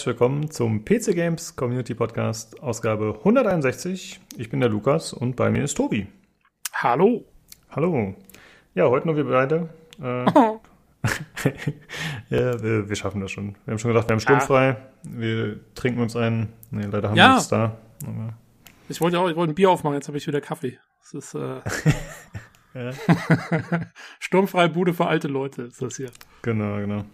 herzlich willkommen zum PC Games Community Podcast, Ausgabe 161. Ich bin der Lukas und bei mir ist Tobi. Hallo. Hallo. Ja, heute nur wir beide. Äh, ja, wir, wir, schaffen das schon. Wir haben schon gedacht, wir haben sturmfrei. Wir trinken uns ein. Nee, leider haben ja. wir nichts da. Aber ich wollte auch, ich wollte ein Bier aufmachen, jetzt habe ich wieder Kaffee. Das ist äh, sturmfreie Bude für alte Leute ist das hier. Genau, genau.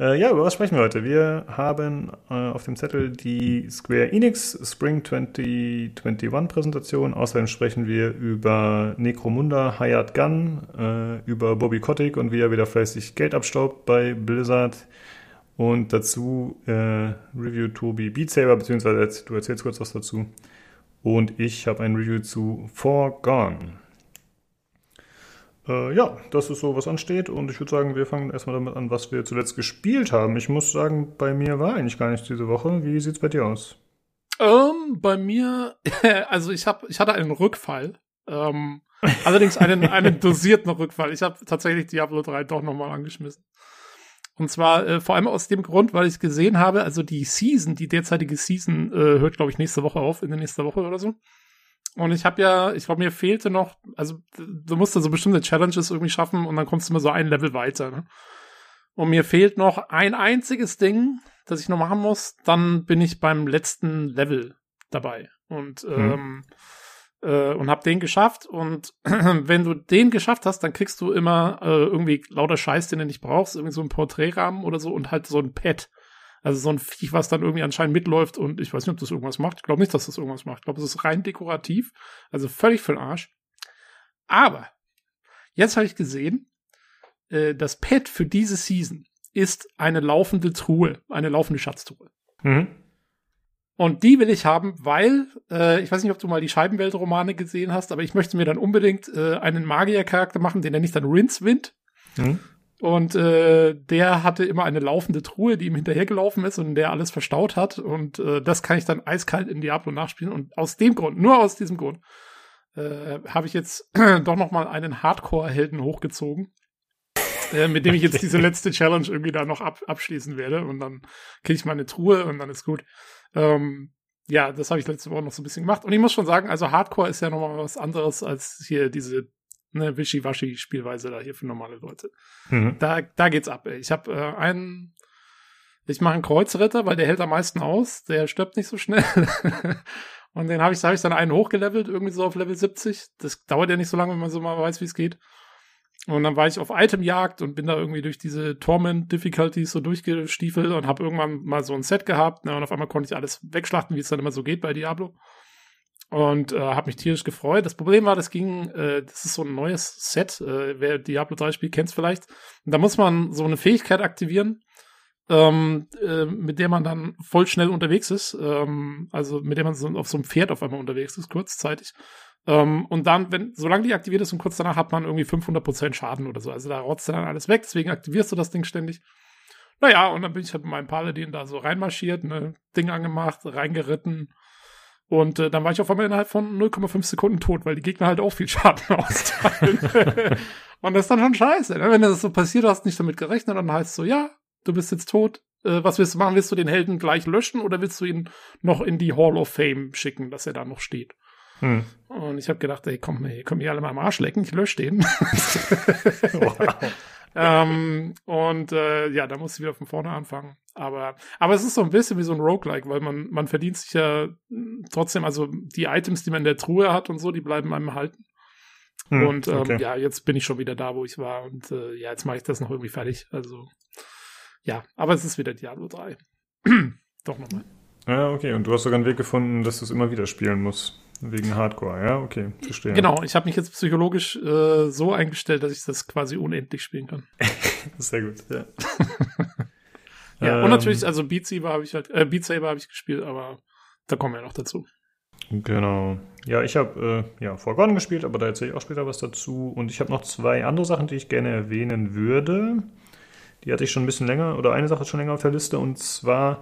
Äh, ja, über was sprechen wir heute? Wir haben äh, auf dem Zettel die Square Enix Spring 2021 Präsentation. Außerdem sprechen wir über Necromunda, Hayat Gun, äh, über Bobby Kotick und wie er wieder fleißig Geld abstaubt bei Blizzard. Und dazu äh, Review Tobi Beat Saber, beziehungsweise du erzählst kurz was dazu. Und ich habe ein Review zu Forgone. Äh, ja, das ist so, was ansteht. Und ich würde sagen, wir fangen erstmal damit an, was wir zuletzt gespielt haben. Ich muss sagen, bei mir war eigentlich gar nichts diese Woche. Wie sieht's bei dir aus? Ähm, bei mir, also ich habe, ich hatte einen Rückfall. Ähm, allerdings einen, einen dosierten Rückfall. Ich habe tatsächlich Diablo 3 doch nochmal angeschmissen. Und zwar äh, vor allem aus dem Grund, weil ich gesehen habe, also die Season, die derzeitige Season äh, hört, glaube ich, nächste Woche auf, in der nächsten Woche oder so. Und ich habe ja, ich glaube, mir fehlte noch, also du musst da so bestimmte Challenges irgendwie schaffen und dann kommst du immer so ein Level weiter. Ne? Und mir fehlt noch ein einziges Ding, das ich noch machen muss. Dann bin ich beim letzten Level dabei und mhm. ähm, äh, und hab den geschafft. Und wenn du den geschafft hast, dann kriegst du immer äh, irgendwie lauter Scheiß, den du nicht brauchst, irgendwie so ein Porträtrahmen oder so und halt so ein Pad. Also so ein Viech, was dann irgendwie anscheinend mitläuft und ich weiß nicht, ob das irgendwas macht. Ich glaube nicht, dass das irgendwas macht. Ich glaube, es ist rein dekorativ. Also völlig für den Arsch. Aber jetzt habe ich gesehen, äh, das Pad für diese Season ist eine laufende Truhe, eine laufende Schatztruhe. Mhm. Und die will ich haben, weil, äh, ich weiß nicht, ob du mal die Scheibenweltromane gesehen hast, aber ich möchte mir dann unbedingt äh, einen Magiercharakter machen, den nenne ich dann Rincewind. Mhm. Und äh, der hatte immer eine laufende Truhe, die ihm hinterhergelaufen ist und in der alles verstaut hat. Und äh, das kann ich dann eiskalt in Diablo nachspielen. Und aus dem Grund, nur aus diesem Grund, äh, habe ich jetzt doch noch mal einen Hardcore-Helden hochgezogen, äh, mit dem ich jetzt diese letzte Challenge irgendwie da noch ab abschließen werde. Und dann kriege ich meine Truhe und dann ist gut. Ähm, ja, das habe ich letzte Woche noch so ein bisschen gemacht. Und ich muss schon sagen, also Hardcore ist ja noch mal was anderes als hier diese eine Wischiwaschi-Spielweise da hier für normale Leute. Mhm. Da, da geht's ab, ey. Ich habe äh, einen, ich mache einen Kreuzritter, weil der hält am meisten aus, der stirbt nicht so schnell. Und den habe ich, hab ich dann einen hochgelevelt, irgendwie so auf Level 70. Das dauert ja nicht so lange, wenn man so mal weiß, wie es geht. Und dann war ich auf Itemjagd und bin da irgendwie durch diese Torment-Difficulties so durchgestiefelt und habe irgendwann mal so ein Set gehabt. Ne, und auf einmal konnte ich alles wegschlachten, wie es dann immer so geht bei Diablo und äh, habe mich tierisch gefreut. Das Problem war, das ging, äh, das ist so ein neues Set. Äh, wer Diablo 3 spielt, kennt es vielleicht. Und da muss man so eine Fähigkeit aktivieren, ähm, äh, mit der man dann voll schnell unterwegs ist. Ähm, also mit der man so auf so einem Pferd auf einmal unterwegs ist, kurzzeitig. Ähm, und dann, wenn, solange die aktiviert ist und kurz danach hat man irgendwie 500% Schaden oder so. Also da rotzt dann alles weg, deswegen aktivierst du das Ding ständig. Naja, und dann bin ich halt mit meinem Paladin da so reinmarschiert, ne, Ding angemacht, reingeritten, und äh, dann war ich auf einmal innerhalb von 0,5 Sekunden tot, weil die Gegner halt auch viel Schaden austeilen. und das ist dann schon scheiße. Ne? Wenn das so passiert, hast nicht damit gerechnet, dann heißt es so, ja, du bist jetzt tot. Äh, was willst du machen? Willst du den Helden gleich löschen oder willst du ihn noch in die Hall of Fame schicken, dass er da noch steht? Hm. Und ich habe gedacht, ey, komm, ey, komm hier alle mal am Arsch lecken, ich lösche den. wow. ähm, und äh, ja, da musste ich wieder von vorne anfangen. Aber, aber es ist so ein bisschen wie so ein Roguelike, weil man, man verdient sich ja trotzdem, also die Items, die man in der Truhe hat und so, die bleiben einem halten. Hm, und ähm, okay. ja, jetzt bin ich schon wieder da, wo ich war. Und äh, ja, jetzt mache ich das noch irgendwie fertig. Also, ja, aber es ist wieder Diablo 3. Doch nochmal. Ja, okay. Und du hast sogar einen Weg gefunden, dass du es immer wieder spielen musst. Wegen Hardcore, ja, okay, verstehe. Genau, ich habe mich jetzt psychologisch äh, so eingestellt, dass ich das quasi unendlich spielen kann. Sehr gut, ja. ja, ähm, und natürlich, also Beat Saber habe ich halt, äh, Beat Saber habe ich gespielt, aber da kommen wir ja noch dazu. Genau. Ja, ich habe äh, ja Forgotten gespielt, aber da erzähle ich auch später was dazu. Und ich habe noch zwei andere Sachen, die ich gerne erwähnen würde. Die hatte ich schon ein bisschen länger, oder eine Sache ist schon länger auf der Liste, und zwar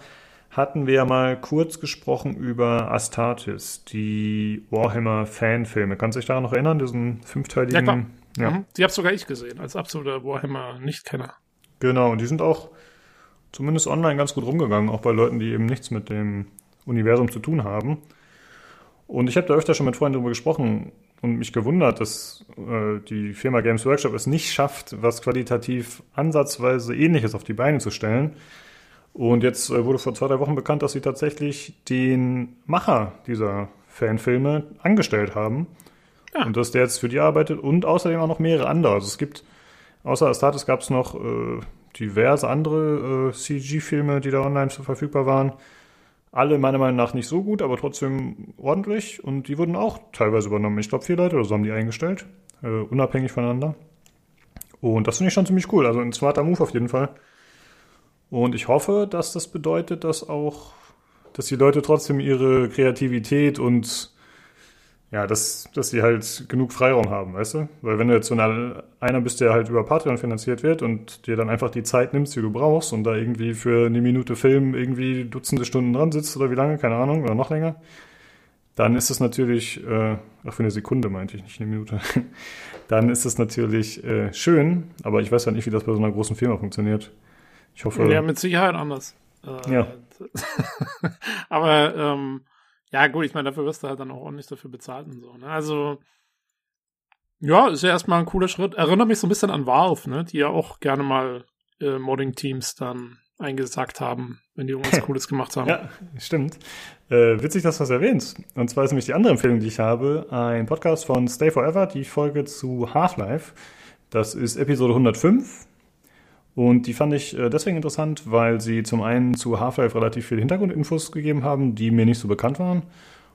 hatten wir ja mal kurz gesprochen über Astartes, die Warhammer-Fanfilme. Kannst du dich daran noch erinnern, diesen fünfteiligen? Ja, klar. Ja. Mhm. Die habe sogar ich gesehen, als absoluter Warhammer-Nichtkenner. Genau, und die sind auch zumindest online ganz gut rumgegangen, auch bei Leuten, die eben nichts mit dem Universum zu tun haben. Und ich habe da öfter schon mit Freunden darüber gesprochen und mich gewundert, dass äh, die Firma Games Workshop es nicht schafft, was qualitativ ansatzweise ähnliches auf die Beine zu stellen. Und jetzt äh, wurde vor zwei, drei Wochen bekannt, dass sie tatsächlich den Macher dieser Fanfilme angestellt haben. Ja. Und dass der jetzt für die arbeitet und außerdem auch noch mehrere andere. Also es gibt, außer Astartes gab es noch äh, diverse andere äh, CG-Filme, die da online verfügbar waren. Alle meiner Meinung nach nicht so gut, aber trotzdem ordentlich. Und die wurden auch teilweise übernommen. Ich glaube, vier Leute oder so haben die eingestellt, äh, unabhängig voneinander. Und das finde ich schon ziemlich cool. Also ein smarter Move auf jeden Fall. Und ich hoffe, dass das bedeutet, dass auch, dass die Leute trotzdem ihre Kreativität und ja, dass, dass sie halt genug Freiraum haben, weißt du? Weil wenn du jetzt so einer, einer bist, der halt über Patreon finanziert wird und dir dann einfach die Zeit nimmst, die du brauchst und da irgendwie für eine Minute Film irgendwie Dutzende Stunden dran sitzt oder wie lange, keine Ahnung, oder noch länger, dann ist es natürlich, äh, ach für eine Sekunde meinte ich, nicht eine Minute, dann ist es natürlich äh, schön, aber ich weiß ja nicht, wie das bei so einer großen Firma funktioniert. Ich hoffe. Ja, mit Sicherheit anders. Äh, ja. aber ähm, ja, gut, ich meine, dafür wirst du halt dann auch ordentlich dafür bezahlt und so. Ne? Also, ja, ist ja erstmal ein cooler Schritt. Erinnert mich so ein bisschen an Valve, ne? die ja auch gerne mal äh, Modding-Teams dann eingesagt haben, wenn die irgendwas Cooles gemacht haben. Ja, stimmt. Äh, witzig, dass du das erwähnst. Und zwar ist nämlich die andere Empfehlung, die ich habe, ein Podcast von Stay Forever, die Folge zu Half-Life. Das ist Episode 105. Und die fand ich äh, deswegen interessant, weil sie zum einen zu Half-Life relativ viele Hintergrundinfos gegeben haben, die mir nicht so bekannt waren.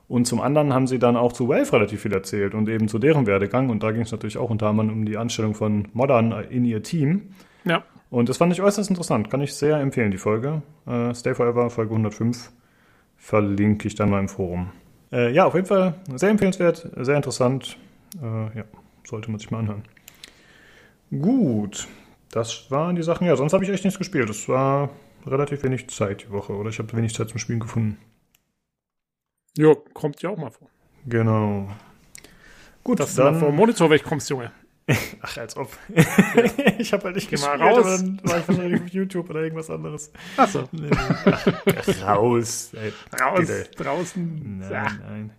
Und zum anderen haben sie dann auch zu Valve relativ viel erzählt und eben zu deren Werdegang. Und da ging es natürlich auch unter anderem um die Anstellung von Modern in ihr Team. Ja. Und das fand ich äußerst interessant. Kann ich sehr empfehlen, die Folge. Äh, Stay Forever, Folge 105. Verlinke ich dann mal im Forum. Äh, ja, auf jeden Fall sehr empfehlenswert, sehr interessant. Äh, ja, sollte man sich mal anhören. Gut, das waren die Sachen. Ja, sonst habe ich echt nichts gespielt. Es war relativ wenig Zeit die Woche oder ich habe wenig Zeit zum Spielen gefunden. Ja, kommt ja auch mal vor. Genau. Gut, dass dann, du vor Monitor wegkommst, Junge. Ach, als ob. ich habe halt nicht Geh gespielt, mal raus. dann war ich wahrscheinlich auf YouTube oder irgendwas anderes. Achso. Nee, Ach, raus. Ey, raus, bitte. draußen. Nein, ja. nein.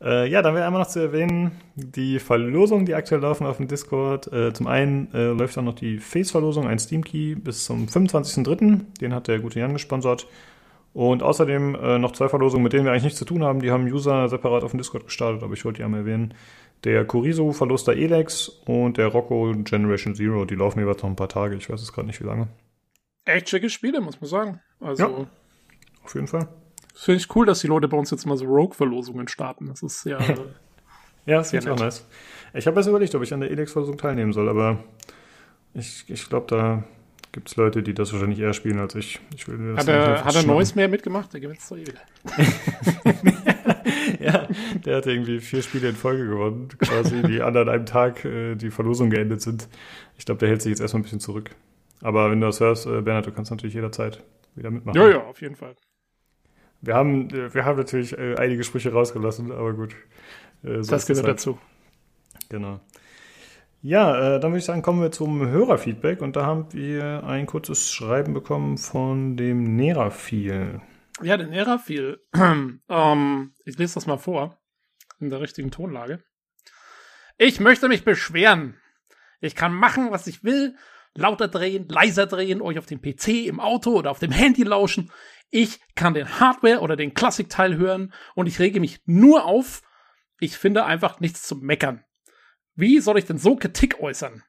Äh, ja, dann wäre einmal noch zu erwähnen, die Verlosungen, die aktuell laufen auf dem Discord. Äh, zum einen äh, läuft dann noch die Face-Verlosung, ein Steam-Key bis zum 25.03. Den hat der gute Jan gesponsert. Und außerdem äh, noch zwei Verlosungen, mit denen wir eigentlich nichts zu tun haben. Die haben User separat auf dem Discord gestartet, aber ich wollte die einmal erwähnen. Der Kuriso Verluster Elex und der Rocco Generation Zero. Die laufen jeweils noch ein paar Tage. Ich weiß es gerade nicht, wie lange. Echt schicke Spiele, muss man sagen. Also, ja, auf jeden Fall. Finde ich cool, dass die Leute bei uns jetzt mal so Rogue-Verlosungen starten. Das ist ja. ja, das ich auch nice. Ich habe jetzt überlegt, ob ich an der Elex-Verlosung teilnehmen soll, aber ich, ich glaube, da gibt es Leute, die das wahrscheinlich eher spielen als ich. ich will hat er, hat er Neues mehr mitgemacht? Der gewinnt es doch eh wieder. ja, der hat irgendwie vier Spiele in Folge gewonnen, quasi, die an einem Tag äh, die Verlosung geendet sind. Ich glaube, der hält sich jetzt erstmal ein bisschen zurück. Aber wenn du das hörst, äh, Bernhard, du kannst natürlich jederzeit wieder mitmachen. Ja, ja, auf jeden Fall. Wir haben, wir haben natürlich äh, einige Sprüche rausgelassen, aber gut. Äh, so das gehört halt. dazu. Genau. Ja, äh, dann würde ich sagen, kommen wir zum Hörerfeedback und da haben wir ein kurzes Schreiben bekommen von dem Nerafil. Ja, der Nerafil. ähm, ich lese das mal vor. In der richtigen Tonlage. Ich möchte mich beschweren. Ich kann machen, was ich will. Lauter drehen, leiser drehen, euch auf dem PC, im Auto oder auf dem Handy lauschen. Ich kann den Hardware oder den Klassikteil hören und ich rege mich nur auf. Ich finde einfach nichts zu meckern. Wie soll ich denn so Kritik äußern?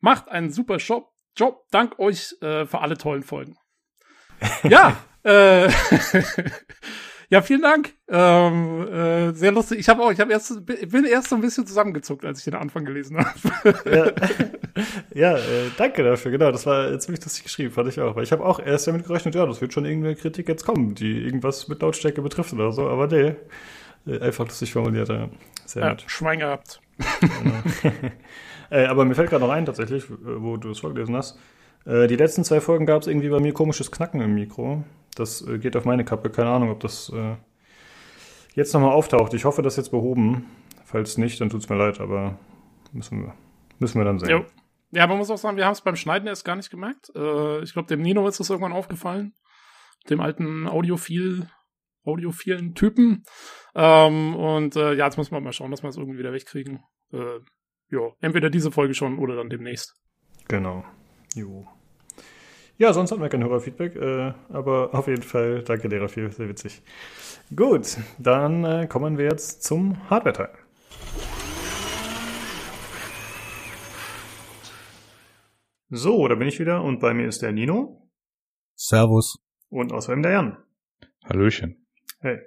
Macht einen super Job. Job. Dank euch äh, für alle tollen Folgen. ja, äh, Ja, vielen Dank. Ähm, äh, sehr lustig. Ich habe auch, ich habe erst, bin erst so ein bisschen zusammengezuckt, als ich den Anfang gelesen habe. ja, ja äh, danke dafür. Genau, das war ziemlich lustig geschrieben, fand ich auch. Weil ich habe auch erst damit gerechnet, ja, das wird schon irgendeine Kritik jetzt kommen, die irgendwas mit Lautstärke betrifft oder so. Aber nee, äh, einfach lustig formuliert. Ja. Sehr ja, nett. Schwein gehabt. Genau. äh, aber mir fällt gerade noch ein, tatsächlich, wo du es vorgelesen hast. Äh, die letzten zwei Folgen gab es irgendwie bei mir komisches Knacken im Mikro. Das äh, geht auf meine Kappe. Keine Ahnung, ob das äh, jetzt nochmal auftaucht. Ich hoffe, das ist jetzt behoben. Falls nicht, dann tut es mir leid, aber müssen wir, müssen wir dann sehen. Jo. Ja, man muss auch sagen, wir haben es beim Schneiden erst gar nicht gemerkt. Äh, ich glaube, dem Nino ist das irgendwann aufgefallen. Dem alten Audiophil, audiophilen Typen. Ähm, und äh, ja, jetzt muss man mal schauen, dass wir es irgendwie wieder wegkriegen. Äh, ja, entweder diese Folge schon oder dann demnächst. Genau. Jo. Ja, sonst hatten wir kein Hörerfeedback, äh, aber auf jeden Fall danke Lehrer viel, sehr witzig. Gut, dann äh, kommen wir jetzt zum Hardware-Teil. So, da bin ich wieder und bei mir ist der Nino. Servus. Und außerdem der Jan. Hallöchen. Hey.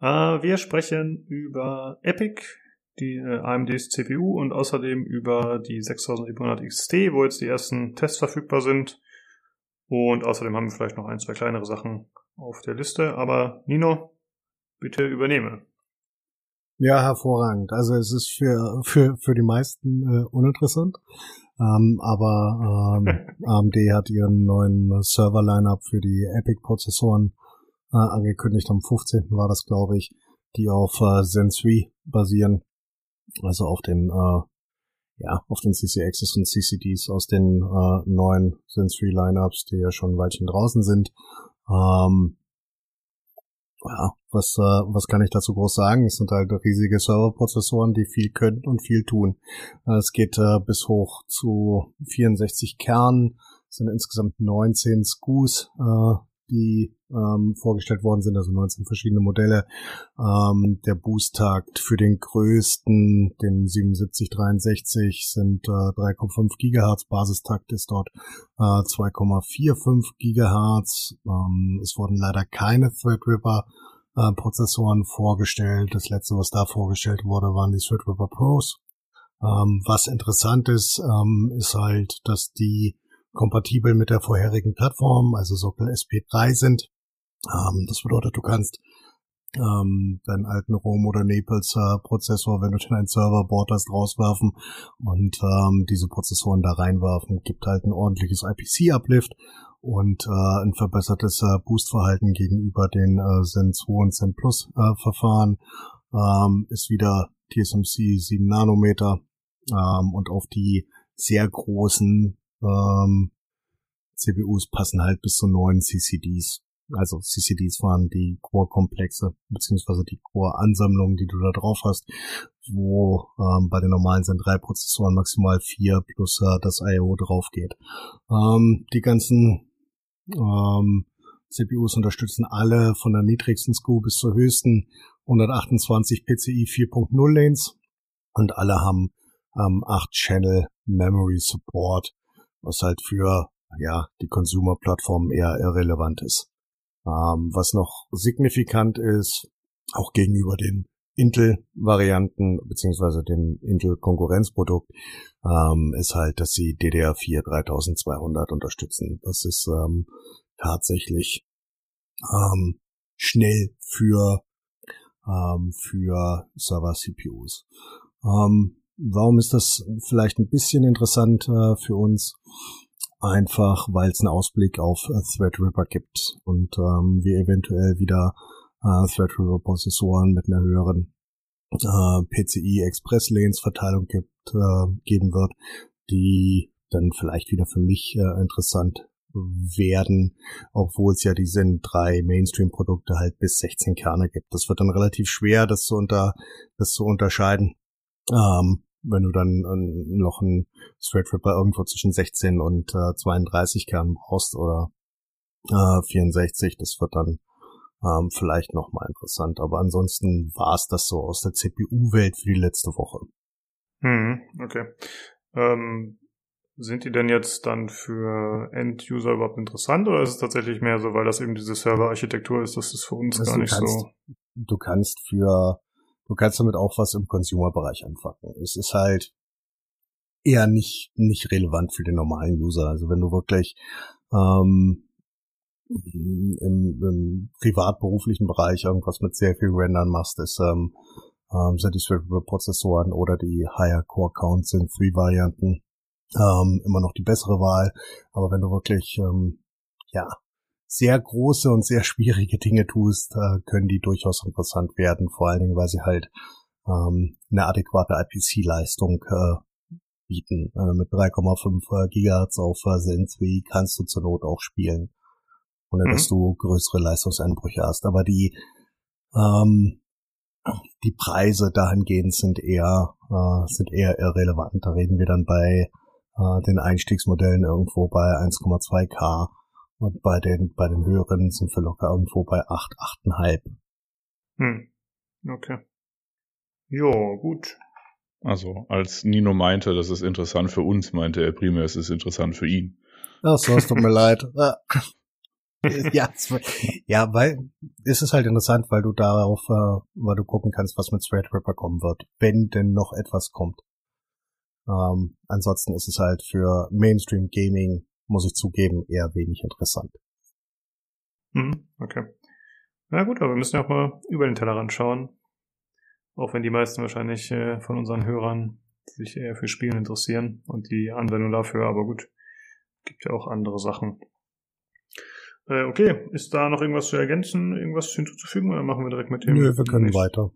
Äh, wir sprechen über Epic, die äh, AMDs CPU und außerdem über die 6700 XT, wo jetzt die ersten Tests verfügbar sind. Und außerdem haben wir vielleicht noch ein, zwei kleinere Sachen auf der Liste. Aber Nino, bitte übernehme. Ja, hervorragend. Also es ist für, für, für die meisten äh, uninteressant. Ähm, aber ähm, AMD hat ihren neuen Server-Lineup für die Epic-Prozessoren äh, angekündigt. Am 15. war das, glaube ich, die auf äh, Zen 3 basieren. Also auf den, äh, ja, auf den CCXs und CCDs aus den äh, neuen 3 Lineups, die ja schon ein Weilchen draußen sind. Ähm, ja, was, äh, was kann ich dazu groß sagen? Es sind halt riesige Serverprozessoren, die viel können und viel tun. Äh, es geht äh, bis hoch zu 64 Kernen, es sind insgesamt 19 SKUs, äh, die ähm, vorgestellt worden sind, also 19 verschiedene Modelle. Ähm, der Boost-Takt für den größten, den 7763, sind äh, 3,5 Gigahertz. Basistakt ist dort äh, 2,45 Gigahertz. Ähm, es wurden leider keine Threadripper äh, Prozessoren vorgestellt. Das letzte, was da vorgestellt wurde, waren die Threadripper Pros. Ähm, was interessant ist, ähm, ist halt, dass die kompatibel mit der vorherigen Plattform, also Sockel SP3 sind. Ähm, das bedeutet, du kannst ähm, deinen alten Rom oder Naples äh, Prozessor, wenn du den ein Serverboard hast, rauswerfen und ähm, diese Prozessoren da reinwerfen, gibt halt ein ordentliches IPC-Uplift und äh, ein verbessertes äh, Boostverhalten gegenüber den äh, Zen 2 und Zen Plus äh, Verfahren. Ähm, ist wieder TSMC 7 Nanometer ähm, und auf die sehr großen ähm, CPUs passen halt bis zu neun CCDs. Also CCDs waren die Core-Komplexe, beziehungsweise die Core-Ansammlungen, die du da drauf hast, wo ähm, bei den normalen sind drei Prozessoren maximal vier plus äh, das I.O. drauf geht. Ähm, die ganzen ähm, CPUs unterstützen alle von der niedrigsten SKU bis zur höchsten 128 PCI 4.0 Lanes und alle haben ähm, 8 Channel Memory Support was halt für ja die Consumer-Plattformen eher irrelevant ist. Ähm, was noch signifikant ist, auch gegenüber den Intel-Varianten beziehungsweise dem Intel-Konkurrenzprodukt, ähm, ist halt, dass sie DDR4 3200 unterstützen. Das ist ähm, tatsächlich ähm, schnell für ähm, für Server-CPUs. Ähm, Warum ist das vielleicht ein bisschen interessant äh, für uns? Einfach, weil es einen Ausblick auf äh, Threadripper gibt und ähm, wir eventuell wieder äh, Threadripper-Prozessoren mit einer höheren äh, PCI Express Lanes Verteilung gibt, äh, geben wird, die dann vielleicht wieder für mich äh, interessant werden, obwohl es ja diese drei Mainstream-Produkte halt bis 16 Kerne gibt. Das wird dann relativ schwer, das zu unter, das zu unterscheiden. Ähm, wenn du dann äh, noch einen Threadripper irgendwo zwischen 16 und äh, 32 Kernen brauchst oder äh, 64, das wird dann ähm, vielleicht nochmal interessant. Aber ansonsten war es das so aus der CPU-Welt für die letzte Woche. Hm, okay. Ähm, sind die denn jetzt dann für End-User überhaupt interessant oder ist es tatsächlich mehr so, weil das eben diese Server-Architektur ist, dass es für uns also gar nicht kannst, so. Du kannst für Du kannst damit auch was im Consumer-Bereich anfangen. Es ist halt eher nicht, nicht relevant für den normalen User. Also wenn du wirklich ähm, im, im privat-beruflichen Bereich irgendwas mit sehr viel Rendern machst, ist ähm, ähm, die Prozessoren oder die Higher Core Count sind Three Varianten ähm, immer noch die bessere Wahl. Aber wenn du wirklich ähm, ja sehr große und sehr schwierige Dinge tust, äh, können die durchaus interessant werden, vor allen Dingen, weil sie halt ähm, eine adäquate IPC-Leistung äh, bieten. Äh, mit 3,5 Gigahertz auf Zen 2 kannst du zur Not auch spielen, ohne mhm. dass du größere Leistungseinbrüche hast. Aber die ähm, die Preise dahingehend sind eher äh, sind eher irrelevant. Da reden wir dann bei äh, den Einstiegsmodellen irgendwo bei 1,2K und bei den bei den höheren sind wir locker irgendwo bei 8, 8,5. Hm. Okay. Jo, gut. Also, als Nino meinte, das ist interessant für uns, meinte er primär, es ist interessant für ihn. Ach so, es tut mir leid. ja, ja, weil es ist halt interessant, weil du darauf, äh, weil du gucken kannst, was mit Threadripper kommen wird, wenn denn noch etwas kommt. Ähm, ansonsten ist es halt für Mainstream Gaming, muss ich zugeben, eher wenig interessant. Mhm, okay. Na gut, aber wir müssen ja auch mal über den Tellerrand schauen. Auch wenn die meisten wahrscheinlich äh, von unseren Hörern sich eher für Spielen interessieren und die Anwendung dafür, aber gut, gibt ja auch andere Sachen. Äh, okay, ist da noch irgendwas zu ergänzen, irgendwas hinzuzufügen oder machen wir direkt mit dem? Nö, wir können nicht? weiter.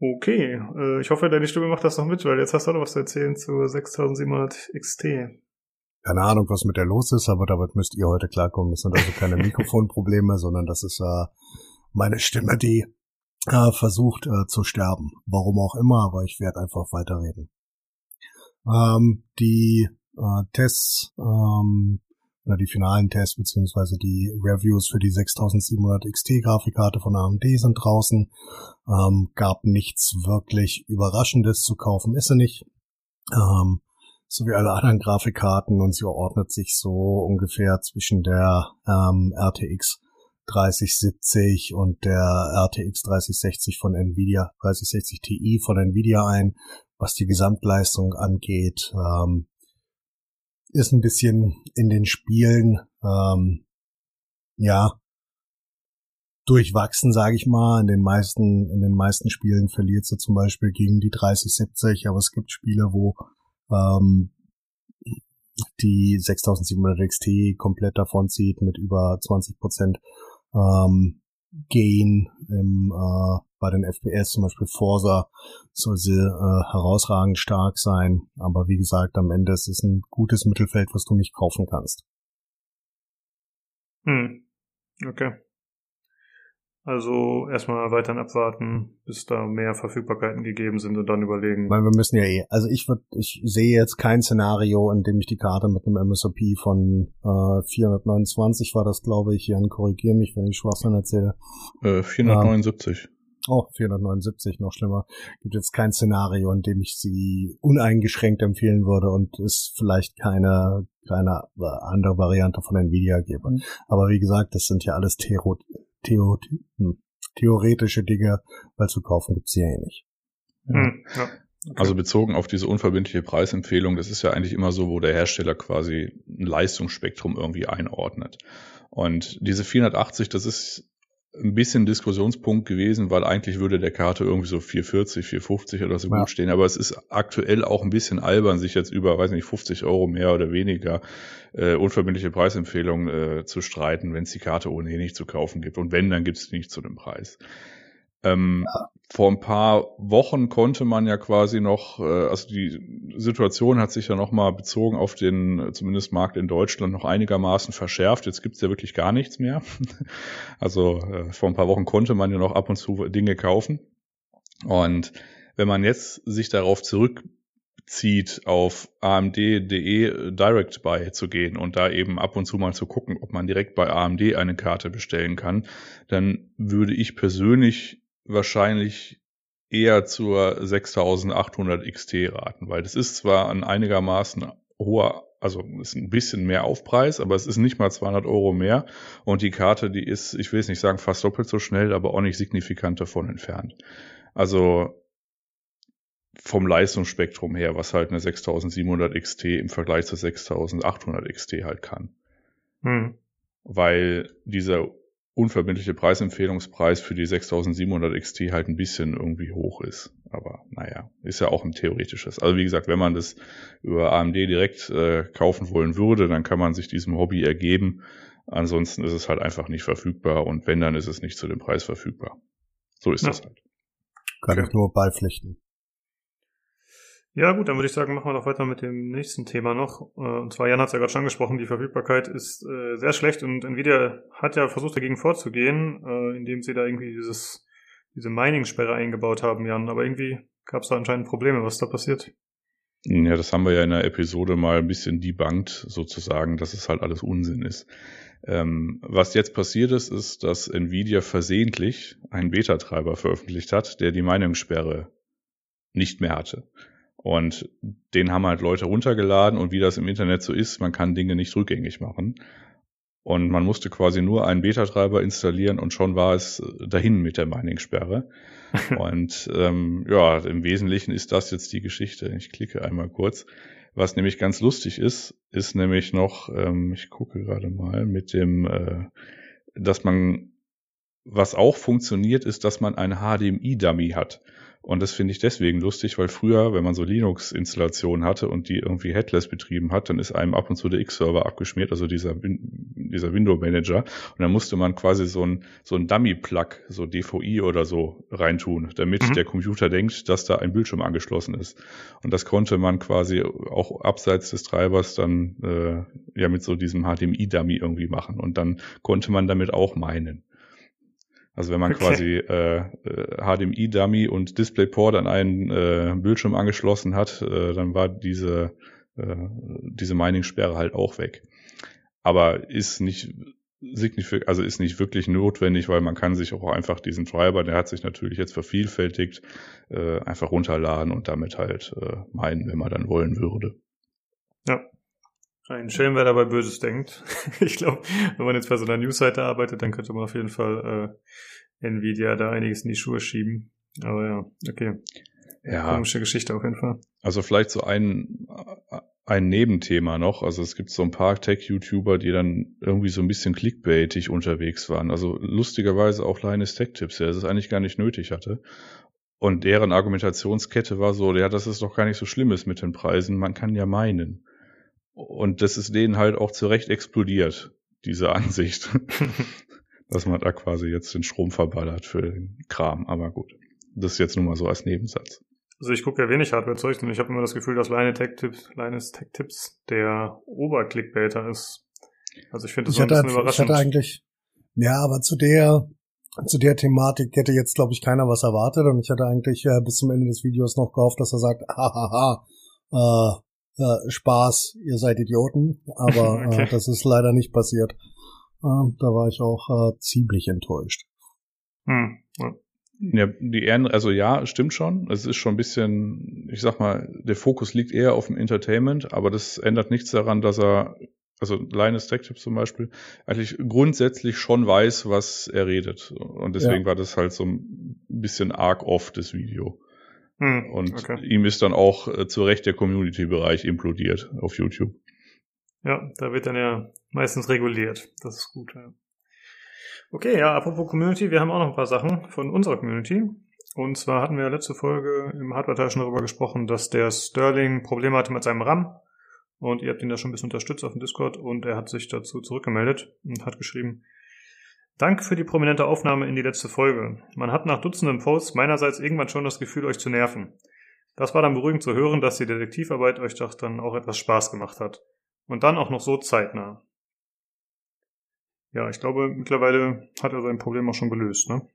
Okay, äh, ich hoffe, deine Stimme macht das noch mit, weil jetzt hast du noch was zu erzählen zu 6700 XT. Keine Ahnung, was mit der los ist, aber damit müsst ihr heute klarkommen. Das sind also keine Mikrofonprobleme, sondern das ist äh, meine Stimme, die äh, versucht äh, zu sterben. Warum auch immer, aber ich werde einfach weiterreden. Ähm, die äh, Tests ähm, oder die finalen Tests beziehungsweise die Reviews für die 6700 XT Grafikkarte von AMD sind draußen. Ähm, gab nichts wirklich Überraschendes zu kaufen, ist sie nicht. Ähm, so wie alle anderen Grafikkarten und sie ordnet sich so ungefähr zwischen der ähm, RTX 3070 und der RTX 3060 von Nvidia, 3060 Ti von Nvidia ein, was die Gesamtleistung angeht. Ähm, ist ein bisschen in den Spielen, ähm, ja, durchwachsen, sage ich mal. In den meisten, in den meisten Spielen verliert sie zum Beispiel gegen die 3070, aber es gibt Spiele, wo ähm, die 6700 XT komplett davon zieht mit über 20 Prozent ähm, Gain im, äh, bei den FPS, zum Beispiel Forza, soll sie äh, herausragend stark sein. Aber wie gesagt, am Ende ist es ein gutes Mittelfeld, was du nicht kaufen kannst. Hm. Okay. Also erstmal weiterhin abwarten, bis da mehr Verfügbarkeiten gegeben sind und dann überlegen. Weil wir müssen ja eh. Also ich würde, ich sehe jetzt kein Szenario, in dem ich die Karte mit einem MSOP von äh, 429 war das, glaube ich. Jan, korrigiere mich, wenn ich Schwachsinn erzähle. Äh, 479. Ähm, Oh, 479, noch schlimmer. Gibt jetzt kein Szenario, in dem ich sie uneingeschränkt empfehlen würde und es vielleicht keine, keine andere Variante von Nvidia gäbe. Mhm. Aber wie gesagt, das sind ja alles Theor Theo hm, theoretische Dinge, weil zu kaufen gibt's sie ja eh nicht. Ja. Hm, ja. Okay. Also bezogen auf diese unverbindliche Preisempfehlung, das ist ja eigentlich immer so, wo der Hersteller quasi ein Leistungsspektrum irgendwie einordnet. Und diese 480, das ist ein bisschen Diskussionspunkt gewesen, weil eigentlich würde der Karte irgendwie so 440, 450 oder so ja. gut stehen. Aber es ist aktuell auch ein bisschen albern, sich jetzt über, weiß nicht, 50 Euro mehr oder weniger äh, unverbindliche Preisempfehlungen äh, zu streiten, wenn es die Karte ohnehin nicht zu kaufen gibt. Und wenn, dann gibt es nicht zu dem Preis. Ähm, ja. Vor ein paar Wochen konnte man ja quasi noch, äh, also die Situation hat sich ja nochmal bezogen auf den zumindest Markt in Deutschland noch einigermaßen verschärft. Jetzt gibt's ja wirklich gar nichts mehr. also äh, vor ein paar Wochen konnte man ja noch ab und zu Dinge kaufen. Und wenn man jetzt sich darauf zurückzieht, auf AMD.de Direct Buy zu gehen und da eben ab und zu mal zu gucken, ob man direkt bei AMD eine Karte bestellen kann, dann würde ich persönlich wahrscheinlich eher zur 6800 XT raten, weil das ist zwar ein einigermaßen hoher, also ist ein bisschen mehr Aufpreis, aber es ist nicht mal 200 Euro mehr und die Karte, die ist, ich will es nicht sagen fast doppelt so schnell, aber auch nicht signifikant davon entfernt. Also vom Leistungsspektrum her, was halt eine 6700 XT im Vergleich zur 6800 XT halt kann. Hm. Weil dieser unverbindliche Preisempfehlungspreis für die 6700 XT halt ein bisschen irgendwie hoch ist. Aber naja, ist ja auch ein theoretisches. Also wie gesagt, wenn man das über AMD direkt äh, kaufen wollen würde, dann kann man sich diesem Hobby ergeben. Ansonsten ist es halt einfach nicht verfügbar und wenn, dann ist es nicht zu dem Preis verfügbar. So ist ja. das halt. Kann ich nur beipflichten. Ja, gut, dann würde ich sagen, machen wir doch weiter mit dem nächsten Thema noch. Äh, und zwar, Jan hat es ja gerade schon angesprochen, die Verfügbarkeit ist äh, sehr schlecht und Nvidia hat ja versucht dagegen vorzugehen, äh, indem sie da irgendwie dieses, diese Mining-Sperre eingebaut haben, Jan. Aber irgendwie gab es da anscheinend Probleme. Was ist da passiert? Ja, das haben wir ja in der Episode mal ein bisschen debunked, sozusagen, dass es halt alles Unsinn ist. Ähm, was jetzt passiert ist, ist, dass Nvidia versehentlich einen Beta-Treiber veröffentlicht hat, der die Mining-Sperre nicht mehr hatte. Und den haben halt Leute runtergeladen und wie das im Internet so ist, man kann Dinge nicht rückgängig machen. Und man musste quasi nur einen Beta-Treiber installieren und schon war es dahin mit der Mining-Sperre. und ähm, ja, im Wesentlichen ist das jetzt die Geschichte. Ich klicke einmal kurz. Was nämlich ganz lustig ist, ist nämlich noch, ähm, ich gucke gerade mal, mit dem, äh, dass man, was auch funktioniert, ist, dass man ein HDMI-Dummy hat. Und das finde ich deswegen lustig, weil früher, wenn man so Linux-Installationen hatte und die irgendwie Headless betrieben hat, dann ist einem ab und zu der X-Server abgeschmiert, also dieser, dieser Window-Manager. Und dann musste man quasi so ein, so ein Dummy-Plug, so DVI oder so reintun, damit mhm. der Computer denkt, dass da ein Bildschirm angeschlossen ist. Und das konnte man quasi auch abseits des Treibers dann äh, ja mit so diesem HDMI-Dummy irgendwie machen. Und dann konnte man damit auch meinen. Also wenn man okay. quasi äh, HDMI-Dummy äh, und DisplayPort an einen äh, Bildschirm angeschlossen hat, äh, dann war diese, äh, diese Mining-Sperre halt auch weg. Aber ist nicht signifikant, also ist nicht wirklich notwendig, weil man kann sich auch einfach diesen Treiber, der hat sich natürlich jetzt vervielfältigt, äh, einfach runterladen und damit halt äh, meinen, wenn man dann wollen würde. Ja, ein Schelm, wer dabei Böses denkt. ich glaube, wenn man jetzt bei so einer Newsseite arbeitet, dann könnte man auf jeden Fall äh, Nvidia da einiges in die Schuhe schieben. Aber ja, okay. Ja. Komische Geschichte auf jeden Fall. Also vielleicht so ein, ein Nebenthema noch. Also es gibt so ein paar Tech-YouTuber, die dann irgendwie so ein bisschen clickbaitig unterwegs waren. Also lustigerweise auch Linus Tech Tips, der es eigentlich gar nicht nötig hatte. Und deren Argumentationskette war so, ja, das ist doch gar nicht so schlimm ist mit den Preisen. Man kann ja meinen. Und das ist denen halt auch zurecht explodiert, diese Ansicht. dass man da quasi jetzt den Strom verballert für den Kram. Aber gut, das ist jetzt nur mal so als Nebensatz. Also ich gucke ja wenig Hardware-Zeug und ich habe immer das Gefühl, dass Line Tech Tips, Linus Tech Tips der Oberclickbaiter ist. Also ich finde das ich so ein bisschen hatte, überraschend. Ich hatte eigentlich, ja, aber zu der, zu der Thematik hätte jetzt, glaube ich, keiner was erwartet und ich hatte eigentlich äh, bis zum Ende des Videos noch gehofft, dass er sagt, hahaha, äh, äh, Spaß, ihr seid Idioten, aber äh, okay. äh, das ist leider nicht passiert. Äh, da war ich auch äh, ziemlich enttäuscht. Hm. Ja. die Ehren, also ja, stimmt schon. Es ist schon ein bisschen, ich sag mal, der Fokus liegt eher auf dem Entertainment, aber das ändert nichts daran, dass er, also Linus Tech Tips zum Beispiel, eigentlich grundsätzlich schon weiß, was er redet. Und deswegen ja. war das halt so ein bisschen arg off, das Video. Hm, und okay. ihm ist dann auch äh, zu Recht der Community-Bereich implodiert auf YouTube. Ja, da wird dann ja meistens reguliert. Das ist gut, ja. Okay, ja, apropos Community, wir haben auch noch ein paar Sachen von unserer Community. Und zwar hatten wir letzte Folge im Hardware-Teil schon darüber gesprochen, dass der Sterling Probleme hatte mit seinem RAM. Und ihr habt ihn da schon ein bisschen unterstützt auf dem Discord und er hat sich dazu zurückgemeldet und hat geschrieben, Danke für die prominente Aufnahme in die letzte Folge. Man hat nach Dutzenden Posts meinerseits irgendwann schon das Gefühl, euch zu nerven. Das war dann beruhigend zu hören, dass die Detektivarbeit euch doch dann auch etwas Spaß gemacht hat. Und dann auch noch so zeitnah. Ja, ich glaube, mittlerweile hat er sein Problem auch schon gelöst, ne?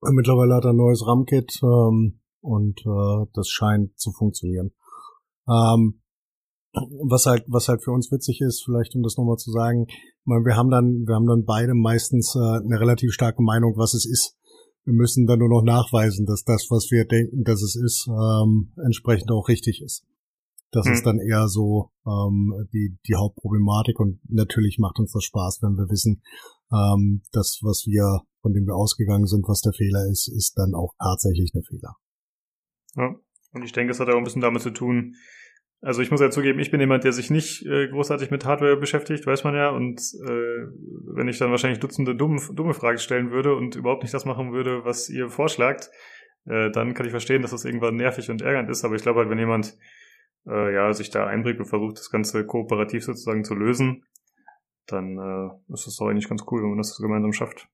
Mittlerweile hat er ein neues RAM-Kit ähm, und äh, das scheint zu funktionieren. Ähm, was halt, was halt für uns witzig ist, vielleicht um das nochmal zu sagen, meine, wir haben dann, wir haben dann beide meistens äh, eine relativ starke Meinung, was es ist. Wir müssen dann nur noch nachweisen, dass das, was wir denken, dass es ist, ähm, entsprechend auch richtig ist. Das hm. ist dann eher so ähm, die, die Hauptproblematik und natürlich macht uns das Spaß, wenn wir wissen, ähm, das, was wir, von dem wir ausgegangen sind, was der Fehler ist, ist dann auch tatsächlich der Fehler. Ja, und ich denke, es hat auch ein bisschen damit zu tun, also ich muss ja zugeben, ich bin jemand, der sich nicht äh, großartig mit Hardware beschäftigt, weiß man ja. Und äh, wenn ich dann wahrscheinlich Dutzende dumme, dumme Fragen stellen würde und überhaupt nicht das machen würde, was ihr vorschlagt, äh, dann kann ich verstehen, dass das irgendwann nervig und ärgernd ist. Aber ich glaube halt, wenn jemand äh, ja sich da einbringt und versucht, das Ganze kooperativ sozusagen zu lösen, dann äh, ist das doch eigentlich ganz cool, wenn man das gemeinsam schafft.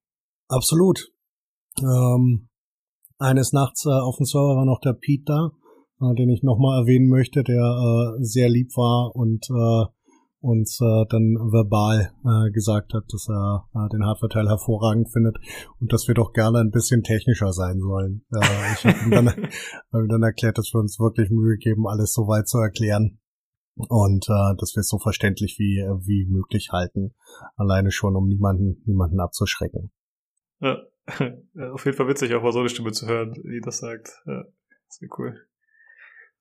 Absolut. Ähm, eines Nachts äh, auf dem Server war noch der Pete da äh, den ich nochmal erwähnen möchte, der äh, sehr lieb war und äh, uns äh, dann verbal äh, gesagt hat, dass er äh, den Hardware-Teil hervorragend findet und dass wir doch gerne ein bisschen technischer sein sollen. Äh, ich habe ihm, dann, hab ihm dann erklärt, dass wir uns wirklich Mühe geben, alles so weit zu erklären und äh, dass wir es so verständlich wie wie möglich halten, alleine schon, um niemanden niemanden abzuschrecken. Ja, auf jeden Fall witzig, auch mal so eine Stimme zu hören, die das sagt. Ja, sehr cool.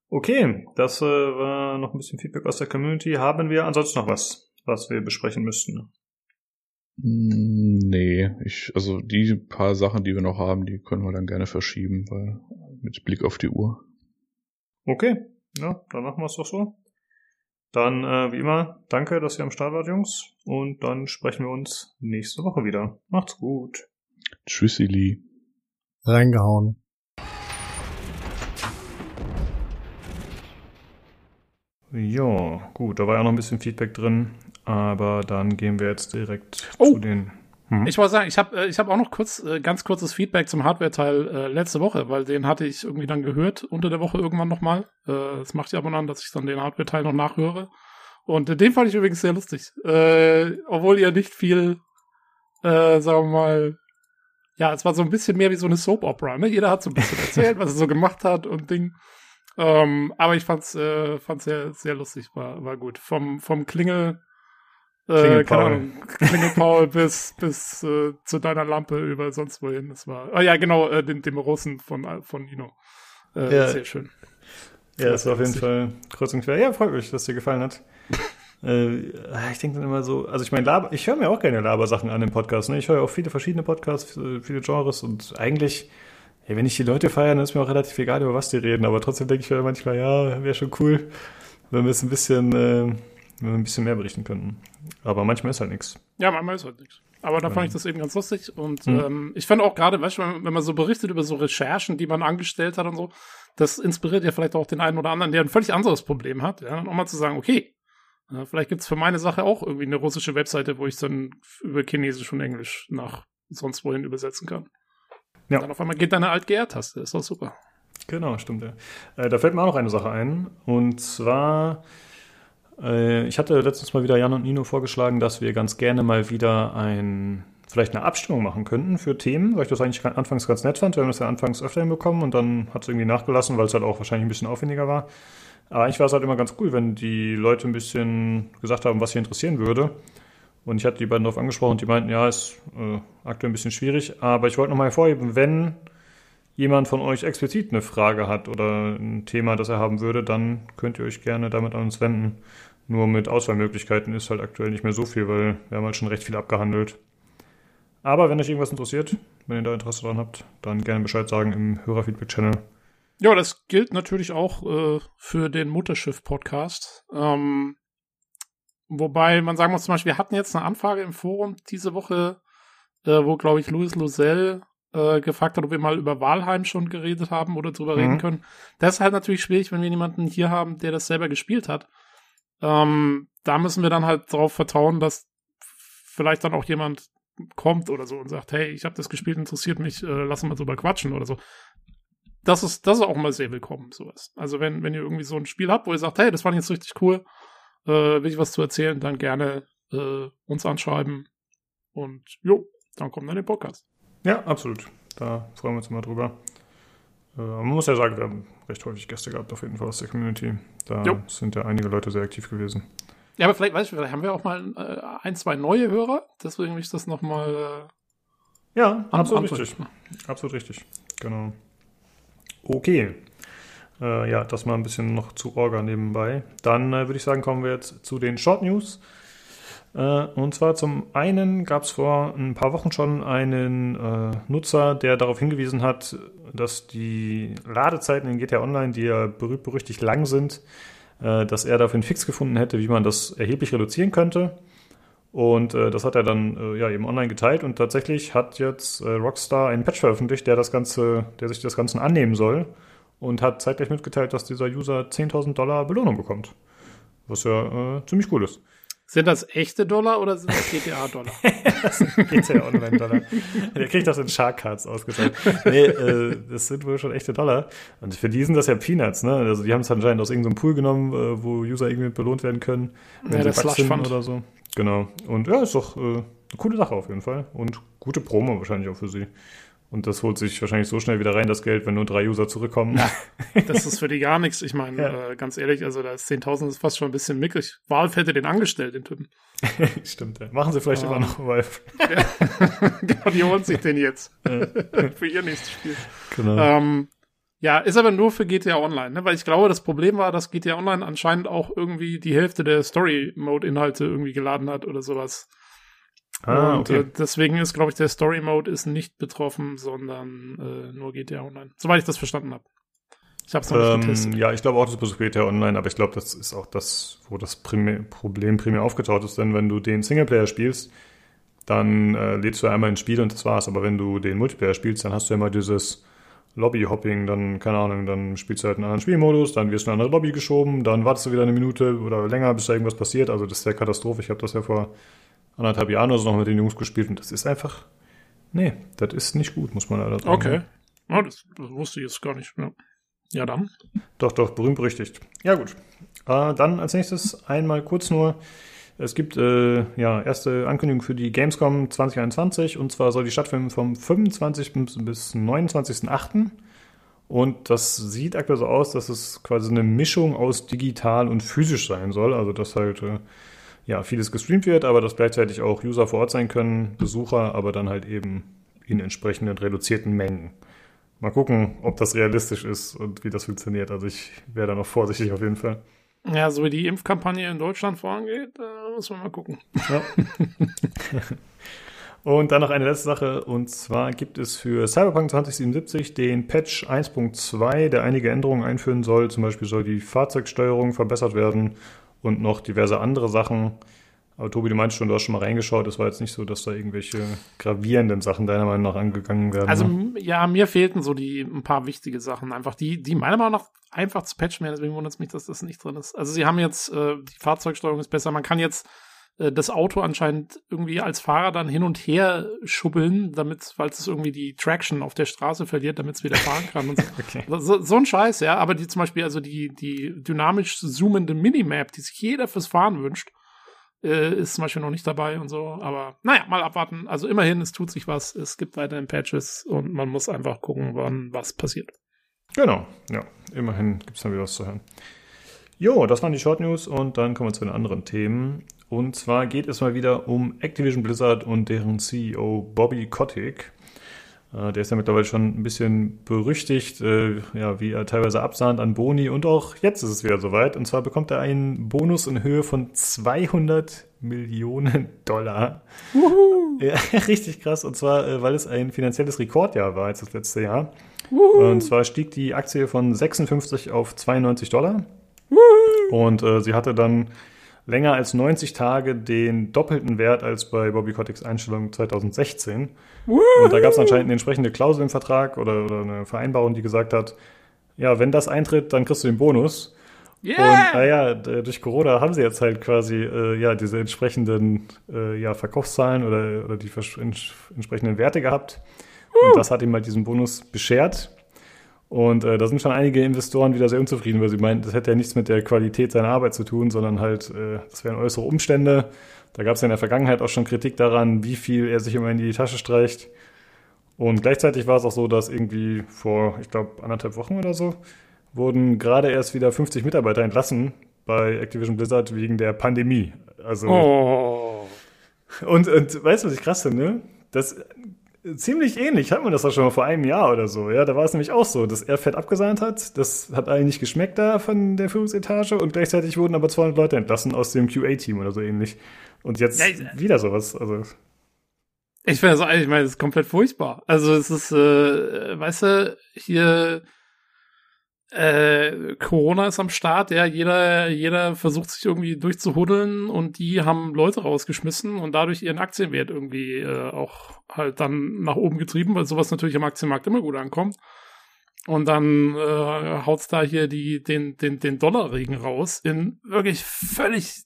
Okay, das äh, war noch ein bisschen Feedback aus der Community. Haben wir ansonsten noch was, was wir besprechen müssten? Mm, nee, ich, also die paar Sachen, die wir noch haben, die können wir dann gerne verschieben, weil mit Blick auf die Uhr. Okay, ja, dann machen wir es doch so. Dann, äh, wie immer, danke, dass ihr am Start wart, Jungs. Und dann sprechen wir uns nächste Woche wieder. Macht's gut. Tschüssi, Lee. Reingehauen. Ja, gut, da war ja noch ein bisschen Feedback drin, aber dann gehen wir jetzt direkt Oh. zu den. Hm. Ich wollte sagen, ich habe äh, ich hab auch noch kurz, äh, ganz kurzes Feedback zum Hardware-Teil äh, letzte Woche, weil den hatte ich irgendwie dann gehört unter der Woche irgendwann nochmal. Äh, das macht ja ab und an, dass ich dann den Hardware-Teil noch nachhöre. Und äh, den fand ich übrigens sehr lustig. Äh, obwohl ihr nicht viel, äh, sagen wir mal, ja, es war so ein bisschen mehr wie so eine Soap-Opera, ne? Jeder hat so ein bisschen erzählt, was er so gemacht hat und Ding. Ähm, aber ich fand's, äh, fand's sehr, sehr lustig, war, war gut. Vom, vom Klingel, äh, Klingel keine. Ahnung, Klingel Paul bis, bis äh, zu deiner Lampe über sonst wohin. Das war, ah ja, genau, äh, dem, dem Russen von, von Nino. Äh, Ja. Sehr schön. Ja, das war auf jeden Fall kreuz und quer. Ja, freut mich, dass dir gefallen hat. äh, ich denke dann immer so, also ich meine, Laber, ich höre mir auch gerne Labersachen an im Podcast. Ne? Ich höre auch viele verschiedene Podcasts, äh, viele Genres und eigentlich, ey, wenn ich die Leute feiere, dann ist mir auch relativ egal, über was die reden. Aber trotzdem denke ich mir manchmal, ja, wäre schon cool, wenn wir es ein bisschen, äh, wenn wir ein bisschen mehr berichten könnten. Aber manchmal ist halt nichts. Ja, manchmal ist halt nichts. Aber da fand ich das eben ganz lustig. Und Mhm. ähm, ich fand auch gerade, weißt du, wenn, wenn man so berichtet über so Recherchen, die man angestellt hat und so, das inspiriert ja vielleicht auch den einen oder anderen, der ein völlig anderes Problem hat. Ja, dann auch mal zu sagen, okay, äh, vielleicht gibt's für meine Sache auch irgendwie eine russische Webseite, wo ich dann über Chinesisch und Englisch nach sonst wohin übersetzen kann. Ja. Dann auf einmal geht deine Alt-GR-Taste. Ist doch super. Genau, stimmt ja. Äh, da fällt mir auch noch eine Sache ein. Und zwar, äh, ich hatte letztens mal wieder Jan und Nino vorgeschlagen, dass wir ganz gerne mal wieder ein, vielleicht eine Abstimmung machen könnten für Themen, weil ich das eigentlich anfangs ganz nett fand. Wir haben das ja anfangs öfter hinbekommen und dann hat es irgendwie nachgelassen, weil es halt auch wahrscheinlich ein bisschen aufwendiger war. Aber eigentlich war es halt immer ganz cool, wenn die Leute ein bisschen gesagt haben, was sie interessieren würde. Und ich hatte die beiden darauf angesprochen und die meinten, ja, ist äh, aktuell ein bisschen schwierig. Aber ich wollte nochmal hervorheben, wenn jemand von euch explizit eine Frage hat oder ein Thema, das er haben würde, dann könnt ihr euch gerne damit an uns wenden. Nur mit Auswahlmöglichkeiten ist halt aktuell nicht mehr so viel, weil wir haben halt schon recht viel abgehandelt. Aber wenn euch irgendwas interessiert, wenn ihr da Interesse dran habt, dann gerne Bescheid sagen im Hörerfeedback-Channel. Ja, das gilt natürlich auch äh, für den Mutterschiff-Podcast. Ähm, wobei man sagen muss, zum Beispiel, wir hatten jetzt eine Anfrage im Forum diese Woche, äh, wo, glaube ich, Louis Lozell äh, gefragt hat, ob wir mal über Walheim schon geredet haben oder drüber Mhm. reden können. Das ist halt natürlich schwierig, wenn wir jemanden hier haben, der das selber gespielt hat. Ähm, da müssen wir dann halt darauf vertrauen, dass vielleicht dann auch jemand kommt oder so und sagt, hey, ich habe das gespielt, interessiert mich, äh, lass uns mal drüber quatschen oder so das ist, das ist auch mal sehr willkommen, sowas. Also wenn, wenn ihr irgendwie so ein Spiel habt, wo ihr sagt, hey, das fand ich jetzt richtig cool, äh, will ich was zu erzählen, dann gerne äh, uns anschreiben. Und jo, dann kommt dann der Podcast. Ja, absolut. Da freuen wir uns immer drüber. Äh, man muss ja sagen, wir haben recht häufig Gäste gehabt, auf jeden Fall aus der Community. Da Jo. sind ja einige Leute sehr aktiv gewesen. Ja, aber vielleicht, weißt du, vielleicht haben wir auch mal äh, ein, zwei neue Hörer, deswegen will ich das nochmal äh, Ja, absolut richtig. Absolut richtig. Genau. Okay. Äh, ja, das mal ein bisschen noch zu Orga nebenbei. Dann äh, würde ich sagen, kommen wir jetzt zu den Short News. Äh, und zwar zum einen gab es vor ein paar Wochen schon einen äh, Nutzer, der darauf hingewiesen hat, dass die Ladezeiten in GTA Online, die ja berühmt-berüchtigt lang sind, äh, dass er dafür einen Fix gefunden hätte, wie man das erheblich reduzieren könnte. Und äh, das hat er dann äh, ja eben online geteilt und tatsächlich hat jetzt äh, Rockstar einen Patch veröffentlicht, der das Ganze, der sich das Ganze annehmen soll und hat zeitgleich mitgeteilt, dass dieser User 10.000 Dollar Belohnung bekommt. Was ja äh, ziemlich cool ist. Sind das echte Dollar oder sind das GTA-Dollar? das sind GTA Online-Dollar. Der kriegt das in Shark Cards ausgezahlt. Nee, äh, das sind wohl schon echte Dollar. Und für die sind das ja Peanuts, ne? Also die haben es anscheinend aus irgendeinem Pool genommen, äh, wo User irgendwie belohnt werden können, wenn Ja, sie Slush finden Fund. oder so. Genau. Und ja, ist doch äh, eine coole Sache auf jeden Fall. Und gute Promo wahrscheinlich auch für sie. Und das holt sich wahrscheinlich so schnell wieder rein, das Geld, wenn nur drei User zurückkommen. Das ist für die gar nichts. Ich meine, Ja. äh, ganz ehrlich, also da ist 10.000 ist fast schon ein bisschen mickrig. Valve hätte den angestellt, den Typen. Stimmt, ja. Machen sie vielleicht Ah. immer noch, weil. genau, die holen sich den jetzt. für ihr nächstes Spiel. Genau. Ähm, ja, ist aber nur für GTA Online, ne? Weil ich glaube, das Problem war, dass GTA Online anscheinend auch irgendwie die Hälfte der Story-Mode-Inhalte irgendwie geladen hat oder sowas. Ah, Und okay. äh, deswegen ist, glaube ich, der Story-Mode ist nicht betroffen, sondern äh, nur GTA Online. Soweit ich das verstanden habe. Ich habe es noch nicht Ähm, getestet. ja, ich glaube auch, das ist GTA Online, aber ich glaube, das ist auch das, wo das primär, Problem primär aufgetaucht ist, denn wenn du den Singleplayer spielst, dann äh, lädst du einmal ins Spiel und das war's. Aber wenn du den Multiplayer spielst, dann hast du ja immer dieses Lobby-Hopping, dann, keine Ahnung, dann spielst du halt einen anderen Spielmodus, dann wirst du in eine andere Lobby geschoben, dann wartest du wieder eine Minute oder länger, bis da irgendwas passiert. Also das ist ja Katastrophe. Ich habe das ja vor anderthalb Jahren oder so noch mit den Jungs gespielt und das ist einfach, nee, das ist nicht gut, muss man leider sagen. Okay. Ja, das, das wusste ich jetzt gar nicht. Ja, ja dann. Doch, doch, berühmt berüchtigt. Ja, gut. Äh, dann als nächstes einmal kurz nur. Es gibt äh, ja erste Ankündigung für die Gamescom 2021 und zwar soll die stattfinden vom 25. bis bis 29.08. Und das sieht aktuell so aus, dass es quasi eine Mischung aus digital und physisch sein soll. Also dass halt äh, ja vieles gestreamt wird, aber dass gleichzeitig auch User vor Ort sein können, Besucher, aber dann halt eben in entsprechenden reduzierten Mengen. Mal gucken, ob das realistisch ist und wie das funktioniert. Also ich wäre da noch vorsichtig auf jeden Fall. Ja, so wie die Impfkampagne in Deutschland vorangeht, äh, muss man mal gucken. Ja. und dann noch eine letzte Sache. Und zwar gibt es für Cyberpunk 2077 den Patch 1.2, der einige Änderungen einführen soll. Zum Beispiel soll die Fahrzeugsteuerung verbessert werden und noch diverse andere Sachen. Aber Tobi, du meinst schon, du hast schon mal reingeschaut. Es war jetzt nicht so, dass da irgendwelche gravierenden Sachen deiner Meinung nach angegangen werden. Also ne? ja, mir fehlten so die ein paar wichtige Sachen, einfach die, die meiner Meinung nach einfach zu patchen wären. Deswegen wundert es mich, dass das nicht drin ist. Also sie haben jetzt äh, die Fahrzeugsteuerung ist besser. Man kann jetzt äh, das Auto anscheinend irgendwie als Fahrer dann hin und her schubbeln, damit, falls es irgendwie die Traction auf der Straße verliert, damit es wieder fahren kann. Und so. Okay. So, so ein Scheiß, ja. Aber die zum Beispiel, also die, die dynamisch zoomende Minimap, die sich jeder fürs Fahren wünscht, äh, ist zum Beispiel noch nicht dabei und so. Aber naja, mal abwarten. Also immerhin, es tut sich was. Es gibt weiterhin Patches und man muss einfach gucken, wann was passiert. Genau, ja. Immerhin gibt es dann wieder was zu hören. Jo, das waren die Short News und dann kommen wir zu den anderen Themen. Und zwar geht es mal wieder um Activision Blizzard und deren CEO Bobby Kotick. Äh, Der ist ja mittlerweile schon ein bisschen berüchtigt, äh, ja, wie er teilweise absahnt an Boni. Und auch jetzt ist es wieder soweit. Und zwar bekommt er einen Bonus in Höhe von 200 Millionen Dollar. Ja, richtig krass. Und zwar, äh, weil es ein finanzielles Rekordjahr war jetzt das letzte Jahr. Und zwar stieg die Aktie von 56 auf 92 Dollar. Und äh, sie hatte dann länger als 90 Tage den doppelten Wert als bei Bobby Koticks Einstellung 2016. Und da gab es anscheinend eine entsprechende Klausel im Vertrag oder, oder eine Vereinbarung, die gesagt hat, ja, wenn das eintritt, dann kriegst du den Bonus. Und naja, durch Corona haben sie jetzt halt quasi äh, ja diese entsprechenden äh, ja, Verkaufszahlen oder, oder die ents entsprechenden Werte gehabt. Und das hat ihm halt diesen Bonus beschert. Und äh, da sind schon einige Investoren wieder sehr unzufrieden, weil sie meinen, das hätte ja nichts mit der Qualität seiner Arbeit zu tun, sondern halt, äh, das wären äußere Umstände. Da gab es ja in der Vergangenheit auch schon Kritik daran, wie viel er sich immer in die Tasche streicht. Und gleichzeitig war es auch so, dass irgendwie vor, ich glaube, anderthalb Wochen oder so, wurden gerade erst wieder 50 Mitarbeiter entlassen bei Activision Blizzard wegen der Pandemie. Also Oh. und, und weißt du, was ich krass finde? Das ziemlich ähnlich hat man das auch schon mal vor einem Jahr oder so. Ja, da war es nämlich auch so, dass er Fett abgesahnt hat. Das hat allen nicht geschmeckt da von der Führungsetage und gleichzeitig wurden aber 200 Leute entlassen aus dem QA-Team oder so ähnlich. Und jetzt Ja, ich- wieder sowas. Also Ich finde das, ich meine, das ist komplett furchtbar. Also es ist, äh, weißt du, hier äh, Corona ist am Start, ja, jeder, jeder versucht sich irgendwie durchzuhuddeln und die haben Leute rausgeschmissen und dadurch ihren Aktienwert irgendwie äh, auch halt dann nach oben getrieben, weil sowas natürlich am Aktienmarkt immer gut ankommt. Und dann äh, haut's da hier die, den, den, den Dollarregen raus in wirklich völlig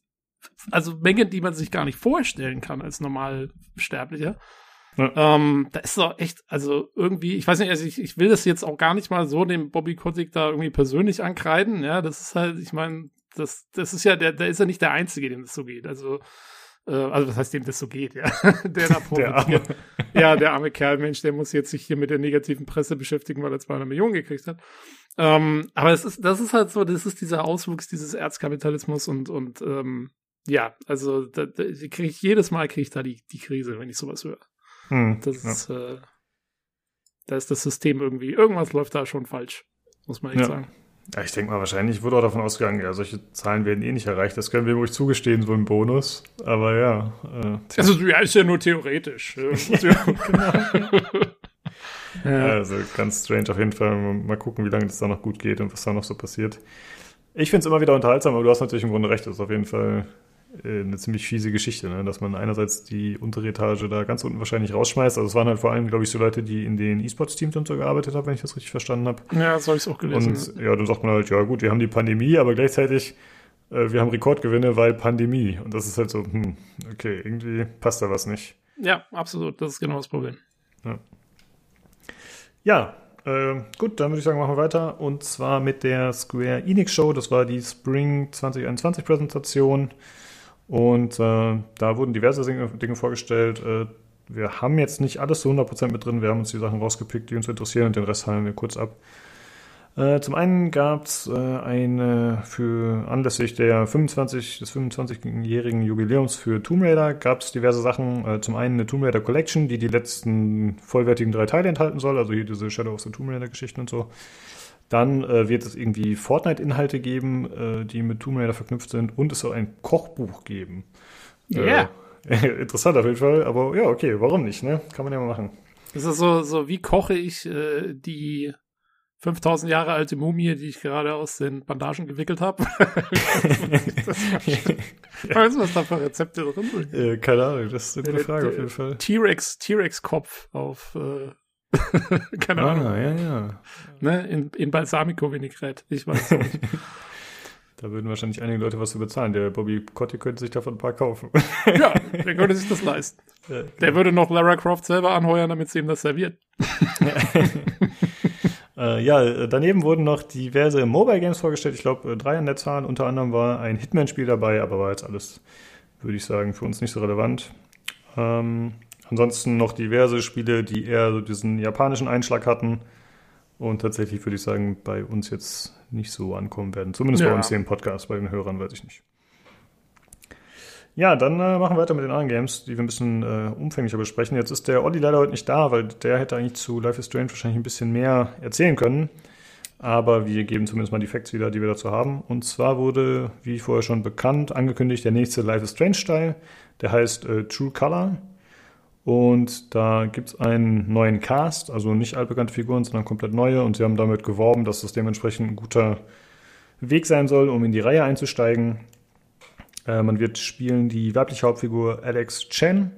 also Mengen, die man sich gar nicht vorstellen kann als Normalsterblicher. Ja. Ähm, da ist doch echt, also irgendwie, ich weiß nicht, also ich, ich will das jetzt auch gar nicht mal so dem Bobby Kotick da irgendwie persönlich ankreiden, ja, das ist halt, ich meine, das, das ist ja, der, der ist ja nicht der Einzige, dem das so geht, also, äh, also was heißt, dem das so geht, ja, der da der arme. ja, der arme Kerl, Mensch, der muss jetzt sich hier mit der negativen Presse beschäftigen, weil er 200 Millionen gekriegt hat. Ähm, aber es ist, das ist halt so, das ist dieser Auswuchs dieses Erzkapitalismus und, und, ähm, ja, also da, da kriege ich jedes Mal kriege ich da die, die Krise, wenn ich sowas höre. Hm, das ja. ist, äh, da ist das System irgendwie, irgendwas läuft da schon falsch, muss man echt ja. sagen. Ja, ich denke mal, wahrscheinlich wurde auch davon ausgegangen, ja, solche Zahlen werden eh nicht erreicht. Das können wir ruhig zugestehen, so ein Bonus. Aber ja. Äh, also, ja, ist ja nur theoretisch. genau. ja. Also, ganz strange auf jeden Fall. Mal gucken, wie lange das da noch gut geht und was da noch so passiert. Ich finde es immer wieder unterhaltsam, aber du hast natürlich im Grunde recht. Das ist auf jeden Fall eine ziemlich fiese Geschichte, ne? dass man einerseits die untere Etage da ganz unten wahrscheinlich rausschmeißt. Also es waren halt vor allem, glaube ich, so Leute, die in den E-Sports-Teams und so gearbeitet haben, wenn ich das richtig verstanden habe. Ja, so habe ich es auch gelesen. Und ja, dann sagt man halt, ja gut, wir haben die Pandemie, aber gleichzeitig, äh, wir haben Rekordgewinne, weil Pandemie. Und das ist halt so, hm, okay, irgendwie passt da was nicht. Ja, absolut, das ist genau das Problem. Ja, ja äh, gut, dann würde ich sagen, machen wir weiter. Und zwar mit der Square Enix Show. Das war die Spring 2021 Präsentation. Und äh, da wurden diverse Dinge, Dinge vorgestellt. Äh, wir haben jetzt nicht alles zu 100% mit drin. Wir haben uns die Sachen rausgepickt, die uns interessieren und den Rest halten wir kurz ab. Äh, zum einen gab es äh, eine für anlässlich der 25, des 25-jährigen Jubiläums für Tomb Raider gab es diverse Sachen. Äh, zum einen eine Tomb Raider Collection, die die letzten vollwertigen drei Teile enthalten soll, also hier diese Shadow of the Tomb Raider Geschichten und so. Dann äh, wird es irgendwie Fortnite-Inhalte geben, äh, die mit Tomb Raider verknüpft sind und es soll ein Kochbuch geben. Ja. Yeah. Äh, interessant auf jeden Fall, aber ja, okay, warum nicht, ne? Kann man ja mal machen. Das ist so, so wie koche ich äh, die 5000 Jahre alte Mumie, die ich gerade aus den Bandagen gewickelt habe. weißt du, was da für Rezepte drin sind? Äh, keine Ahnung, das ist eine gute Frage auf jeden Fall. T-Rex, T-Rex-Kopf auf äh, Keine ah, Ahnung. ja, ja. Ne? In, in Balsamico Vinaigrette. Ich weiß nicht. Da würden wahrscheinlich einige Leute was zu bezahlen. Der Bobby Cotti könnte sich davon ein paar kaufen. ja, der könnte sich das leisten. Ja, der genau. würde noch Lara Croft selber anheuern, damit sie ihm das serviert. Äh, ja, daneben wurden noch diverse Mobile Games vorgestellt. Ich glaube, äh, drei an der Zahl. Unter anderem war ein Hitman-Spiel dabei, aber war jetzt alles, würde ich sagen, für uns nicht so relevant. Ähm, Ansonsten noch diverse Spiele, die eher so diesen japanischen Einschlag hatten und tatsächlich würde ich sagen, bei uns jetzt nicht so ankommen werden. Zumindest ja. bei uns hier im Podcast, bei den Hörern weiß ich nicht. Ja, dann äh, machen wir weiter mit den anderen Games, die wir ein bisschen äh, umfänglicher besprechen. Jetzt ist der Olli leider heute nicht da, weil der hätte eigentlich zu Life is Strange wahrscheinlich ein bisschen mehr erzählen können. Aber wir geben zumindest mal die Facts wieder, die wir dazu haben. Und zwar wurde, wie vorher schon bekannt, angekündigt, der nächste Life is Strange-Style. Der heißt äh, True Color. Und da gibt es einen neuen Cast, also nicht altbekannte Figuren, sondern komplett neue. Und sie haben damit geworben, dass das dementsprechend ein guter Weg sein soll, um in die Reihe einzusteigen. Äh, man wird spielen die weibliche Hauptfigur Alex Chen.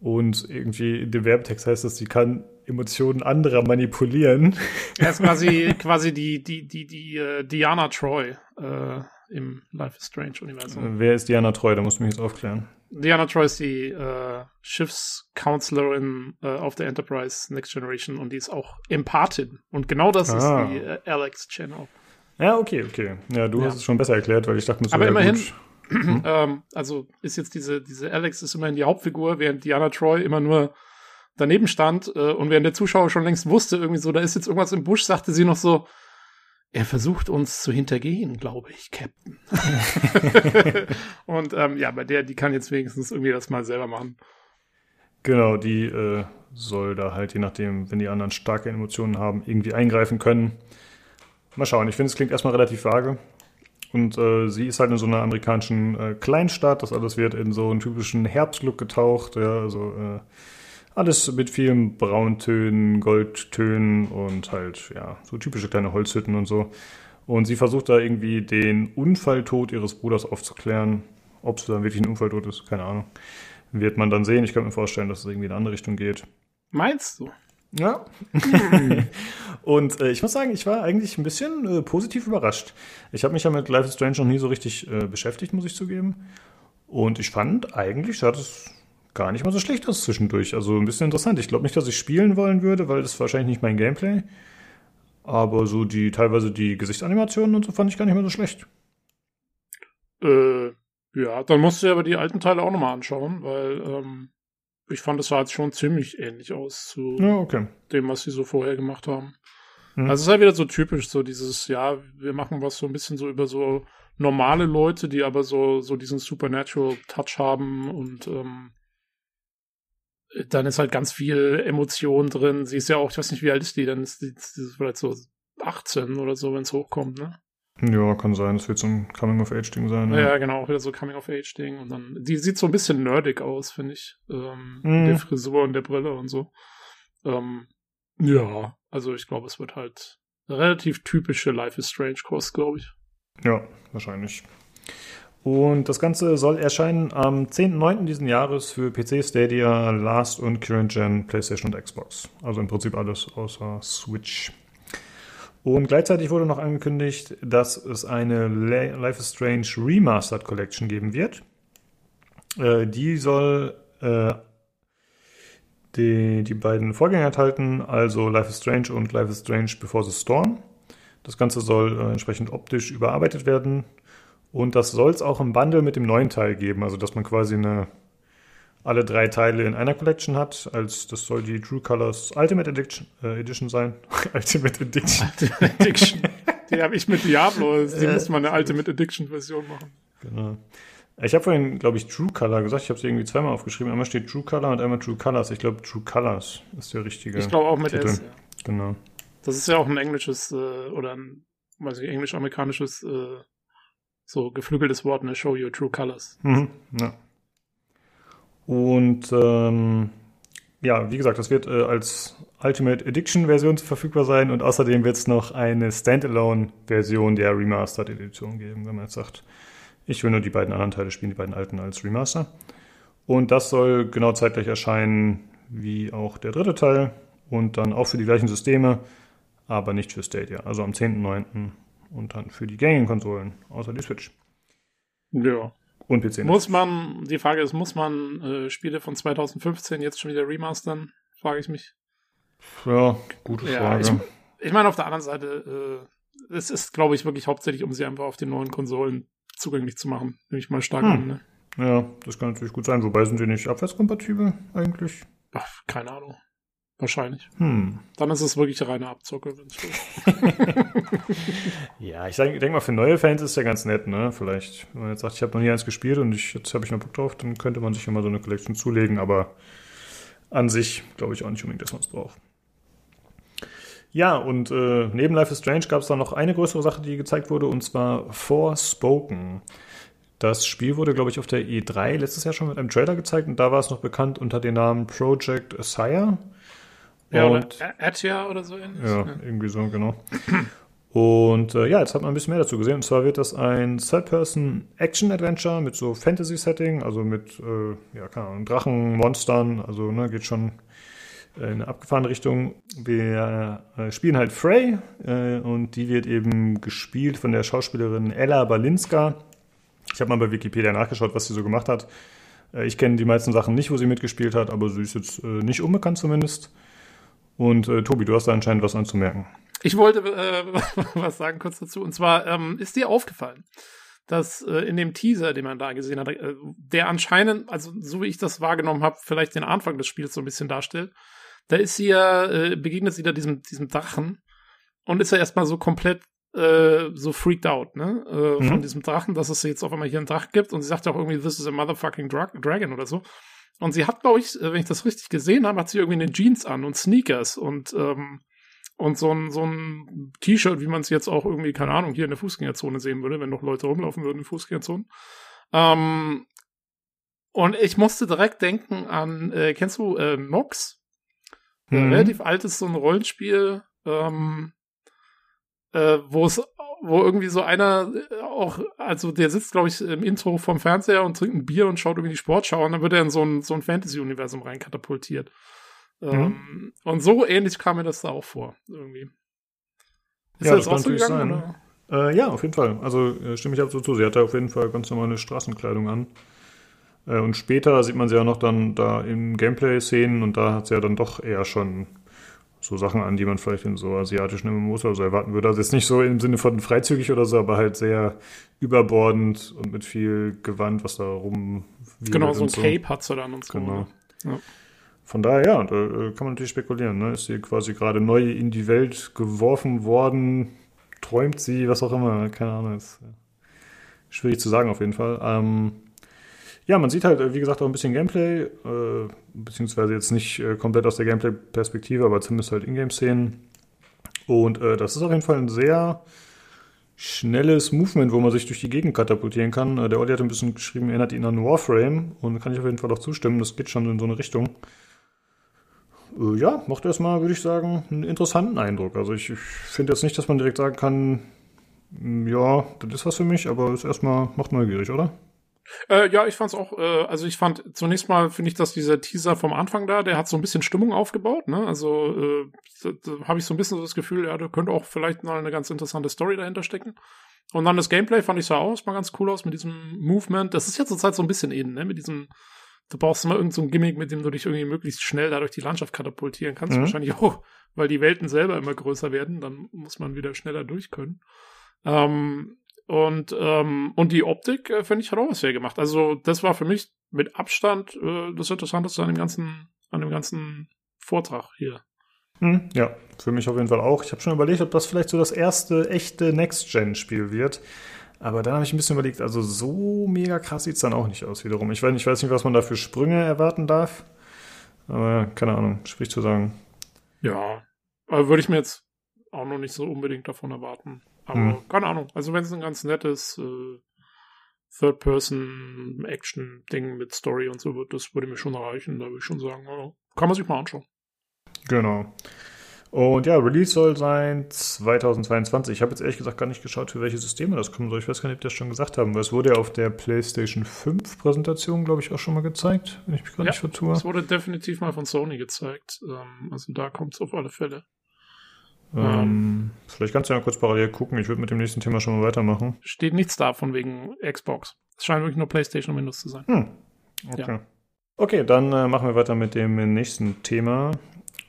Und irgendwie in dem Werbetext heißt es, sie kann Emotionen anderer manipulieren. Er ist quasi, quasi die, die, die, die uh, Diana Troy äh, im Life is Strange-Universum. Wer ist Diana Troy? Da musst du mich jetzt aufklären. Diana Troy ist die äh, Schiffscounselorin äh, auf der Enterprise Next Generation und die ist auch Empathin. Und genau das ah. ist die äh, Alex Chen auch. Ja, okay, okay. Ja, du ja. hast es schon besser erklärt, weil ich dachte mir so, Aber ja, immerhin, hm? ähm, also ist jetzt diese, diese Alex ist immerhin die Hauptfigur, während Diana Troy immer nur daneben stand äh, und während der Zuschauer schon längst wusste, irgendwie so, da ist jetzt irgendwas im Busch, sagte sie noch so, er versucht uns zu hintergehen, glaube ich, Captain. und ähm, ja, bei der, die kann jetzt wenigstens irgendwie das mal selber machen. Genau, die äh, soll da halt, je nachdem, wenn die anderen starke Emotionen haben, irgendwie eingreifen können. Mal schauen, ich finde, es klingt erstmal relativ vage. Und äh, sie ist halt in so einer amerikanischen äh, Kleinstadt. Das alles wird in so einen typischen Herbstlook getaucht. Ja, also äh, alles mit vielen Brauntönen, Goldtönen und halt, ja, so typische kleine Holzhütten und so. Und sie versucht da irgendwie den Unfalltod ihres Bruders aufzuklären. Ob es dann wirklich ein Unfalltod ist, keine Ahnung. Wird man dann sehen. Ich könnte mir vorstellen, dass es irgendwie in eine andere Richtung geht. Meinst du? Ja. und äh, ich muss sagen, ich war eigentlich ein bisschen äh, positiv überrascht. Ich habe mich ja mit Life is Strange noch nie so richtig äh, beschäftigt, muss ich zugeben. Und ich fand eigentlich sah das gar nicht mal so schlecht aus zwischendurch. Also ein bisschen interessant. Ich glaube nicht, dass ich spielen wollen würde, weil das wahrscheinlich nicht mein Gameplay. Aber so die teilweise die Gesichtsanimationen und so fand ich gar nicht mal so schlecht. Äh, ja, dann musst du aber die alten Teile auch nochmal anschauen, weil ähm, ich fand, es sah jetzt schon ziemlich ähnlich aus zu Ja, okay. dem, was sie so vorher gemacht haben. Mhm. Also es ist halt wieder so typisch, so dieses, ja, wir machen was so ein bisschen so über so normale Leute, die aber so, so diesen Supernatural Touch haben und ähm, dann ist halt ganz viel Emotion drin. Sie ist ja auch, ich weiß nicht, wie alt ist die denn? Ist die, ist die vielleicht so 18 oder so, wenn es hochkommt, ne? Ja, kann sein. Das wird so ein Coming-of-Age-Ding sein. Ja, genau, auch wieder so Coming-of-Age-Ding. Und dann, die sieht so ein bisschen nerdig aus, finde ich. Ähm, Mhm. Der Frisur und der Brille und so. Ähm, ja, also ich glaube, es wird halt eine relativ typische Life is Strange Kost, glaube ich. Ja, wahrscheinlich. Und das Ganze soll erscheinen am 10.9. diesen Jahres für PC, Stadia, Last und Current Gen, PlayStation und Xbox. Also im Prinzip alles außer Switch. Und gleichzeitig wurde noch angekündigt, dass es eine Life is Strange Remastered Collection geben wird. Äh, die soll äh, die, die beiden Vorgänger enthalten, also Life is Strange und Life is Strange Before the Storm. Das Ganze soll äh, entsprechend optisch überarbeitet werden. Und das soll es auch im Bundle mit dem neuen Teil geben, also dass man quasi eine, alle drei Teile in einer Collection hat. Als das soll die True Colors Ultimate Edition, äh, Edition sein. Ultimate Edition. Addiction. die habe ich mit Diablo. Die Äh, muss man eine alte mit Addiction-Version machen. Genau. Ich habe vorhin, glaube ich, True Color gesagt. Ich habe es irgendwie zweimal aufgeschrieben. Einmal steht True Color und einmal True Colors. Ich glaube, True Colors ist der richtige. Ich glaube auch mit Titel. S. Ja. Genau. Das ist ja auch ein englisches äh, oder ein, weiß ich, englisch-amerikanisches äh, so geflügeltes Wort, ne? Show your true colors. Mhm, ja. Und ähm, ja, wie gesagt, das wird äh, als Ultimate Edition Version verfügbar sein und außerdem wird es noch eine Standalone-Version der Remastered Edition geben, wenn man jetzt sagt, ich will nur die beiden anderen Teile spielen, die beiden alten als Remaster. Und das soll genau zeitgleich erscheinen wie auch der dritte Teil und dann auch für die gleichen Systeme, aber nicht für Stadia. Also am 10.9. und dann für die gängigen Konsolen, außer die Switch Ja. Und PC. Muss man, die Frage ist, muss man äh, Spiele von 2015 jetzt schon wieder remastern? Frage ich mich. Ja, gute Ja, Frage. ich, ich meine, auf der anderen Seite, äh, es ist, glaube ich, wirklich hauptsächlich, um sie einfach auf den neuen Konsolen zugänglich zu machen. Nehme ich mal stark Hm. an. Ne? ja, das kann natürlich gut sein. Wobei sind die nicht abwärtskompatibel eigentlich? Ach, keine Ahnung. Wahrscheinlich. Hm. Dann ist es wirklich reine Abzocke. Ja, ich denke mal, für neue Fans ist ja ganz nett, ne? Vielleicht, wenn man jetzt sagt, ich habe noch nie eins gespielt und ich, jetzt habe ich mal Bock drauf, dann könnte man sich ja mal so eine Collection zulegen, aber an sich glaube ich auch nicht unbedingt, dass man es braucht. Ja, und äh, neben Life is Strange gab es dann noch eine größere Sache, die gezeigt wurde, und zwar Forspoken. Das Spiel wurde, glaube ich, auf der E3 letztes Jahr schon mit einem Trailer gezeigt und da war es noch bekannt unter dem Namen Project Asire. Ja, oder Und- A- Atia oder so ähnlich. ja, irgendwie so, genau. Und äh, ja, jetzt hat man ein bisschen mehr dazu gesehen. Und zwar wird das ein Third-Person-Action-Adventure mit so Fantasy-Setting, also mit, äh, ja, keine Ahnung, Drachen, Monstern, also ne, geht schon in eine abgefahrene Richtung. Wir äh, spielen halt Frey äh, und die wird eben gespielt von der Schauspielerin Ella Balinska. Ich habe mal bei Wikipedia nachgeschaut, was sie so gemacht hat. Äh, ich kenne die meisten Sachen nicht, wo sie mitgespielt hat, aber sie ist jetzt äh, nicht unbekannt zumindest. Und äh, Tobi, du hast da anscheinend was anzumerken. Ich wollte äh, was sagen kurz dazu. Und zwar ähm, ist dir aufgefallen, dass äh, in dem Teaser, den man da gesehen hat, äh, der anscheinend, also so wie ich das wahrgenommen habe, vielleicht den Anfang des Spiels so ein bisschen darstellt. Da ist sie ja, äh, begegnet sie da diesem, diesem Drachen und ist ja erstmal so komplett äh, so freaked out, ne? Äh, Mhm. Von diesem Drachen, dass es jetzt auf einmal hier einen Drachen gibt und sie sagt ja auch irgendwie, this is a motherfucking dra dragon oder so. Und sie hat, glaube ich, äh, wenn ich das richtig gesehen habe, hat sie irgendwie eine Jeans an und Sneakers und ähm, und so ein, so ein T-Shirt, wie man es jetzt auch irgendwie, keine Ahnung, hier in der Fußgängerzone sehen würde, wenn noch Leute rumlaufen würden in Fußgängerzonen. Ähm, und ich musste direkt denken an, äh, kennst du äh, Nox? Ein Mhm. relativ altes so ein Rollenspiel, ähm, äh, wo es, wo irgendwie so einer äh, auch, also der sitzt, glaube ich, im Intro vom Fernseher und trinkt ein Bier und schaut irgendwie die Sportschau und dann wird er in so ein, so ein Fantasy-Universum rein katapultiert. Ähm, mhm. Und so ähnlich kam mir das da auch vor, irgendwie. Ist ja, das, das auch so gegangen? Äh, ja, auf jeden Fall. Also äh, stimme ich absolut zu. Sie hatte auf jeden Fall ganz normale Straßenkleidung an. Äh, und später sieht man sie ja noch dann da im Gameplay-Szenen und da hat sie ja dann doch eher schon so Sachen an, die man vielleicht in so asiatischen MMOs oder so erwarten würde. Also jetzt nicht so im Sinne von freizügig oder so, aber halt sehr überbordend und mit viel Gewand, was da rum. Genau, so ein so. Cape hat sie dann und so. Genau. Ja. Von daher, ja, da äh, kann man natürlich spekulieren. Ne? Ist sie quasi gerade neu in die Welt geworfen worden? Träumt sie, was auch immer? Keine Ahnung. Ist schwierig zu sagen auf jeden Fall. Ähm, ja, man sieht halt, äh, wie gesagt, auch ein bisschen Gameplay, äh, beziehungsweise jetzt nicht äh, komplett aus der Gameplay-Perspektive, aber zumindest halt Ingame-Szenen. Und äh, das ist auf jeden Fall ein sehr schnelles Movement, wo man sich durch die Gegend katapultieren kann. Äh, der Olli hat ein bisschen geschrieben, erinnert ihn an Warframe und kann ich auf jeden Fall auch zustimmen. Das geht schon in so eine Richtung. Äh, ja, macht erstmal, würde ich sagen, einen interessanten Eindruck. Also ich, ich finde jetzt nicht, dass man direkt sagen kann, ja, das ist was für mich, aber es erstmal macht neugierig, oder? Äh, ja, ich fand's auch, äh, also ich fand zunächst mal finde ich, dass dieser Teaser vom Anfang da, der hat so ein bisschen Stimmung aufgebaut, ne? Also äh, da, da habe ich so ein bisschen so das Gefühl, ja, da könnte auch vielleicht mal eine ganz interessante Story dahinter stecken. Und dann das Gameplay fand ich sah aus, mal ganz cool aus mit diesem Movement. Das ist ja zurzeit so ein bisschen in, ne? Mit diesem, du brauchst immer irgendein so Gimmick, mit dem du dich irgendwie möglichst schnell da durch die Landschaft katapultieren kannst. Mhm. Wahrscheinlich auch, weil die Welten selber immer größer werden, dann muss man wieder schneller durch können. Ähm, und, ähm, und die Optik, äh, finde ich, hat auch was sehr gemacht. Also, das war für mich mit Abstand äh, das Interessanteste an dem ganzen, an dem ganzen Vortrag hier. Hm, ja, für mich auf jeden Fall auch. Ich habe schon überlegt, ob das vielleicht so das erste echte Next-Gen-Spiel wird. Aber dann habe ich ein bisschen überlegt, also so mega krass sieht es dann auch nicht aus wiederum. Ich weiß, ich weiß nicht, was man da für Sprünge erwarten darf. Aber keine Ahnung, sprich zu sagen. Ja, würde ich mir jetzt auch noch nicht so unbedingt davon erwarten. Aber hm. keine Ahnung. Also wenn es ein ganz nettes äh, Third-Person-Action-Ding mit Story und so wird, das würde mir schon reichen. Da würde ich schon sagen, ja, kann man sich mal anschauen. Genau. Und ja, Release soll sein 2022. Ich habe jetzt ehrlich gesagt gar nicht geschaut, für welche Systeme das kommen soll. Ich weiß gar nicht, ob die das schon gesagt haben, weil es wurde ja auf der PlayStation 5 Präsentation, glaube ich, auch schon mal gezeigt, wenn ich mich gar ja, nicht vertue. Es wurde definitiv mal von Sony gezeigt. Ähm, also da kommt es auf alle Fälle. Ähm, vielleicht kannst du ja kurz parallel gucken. Ich würde mit dem nächsten Thema schon mal weitermachen. Steht nichts da von wegen Xbox. Es scheint wirklich nur PlayStation und Windows zu sein. Hm. Okay. Ja. Okay, dann äh, machen wir weiter mit dem nächsten Thema.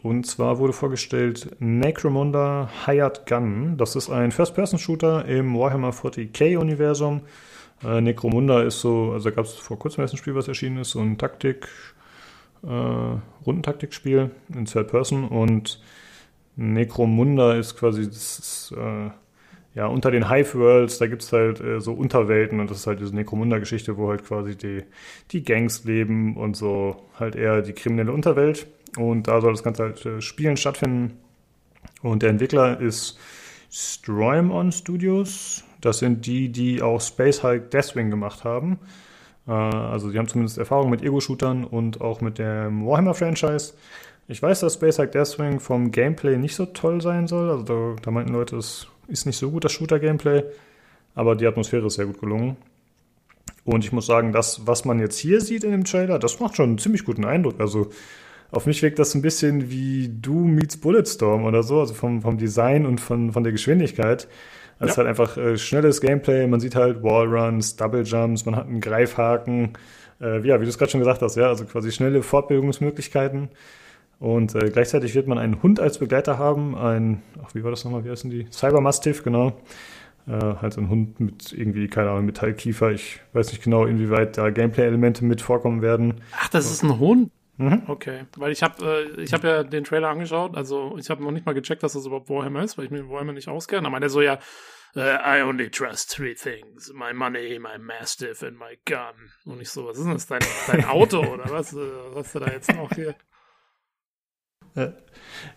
Und zwar wurde vorgestellt Necromunda Hired Gun. Das ist ein First-Person-Shooter im Warhammer 40k-Universum. Äh, Necromunda ist so, also da gab es vor kurzem erst ein Spiel, was erschienen ist, so ein Taktik, äh, Rundentaktikspiel in Third Person und Necromunda ist quasi das ist, äh, ja unter den Hive Worlds, da gibt es halt äh, so Unterwelten und das ist halt diese Necromunda-Geschichte, wo halt quasi die, die Gangs leben und so halt eher die kriminelle Unterwelt. Und da soll das Ganze halt äh, Spielen stattfinden. Und der Entwickler ist Stroimon Studios. Das sind die, die auch Space Hulk Deathwing gemacht haben. Äh, also die haben zumindest Erfahrung mit Ego-Shootern und auch mit dem Warhammer-Franchise. Ich weiß, dass Space Hulk Deathwing vom Gameplay nicht so toll sein soll. Also da, da meinten Leute, es ist nicht so gut, das Shooter-Gameplay. Aber die Atmosphäre ist sehr gut gelungen. Und ich muss sagen, das, was man jetzt hier sieht in dem Trailer, das macht schon einen ziemlich guten Eindruck. Also auf mich wirkt das ein bisschen wie Doom meets Bulletstorm oder so, also vom, vom Design und von, von der Geschwindigkeit. Es ja. ist halt einfach äh, schnelles Gameplay, man sieht halt Wallruns, Double Jumps, man hat einen Greifhaken, äh, ja, wie du es gerade schon gesagt hast, ja, also quasi schnelle Fortbildungsmöglichkeiten. Und äh, gleichzeitig wird man einen Hund als Begleiter haben, ein, ach, wie war das nochmal, wie heißen die? Cybermastiff, genau. Äh, halt so ein Hund mit irgendwie, keine Ahnung, Metallkiefer. Ich weiß nicht genau, inwieweit da Gameplay-Elemente mit vorkommen werden. Ach, das ist ein Hund? Mhm. Okay, weil ich habe äh, ich habe ja den Trailer angeschaut, also ich habe noch nicht mal gecheckt, dass das überhaupt Warhammer ist, weil ich mir Warhammer nicht auskenne. Aber der so ja, uh, I only trust three things: my money, my mastiff and my gun. Und ich so, was ist denn das, dein, dein Auto oder was? Was hast du da jetzt noch hier? Äh,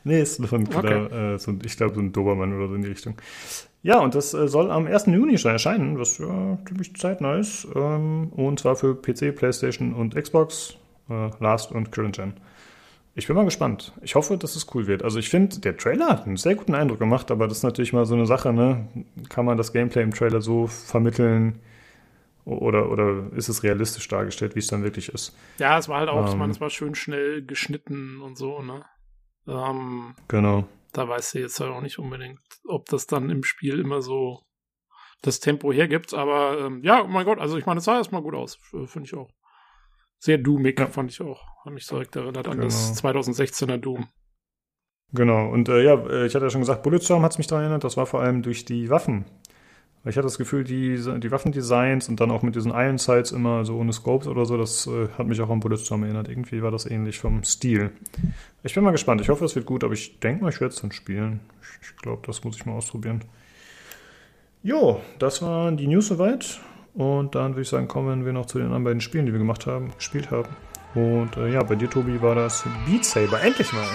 nee, ist von, okay. äh, so, ich glaube, so ein Dobermann oder so in die Richtung. Ja, und das äh, soll am 1. Juni schon erscheinen, was ja ziemlich zeitnah ist. Ähm, und zwar für PC, PlayStation und Xbox, äh, Last und Current Gen. Ich bin mal gespannt. Ich hoffe, dass es cool wird. Also ich finde, der Trailer hat einen sehr guten Eindruck gemacht, aber das ist natürlich mal so eine Sache, ne? Kann man das Gameplay im Trailer so vermitteln, Oder, oder ist es realistisch dargestellt, wie es dann wirklich ist? Ja, es war halt auch, ähm, ich meine, Ähm. es war schön schnell geschnitten und so, ne? Ähm, Genau. da weißt du jetzt halt auch nicht unbedingt, ob das dann im Spiel immer so das Tempo hergibt. Aber ähm, ja, oh mein Gott, also ich meine, es sah erstmal gut aus, finde ich auch. Sehr doomig, Ja. fand ich auch. Hat mich direkt erinnert an Genau. das 2016er Doom. Genau. Und äh, ja, äh, ich hatte ja schon gesagt, Bulletstorm hat es mich daran erinnert. Das war vor allem durch die Waffen. Weil ich hatte das Gefühl, die, die Waffendesigns und dann auch mit diesen Iron Sights immer so ohne Scopes oder so, das äh, hat mich auch an Bulletstorm erinnert. Irgendwie war das ähnlich vom Stil. Ich bin mal gespannt. Ich hoffe, es wird gut, aber ich denke mal, ich werde es dann spielen. Ich, ich glaube, das muss ich mal ausprobieren. Jo, das waren die News soweit. Und dann würde ich sagen, kommen wir noch zu den anderen beiden Spielen, die wir gemacht haben, gespielt haben. Und äh, ja, bei dir, Tobi, war das Beat Saber. Endlich mal.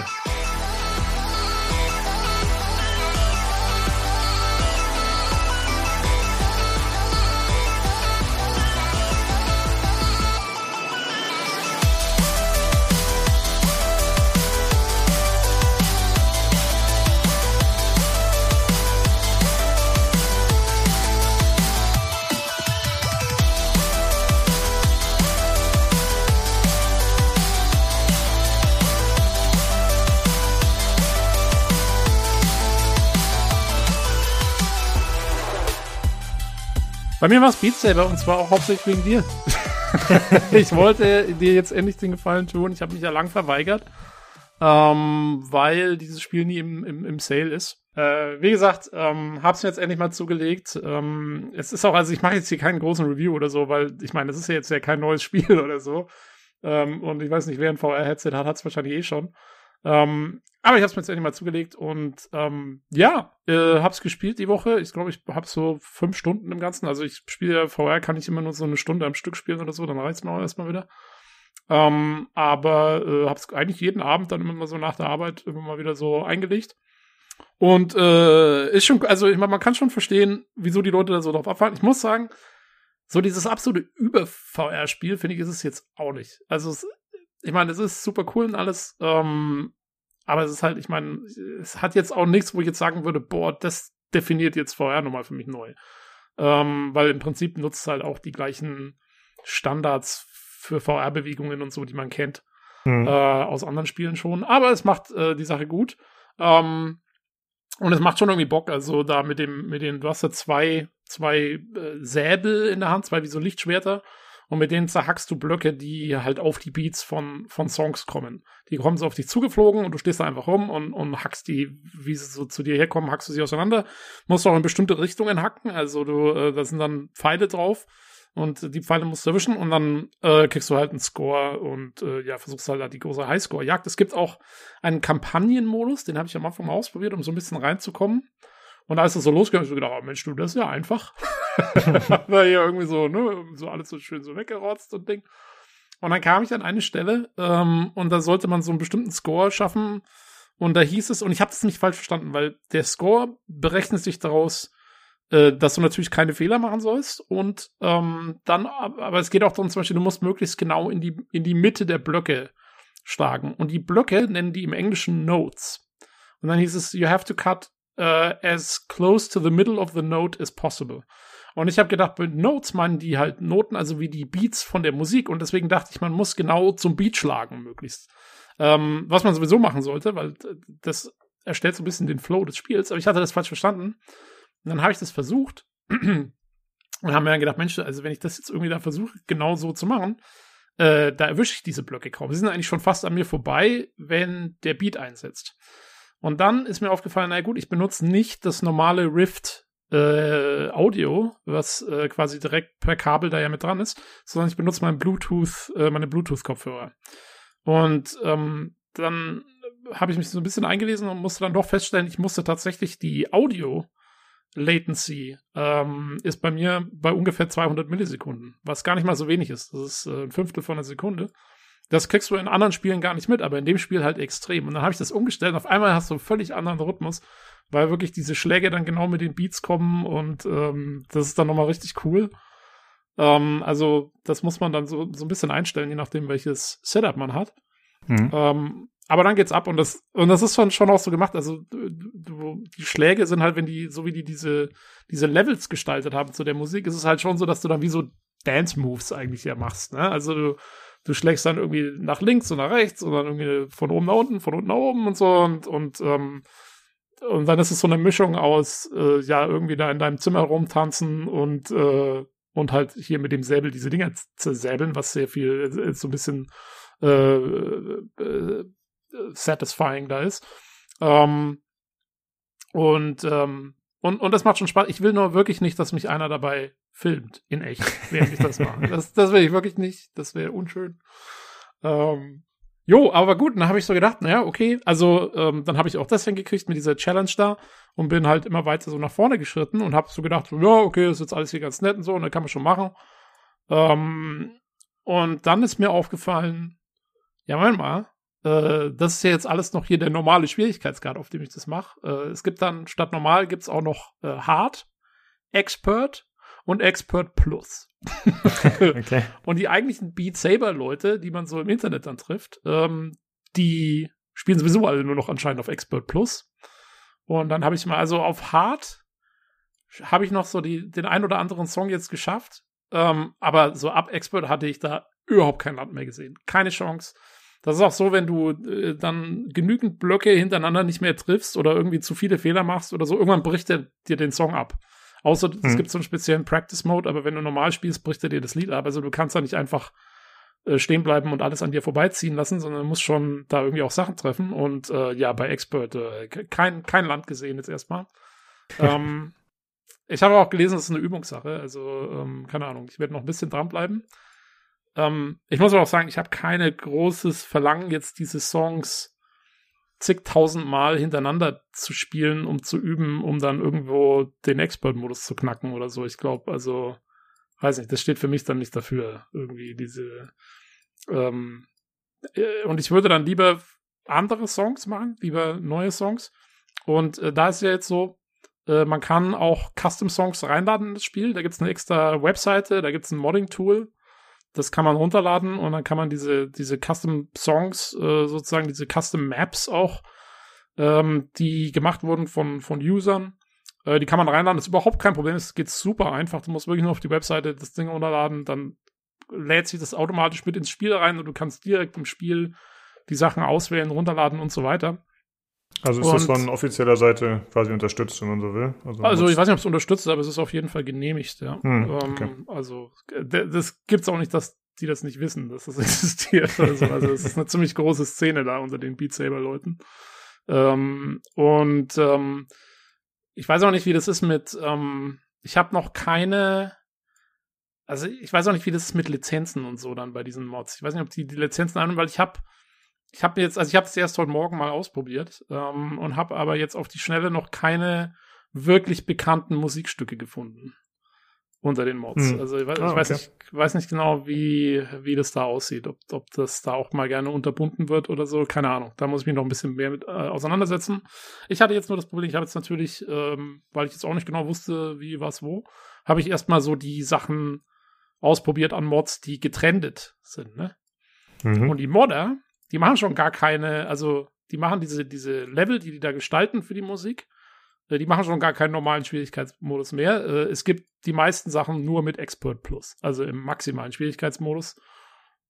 Bei mir war es Beat Saber und zwar auch hauptsächlich wegen dir. ich wollte dir jetzt endlich den Gefallen tun. Ich habe mich ja lang verweigert, ähm, weil dieses Spiel nie im, im, im Sale ist. Äh, wie gesagt, ähm, hab's mir jetzt endlich mal zugelegt. Ähm, es ist auch, also ich mache jetzt hier keinen großen Review oder so, weil ich meine, es ist ja jetzt ja kein neues Spiel oder so. Ähm, und ich weiß nicht, wer ein VR-Headset hat, hat's wahrscheinlich eh schon. Ähm, aber ich habe es mir jetzt endlich mal zugelegt und ähm, ja, äh, hab's gespielt die Woche. Ich glaube, ich habe so fünf Stunden im Ganzen. Also ich spiele ja VR, kann ich immer nur so eine Stunde am Stück spielen oder so, dann reicht's mir auch erstmal wieder. Ähm, aber äh, hab's eigentlich jeden Abend dann immer so nach der Arbeit immer mal wieder so eingelegt. Und äh, ist schon, also ich meine, man kann schon verstehen, wieso die Leute da so drauf abfahren. Ich muss sagen, so dieses absolute Über-VR-Spiel, finde ich, ist es jetzt auch nicht. Also es, ich meine, es ist super cool und alles, ähm, aber es ist halt, ich meine, es hat jetzt auch nichts, wo ich jetzt sagen würde, boah, das definiert jetzt VR nochmal für mich neu. Ähm, weil im Prinzip nutzt es halt auch die gleichen Standards für VR-Bewegungen und so, die man kennt Hm. äh, aus anderen Spielen schon. Aber es macht äh, die Sache gut. Ähm, und es macht schon irgendwie Bock. Also da mit dem, mit den, du hast ja zwei, zwei äh, Säbel in der Hand, zwei wie so Lichtschwerter. Und mit denen zerhackst du Blöcke, die halt auf die Beats von, von Songs kommen. Die kommen so auf dich zugeflogen und du stehst da einfach rum und, und hackst die, wie sie so zu dir herkommen, hackst du sie auseinander. Musst auch in bestimmte Richtungen hacken. Also du, äh, da sind dann Pfeile drauf und die Pfeile musst du erwischen und dann äh, kriegst du halt einen Score und äh, ja, versuchst halt da die große Highscore-Jagd. Es gibt auch einen Kampagnenmodus, den habe ich am Anfang mal ausprobiert, um so ein bisschen reinzukommen. Und als es so losgegangen ist, hab ich gedacht, oh Mensch, du, das ist ja einfach. War hier irgendwie so, ne, so alles so schön so weggerotzt und Ding. Und dann kam ich an eine Stelle ähm, und da sollte man so einen bestimmten Score schaffen. Und da hieß es, und ich habe das nicht falsch verstanden, weil der Score berechnet sich daraus, äh, dass du natürlich keine Fehler machen sollst. Und ähm, dann, aber es geht auch darum, zum Beispiel, du musst möglichst genau in die, in die Mitte der Blöcke schlagen. Und die Blöcke nennen die im Englischen Notes. Und dann hieß es, you have to cut uh, as close to the middle of the note as possible. Und ich habe gedacht, mit Notes meinen die halt Noten, also wie die Beats von der Musik. Und deswegen dachte ich, man muss genau zum Beat schlagen, möglichst. Ähm, was man sowieso machen sollte, weil das erstellt so ein bisschen den Flow des Spiels. Aber ich hatte das falsch verstanden. Und dann habe ich das versucht und haben mir dann gedacht, Mensch, also wenn ich das jetzt irgendwie da versuche, genau so zu machen, äh, da erwische ich diese Blöcke kaum. Sie sind eigentlich schon fast an mir vorbei, wenn der Beat einsetzt. Und dann ist mir aufgefallen, na gut, ich benutze nicht das normale Rift äh, Audio, was äh, quasi direkt per Kabel da ja mit dran ist, sondern ich benutze mein Bluetooth, äh, meine Bluetooth-Kopfhörer. Und ähm, dann habe ich mich so ein bisschen eingelesen und musste dann doch feststellen, ich musste tatsächlich die Audio Latency ähm, ist bei mir bei ungefähr 200 Millisekunden, was gar nicht mal so wenig ist. Das ist äh, ein Fünftel von einer Sekunde. Das kriegst du in anderen Spielen gar nicht mit, aber in dem Spiel halt extrem. Und dann habe ich das umgestellt und auf einmal hast du einen völlig anderen Rhythmus, weil wirklich diese Schläge dann genau mit den Beats kommen und ähm, das ist dann nochmal richtig cool. Ähm, also das muss man dann so, so ein bisschen einstellen, je nachdem, welches Setup man hat. Mhm. Ähm, aber dann geht's ab und das und das ist schon schon auch so gemacht. Also du, die Schläge sind halt, wenn die so wie die diese diese Levels gestaltet haben zu der Musik, ist es halt schon so, dass du dann wie so Dance-Moves eigentlich ja machst. Ne? Also du, du schlägst dann irgendwie nach links und nach rechts und dann irgendwie von oben nach unten, von unten nach oben und so und, und, ähm, und dann ist es so eine Mischung aus, äh, ja, irgendwie da in deinem Zimmer rumtanzen und, äh, und halt hier mit dem Säbel diese Dinger zu säbeln, was sehr viel, äh, so ein bisschen äh, äh, satisfying da ist. Ähm, und, ähm, und, und das macht schon Spaß. Ich will nur wirklich nicht, dass mich einer dabei filmt, in echt, während ich das mache. Das, das will ich wirklich nicht. Das wäre unschön. Ähm, jo, aber gut, dann habe ich so gedacht, naja, okay, also ähm, dann habe ich auch das hingekriegt mit dieser Challenge da und bin halt immer weiter so nach vorne geschritten und habe so gedacht, ja, okay, ist jetzt alles hier ganz nett und so und dann kann man schon machen. Ähm, und dann ist mir aufgefallen, ja, Moment mal, äh, das ist ja jetzt alles noch hier der normale Schwierigkeitsgrad, auf dem ich das mache. Äh, es gibt dann statt normal gibt's auch noch äh, Hard, Expert und Expert Plus. okay. Und die eigentlichen Beat Saber Leute, die man so im Internet dann trifft, ähm, die spielen sowieso alle nur noch anscheinend auf Expert Plus. Und dann habe ich mal, also auf Hard habe ich noch so die, den ein oder anderen Song jetzt geschafft. Ähm, aber so ab Expert hatte ich da überhaupt kein Land mehr gesehen. Keine Chance. Das ist auch so, wenn du äh, dann genügend Blöcke hintereinander nicht mehr triffst oder irgendwie zu viele Fehler machst oder so, irgendwann bricht er dir den Song ab. Außer hm. es gibt so einen speziellen Practice-Mode, aber wenn du normal spielst, bricht er dir das Lied ab. Also du kannst da nicht einfach äh, stehen bleiben und alles an dir vorbeiziehen lassen, sondern du musst schon da irgendwie auch Sachen treffen. Und äh, ja, bei Expert äh, kein, kein Land gesehen jetzt erstmal. ähm, ich habe auch gelesen, das ist eine Übungssache. Also, ähm, keine Ahnung, ich werde noch ein bisschen dranbleiben. Ähm, ich muss aber auch sagen, ich habe keine großes Verlangen, jetzt diese Songs zigtausend Mal hintereinander zu spielen, um zu üben, um dann irgendwo den Expert-Modus zu knacken oder so. Ich glaube, also, weiß nicht, das steht für mich dann nicht dafür, irgendwie diese. Ähm, äh, und ich würde dann lieber andere Songs machen, lieber neue Songs. Und äh, da ist ja jetzt so, äh, man kann auch Custom-Songs reinladen in das Spiel. Da gibt es eine extra Webseite, da gibt es ein Modding-Tool das kann man runterladen und dann kann man diese, diese Custom Songs, äh, sozusagen diese Custom Maps auch, ähm, die gemacht wurden von, von Usern, äh, die kann man reinladen. Das ist überhaupt kein Problem. Es geht super einfach. Du musst wirklich nur auf die Webseite das Ding runterladen, dann lädt sich das automatisch mit ins Spiel rein und du kannst direkt im Spiel die Sachen auswählen, runterladen und so weiter. Also ist und, das von offizieller Seite quasi unterstützt, wenn man so will? Also, also ich weiß nicht, ob es unterstützt ist, aber es ist auf jeden Fall genehmigt, ja. Hm, okay. ähm, also das gibt's auch nicht, dass die das nicht wissen, dass das existiert. Also, also es ist eine ziemlich große Szene da unter den Beat Saber-Leuten. Ähm, und ähm, ich weiß auch nicht, wie das ist mit, ähm, ich habe noch keine, also ich weiß auch nicht, wie das ist mit Lizenzen und so dann bei diesen Mods. Ich weiß nicht, ob die die Lizenzen haben, weil ich habe ich habe jetzt, also ich habe es erst heute Morgen mal ausprobiert ähm, und habe aber jetzt auf die Schnelle noch keine wirklich bekannten Musikstücke gefunden unter den Mods. Hm. Also ich, weiß, ah, ich weiß, nicht, weiß nicht genau, wie, wie das da aussieht, ob, ob das da auch mal gerne unterbunden wird oder so. Keine Ahnung. Da muss ich mich noch ein bisschen mehr mit äh, auseinandersetzen. Ich hatte jetzt nur das Problem, ich habe jetzt natürlich, ähm, weil ich jetzt auch nicht genau wusste, wie, was, wo, habe ich erstmal so die Sachen ausprobiert an Mods, die getrendet sind, ne? Mhm. Und die Modder, die machen schon gar keine, also die machen diese, diese Level, die die da gestalten für die Musik, äh, die machen schon gar keinen normalen Schwierigkeitsmodus mehr. Äh, es gibt die meisten Sachen nur mit Expert Plus, also im maximalen Schwierigkeitsmodus.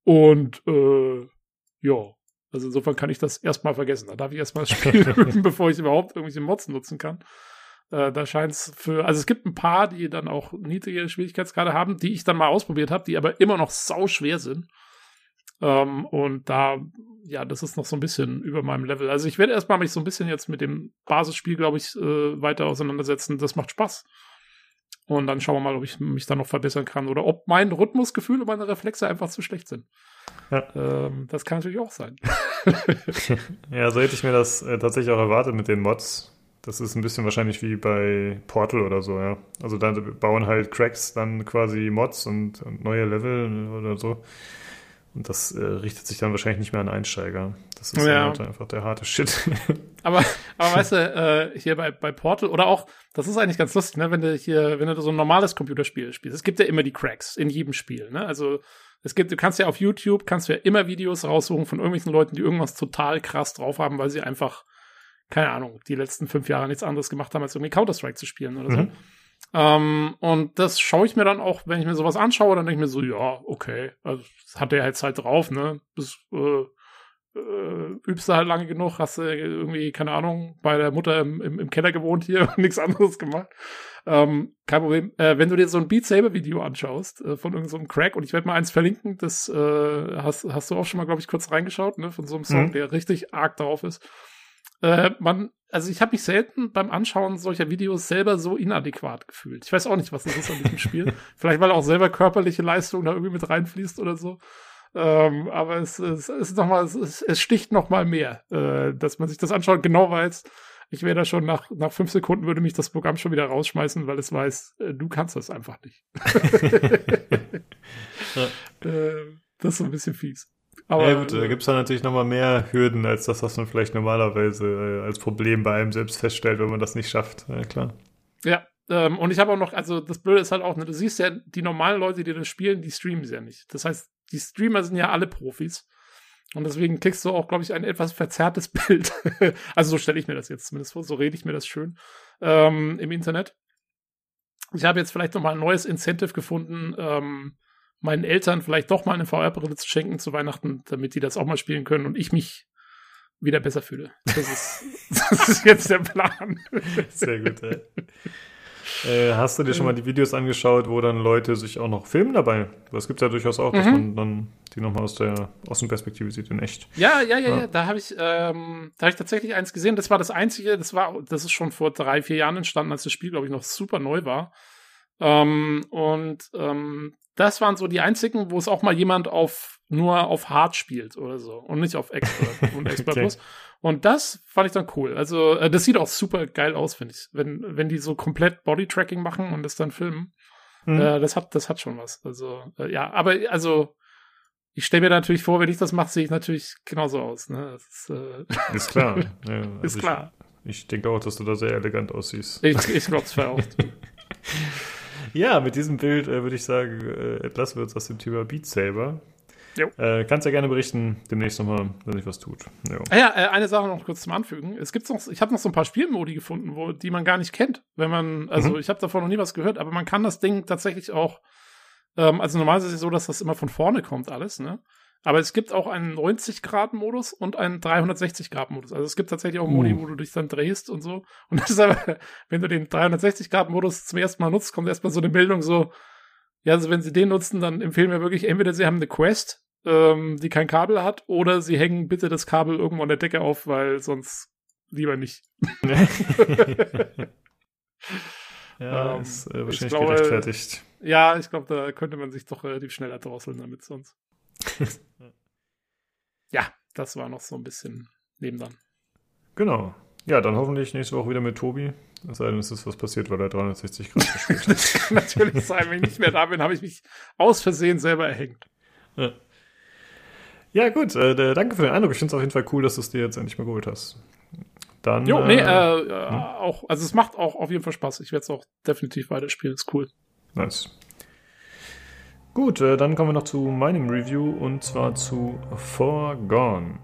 Und äh, ja, also insofern kann ich das erstmal vergessen. Da darf ich erstmal das Spiel üben, bevor ich überhaupt irgendwelche Mods nutzen kann. Äh, da scheint es für, also es gibt ein paar, die dann auch niedrige Schwierigkeitsgrade haben, die ich dann mal ausprobiert habe, die aber immer noch sau schwer sind. Ähm, und da, ja, das ist noch so ein bisschen über meinem Level. Also ich werde erstmal mich so ein bisschen jetzt mit dem Basisspiel, glaube ich, äh, weiter auseinandersetzen. Das macht Spaß. Und dann schauen wir mal, ob ich mich da noch verbessern kann oder ob mein Rhythmusgefühl und meine Reflexe einfach zu schlecht sind. Ja. Ähm, das kann natürlich auch sein. ja, so hätte ich mir das äh, tatsächlich auch erwartet mit den Mods. Das ist ein bisschen wahrscheinlich wie bei Portal oder so, ja. Also da bauen halt Cracks dann quasi Mods und, und neue Level oder so. Und das äh, richtet sich dann wahrscheinlich nicht mehr an Einsteiger. Das ist ja. halt einfach der harte Shit. aber, aber weißt du, äh, hier bei, bei Portal oder auch, das ist eigentlich ganz lustig, ne, wenn du hier, wenn du so ein normales Computerspiel spielst. Es gibt ja immer die Cracks in jedem Spiel, ne? Also es gibt, du kannst ja auf YouTube, kannst du ja immer Videos raussuchen von irgendwelchen Leuten, die irgendwas total krass drauf haben, weil sie einfach, keine Ahnung, die letzten fünf Jahre nichts anderes gemacht haben, als irgendwie Counter-Strike zu spielen oder so. Ähm, und das schaue ich mir dann auch, wenn ich mir sowas anschaue, dann denke ich mir so, ja, okay, also das hat der jetzt halt drauf, ne? Das äh, äh, übst du halt lange genug, hast du irgendwie, keine Ahnung, bei der Mutter im, im, im Keller gewohnt hier und nichts anderes gemacht. Ähm, kein Problem. Äh, wenn du dir so ein Beat Saber Video anschaust äh, von irgendeinem so Crack und ich werde mal eins verlinken, das äh, hast, hast du auch schon mal, glaube ich, kurz reingeschaut, ne, von so einem Song, mhm. der richtig arg drauf ist. Äh, man, also ich habe mich selten beim Anschauen solcher Videos selber so inadäquat gefühlt. Ich weiß auch nicht, was das ist an diesem Spiel. Vielleicht, weil auch selber körperliche Leistung da irgendwie mit reinfließt oder so. Ähm, aber es, es, ist noch mal, es, es sticht noch mal mehr, äh, dass man sich das anschaut, genau weiß, ich wäre da schon nach, nach fünf Sekunden würde mich das Programm schon wieder rausschmeißen, weil es weiß, äh, du kannst das einfach nicht. äh, das ist so ein bisschen fies. Aber, ja gut, da gibt es dann natürlich nochmal mehr Hürden als das, was man vielleicht normalerweise äh, als Problem bei einem selbst feststellt, wenn man das nicht schafft. Ja, klar. Ja, ähm, und ich habe auch noch, also das Blöde ist halt auch, ne, du siehst ja, die normalen Leute, die das spielen, die streamen es ja nicht. Das heißt, die Streamer sind ja alle Profis. Und deswegen kriegst du auch, glaube ich, ein etwas verzerrtes Bild. also so stelle ich mir das jetzt zumindest vor, so rede ich mir das schön ähm, im Internet. Ich habe jetzt vielleicht noch mal ein neues Incentive gefunden, ähm, meinen Eltern vielleicht doch mal eine VR-Brille zu schenken zu Weihnachten, damit die das auch mal spielen können und ich mich wieder besser fühle. Das ist, das ist jetzt der Plan. Sehr gut. Ey. Äh, hast du dir schon mal die Videos angeschaut, wo dann Leute sich auch noch filmen dabei? Das gibt ja durchaus auch, dass mhm. man dann die nochmal aus der Außenperspektive sieht in echt. Ja, ja, ja, ja. ja. Da habe ich, ähm, da habe ich tatsächlich eins gesehen. Das war das einzige. Das war, das ist schon vor drei, vier Jahren entstanden, als das Spiel, glaube ich, noch super neu war. Ähm, und ähm, das waren so die einzigen, wo es auch mal jemand auf nur auf Hard spielt oder so und nicht auf Expert und Expert okay. Plus. Und das fand ich dann cool. Also, äh, das sieht auch super geil aus, finde ich. Wenn, wenn die so komplett Bodytracking machen und das dann filmen. Mhm. Äh, das hat, das hat schon was. Also, äh, ja, aber also, ich stelle mir natürlich vor, wenn ich das mache, sehe ich natürlich genauso aus. Ne? Ist, äh, ist, klar. Ja, also ist klar. Ich, ich denke auch, dass du da sehr elegant aussiehst. Ich, ich glaube es auch. Ja, mit diesem Bild äh, würde ich sagen, äh, entlassen wir uns aus dem Thema Beat Saber. Äh, kannst ja gerne berichten, demnächst nochmal, wenn sich was tut. Jo. Ah ja, äh, eine Sache noch kurz zum Anfügen. Es gibt noch, ich habe noch so ein paar Spielmodi gefunden, wo, die man gar nicht kennt. Wenn man, also mhm. ich habe davon noch nie was gehört, aber man kann das Ding tatsächlich auch, ähm, also normalerweise ist es so, dass das immer von vorne kommt alles, ne? Aber es gibt auch einen 90-Grad-Modus und einen 360-Grad-Modus. Also es gibt tatsächlich auch Modi, uh. wo du dich dann drehst und so. Und das ist aber, wenn du den 360-Grad-Modus zum ersten Mal nutzt, kommt erstmal so eine Meldung so, ja, also wenn sie den nutzen, dann empfehlen wir wirklich, entweder sie haben eine Quest, ähm, die kein Kabel hat, oder sie hängen bitte das Kabel irgendwo an der Decke auf, weil sonst lieber nicht. ja, ähm, ist äh, wahrscheinlich glaube, gerechtfertigt. Ja, ich glaube, da könnte man sich doch relativ schnell erdrosseln damit sonst. Ja, das war noch so ein bisschen nebendran. Genau. Ja, dann hoffentlich nächste Woche wieder mit Tobi. Es sei denn, es ist was passiert, weil er 360 Grad gespielt Das kann natürlich sein. Wenn ich nicht mehr da bin, habe ich mich aus Versehen selber erhängt. Ja, ja gut. Äh, danke für den Eindruck. Ich finde es auf jeden Fall cool, dass du es dir jetzt endlich mal geholt hast. Dann, jo, nee, äh, äh, hm? auch, also es macht auch auf jeden Fall Spaß. Ich werde es auch definitiv weiterspielen. Ist cool. Nice. Gut, äh, dann kommen wir noch zu meinem Review und zwar zu Forgone.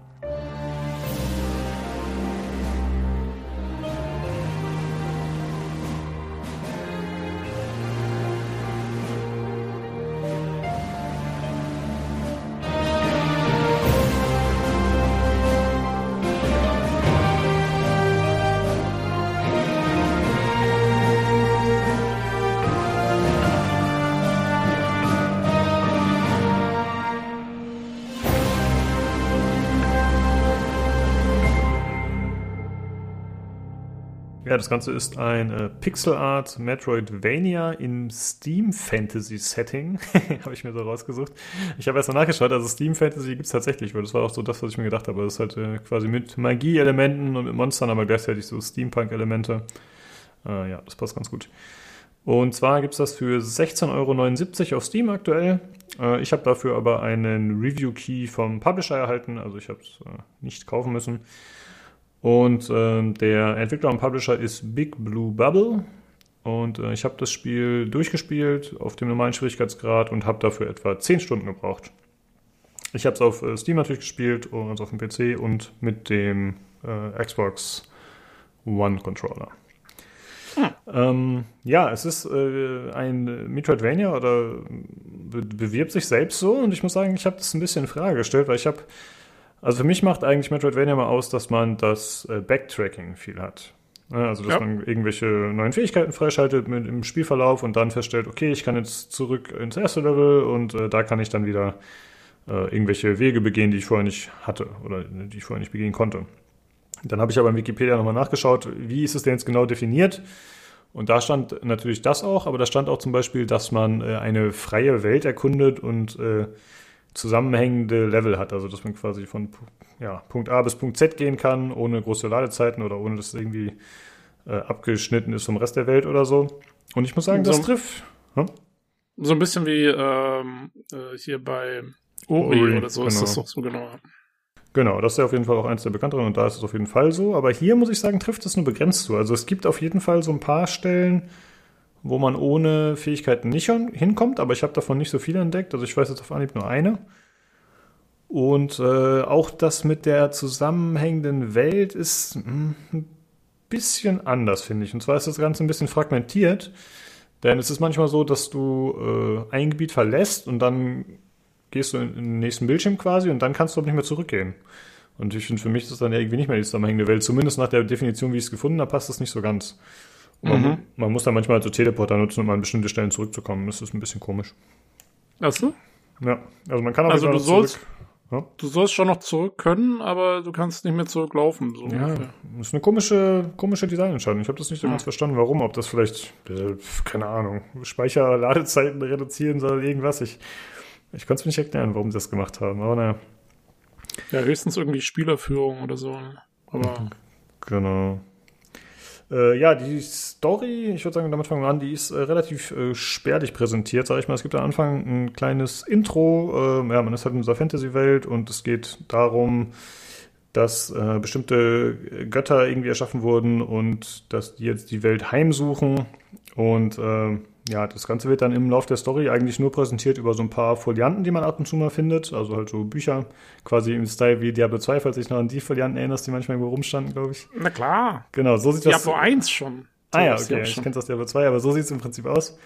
Das Ganze ist ein äh, Pixel Art Metroidvania im Steam Fantasy Setting. habe ich mir so rausgesucht. Ich habe erst mal nachgeschaut, also Steam Fantasy gibt es tatsächlich, weil das war auch so das, was ich mir gedacht habe. Das ist halt äh, quasi mit Magie-Elementen und mit Monstern, aber gleichzeitig so Steampunk-Elemente. Äh, ja, das passt ganz gut. Und zwar gibt es das für 16,79 Euro auf Steam aktuell. Äh, ich habe dafür aber einen Review-Key vom Publisher erhalten, also ich habe es äh, nicht kaufen müssen. Und äh, der Entwickler und Publisher ist Big Blue Bubble. Und äh, ich habe das Spiel durchgespielt auf dem normalen Schwierigkeitsgrad und habe dafür etwa 10 Stunden gebraucht. Ich habe es auf äh, Steam natürlich gespielt, also auf dem PC und mit dem äh, Xbox One Controller. Hm. Ähm, ja, es ist äh, ein Metroidvania oder be bewirbt sich selbst so und ich muss sagen, ich habe das ein bisschen in Frage gestellt, weil ich habe, also für mich macht eigentlich Metroidvania mal aus, dass man das äh, Backtracking viel hat. Also, dass ja. man irgendwelche neuen Fähigkeiten freischaltet mit, im Spielverlauf und dann feststellt, okay, ich kann jetzt zurück ins erste Level und äh, da kann ich dann wieder äh, irgendwelche Wege begehen, die ich vorher nicht hatte oder die ich vorher nicht begehen konnte. Dann habe ich aber in Wikipedia nochmal nachgeschaut, wie ist es denn jetzt genau definiert? Und da stand natürlich das auch, aber da stand auch zum Beispiel, dass man äh, eine freie Welt erkundet und äh, zusammenhängende Level hat. Also dass man quasi von ja, Punkt A bis Punkt Z gehen kann, ohne große Ladezeiten oder ohne dass es irgendwie äh, abgeschnitten ist vom Rest der Welt oder so. Und ich muss sagen, so, das trifft. Hm? So ein bisschen wie ähm, äh, hier bei Ori, Ori oder so genau. ist das doch so genau. Genau, das ist ja auf jeden Fall auch eins der bekannteren und da ist es auf jeden Fall so. Aber hier muss ich sagen, trifft es nur begrenzt zu. Also es gibt auf jeden Fall so ein paar Stellen, wo man ohne Fähigkeiten nicht hinkommt, aber ich habe davon nicht so viele entdeckt. Also ich weiß jetzt auf Anhieb nur eine. Und äh, auch das mit der zusammenhängenden Welt ist hm, ein bisschen anders, finde ich. Und zwar ist das Ganze ein bisschen fragmentiert. Denn es ist manchmal so, dass du äh, ein Gebiet verlässt und dann gehst du in, in, den nächsten Bildschirm quasi und dann kannst du auch nicht mehr zurückgehen. Und ich finde, für mich ist das dann irgendwie nicht mehr die zusammenhängende Welt. Zumindest nach der Definition, wie ich es gefunden habe, passt das nicht so ganz. Man, mhm. man, muss dann manchmal so Teleporter nutzen, um an bestimmte Stellen zurückzukommen. Das ist ein bisschen komisch. Ach so? Ja, also man kann auch also du sollst, zurück. Ja? Du sollst schon noch zurück können, aber du kannst nicht mehr zurücklaufen. So ja, ungefähr. das ist eine komische, komische Designentscheidung. Ich habe das nicht so ja. ganz verstanden, warum. Ob das vielleicht, äh, keine Ahnung, Speicherladezeiten reduzieren soll, irgendwas. Ich ich konnte es mir nicht erklären, warum sie das gemacht haben, aber naja. Ja, höchstens irgendwie Spielerführung oder so. Aber. Genau. Äh, ja, die Story, ich würde sagen, damit fangen wir an, die ist äh, relativ äh, spärlich präsentiert, sag ich mal. Es gibt am Anfang ein kleines Intro. Äh, ja, man ist halt in dieser Fantasy-Welt und es geht darum, dass äh, bestimmte Götter irgendwie erschaffen wurden und dass die jetzt die Welt heimsuchen. Und äh, ja, das Ganze wird dann im Laufe der Story eigentlich nur präsentiert über so ein paar Folianten, die man ab und zu mal findet. Also halt so Bücher, quasi im Style wie Diablo 2, falls dich noch an die Folianten erinnerst, die manchmal irgendwo rumstanden, glaube ich. Na klar. Genau, so sieht Diablo das. Diablo 1 schon. Ah ja, okay, ich kenne das Diablo 2, aber so sieht es im Prinzip aus.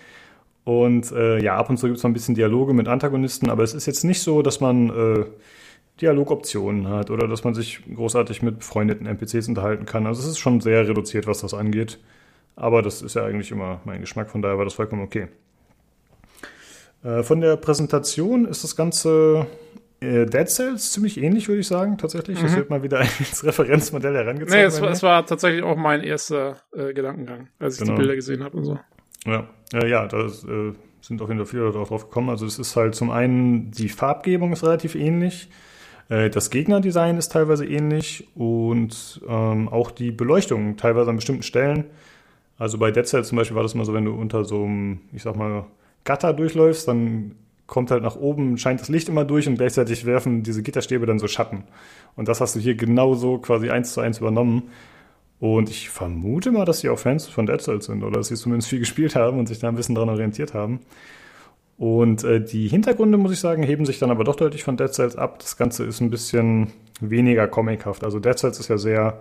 Und äh, ja, ab und zu gibt es noch ein bisschen Dialoge mit Antagonisten, aber es ist jetzt nicht so, dass man äh, Dialogoptionen hat oder dass man sich großartig mit befreundeten NPCs unterhalten kann. Also es ist schon sehr reduziert, was das angeht. Aber das ist ja eigentlich immer mein Geschmack, von daher war das vollkommen okay. Äh, von der Präsentation ist das Ganze äh, Dead Cells ziemlich ähnlich, würde ich sagen, tatsächlich. Mhm. Das wird mal wieder als Referenzmodell herangezogen. Nee, es war, es war tatsächlich auch mein erster äh, Gedankengang, als ich genau. die Bilder gesehen habe und so. Ja, ja, ja da äh, sind jeden Fall viele drauf gekommen. Also es ist halt zum einen, die Farbgebung ist relativ ähnlich. Äh, das Gegnerdesign ist teilweise ähnlich und ähm, auch die Beleuchtung teilweise an bestimmten Stellen also bei Dead Cell zum Beispiel war das mal so, wenn du unter so einem, ich sag mal, Gatter durchläufst, dann kommt halt nach oben, scheint das Licht immer durch und gleichzeitig werfen diese Gitterstäbe dann so Schatten. Und das hast du hier genauso quasi eins zu eins übernommen. Und ich vermute mal, dass sie auch Fans von Dead Cells sind oder dass sie zumindest viel gespielt haben und sich da ein bisschen dran orientiert haben. Und äh, die Hintergründe, muss ich sagen, heben sich dann aber doch deutlich von Dead Cells ab. Das Ganze ist ein bisschen weniger comichaft. Also Dead Cells ist ja sehr,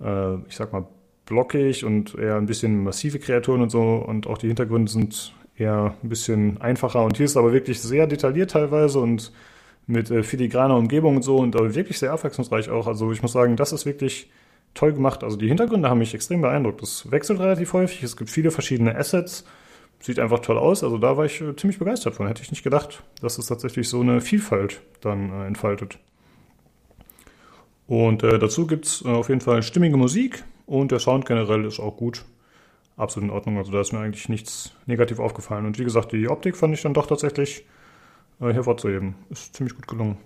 äh, ich sag mal, blockig und eher ein bisschen massive Kreaturen und so. Und auch die Hintergründe sind eher ein bisschen einfacher. Und hier ist aber wirklich sehr detailliert teilweise und mit äh, filigraner Umgebung und so und aber wirklich sehr abwechslungsreich auch. Also ich muss sagen, das ist wirklich toll gemacht. Also die Hintergründe haben mich extrem beeindruckt. Das wechselt relativ häufig. Es gibt viele verschiedene Assets. Sieht einfach toll aus. Also da war ich äh, ziemlich begeistert von. Hätte ich nicht gedacht, dass es tatsächlich so eine Vielfalt dann äh, entfaltet. Und äh, dazu gibt's äh, auf jeden Fall stimmige Musik, und der Sound generell ist auch gut. Absolut in Ordnung. Also da ist mir eigentlich nichts negativ aufgefallen. Und wie gesagt, die Optik fand ich dann doch tatsächlich äh, hervorzuheben. Ist ziemlich gut gelungen.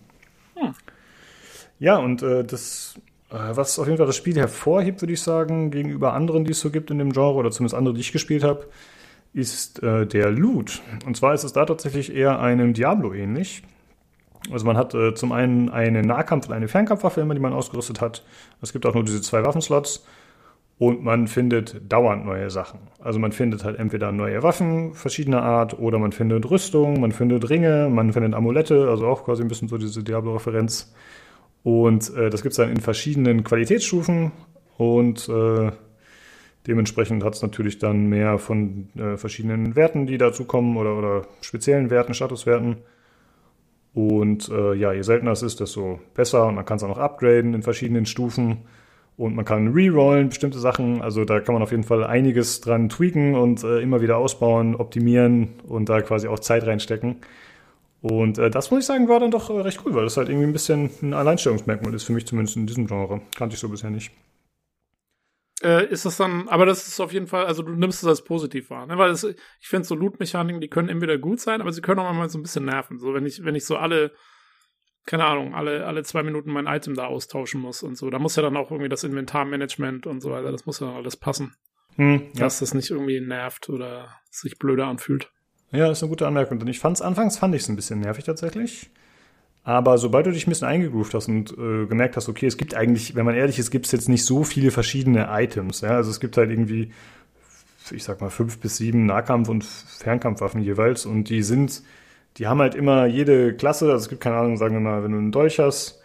Hm. Ja, und äh, das, äh, was auf jeden Fall das Spiel hervorhebt, würde ich sagen, gegenüber anderen, die es so gibt in dem Genre, oder zumindest andere, die ich gespielt habe, ist äh, der Loot. Und zwar ist es da tatsächlich eher einem Diablo ähnlich. Also man hat äh, zum einen eine Nahkampf- und eine Fernkampfwaffe immer, die man ausgerüstet hat. Es gibt auch nur diese zwei Waffenslots und man findet dauernd neue Sachen. Also man findet halt entweder neue Waffen verschiedener Art oder man findet Rüstung, man findet Ringe, man findet Amulette, also auch quasi ein bisschen so diese Diablo-Referenz. Und äh, das gibt es dann in verschiedenen Qualitätsstufen und äh, Dementsprechend hat es natürlich dann mehr von äh, verschiedenen Werten, die dazukommen oder, oder speziellen Werten, Statuswerten. Und äh, ja, je seltener es ist, desto besser. Und man kann es auch noch upgraden in verschiedenen Stufen. Und man kann rerollen bestimmte Sachen. Also da kann man auf jeden Fall einiges dran tweaken und äh, immer wieder ausbauen, optimieren und da quasi auch Zeit reinstecken. Und äh, das muss ich sagen, war dann doch äh, recht cool, weil das halt irgendwie ein bisschen ein Alleinstellungsmerkmal ist, für mich zumindest in diesem Genre. Kannte ich so bisher nicht. Äh, ist das dann, aber das ist auf jeden Fall, also du nimmst es als positiv wahr, ne? Weil es, ich finde so Loot-Mechaniken, die können entweder gut sein, aber sie können auch mal so ein bisschen nerven. So, wenn ich, wenn ich so alle, keine Ahnung, alle, alle zwei Minuten mein Item da austauschen muss und so, da muss ja dann auch irgendwie das Inventarmanagement und so weiter, das muss ja alles passen. Hm, ja. Dass das nicht irgendwie nervt oder sich blöder anfühlt. Ja, ist eine gute Anmerkung. Denn ich fand es anfangs fand ich es ein bisschen nervig tatsächlich. Aber sobald du dich ein bisschen eingegroovt hast und äh, gemerkt hast, okay, es gibt eigentlich, wenn man ehrlich ist, gibt es jetzt nicht so viele verschiedene Items. Ja? Also es gibt halt irgendwie, ich sag mal, fünf bis sieben Nahkampf- und Fernkampfwaffen jeweils. Und die sind, die haben halt immer jede Klasse, also es gibt keine Ahnung, sagen wir mal, wenn du einen Dolch hast,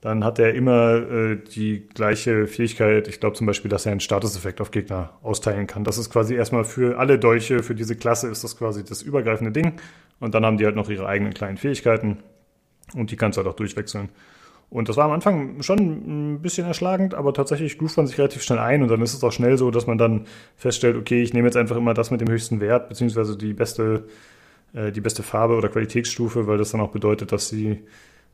dann hat er immer äh, die gleiche Fähigkeit. Ich glaube zum Beispiel, dass er einen Statuseffekt auf Gegner austeilen kann. Das ist quasi erstmal für alle Dolche, für diese Klasse ist das quasi das übergreifende Ding. Und dann haben die halt noch ihre eigenen kleinen Fähigkeiten. Und die kannst du halt auch durchwechseln. Und das war am Anfang schon ein bisschen erschlagend, aber tatsächlich groovt man sich relativ schnell ein und dann ist es auch schnell so, dass man dann feststellt, okay, ich nehme jetzt einfach immer das mit dem höchsten Wert, beziehungsweise die beste, äh, die beste Farbe oder Qualitätsstufe, weil das dann auch bedeutet, dass sie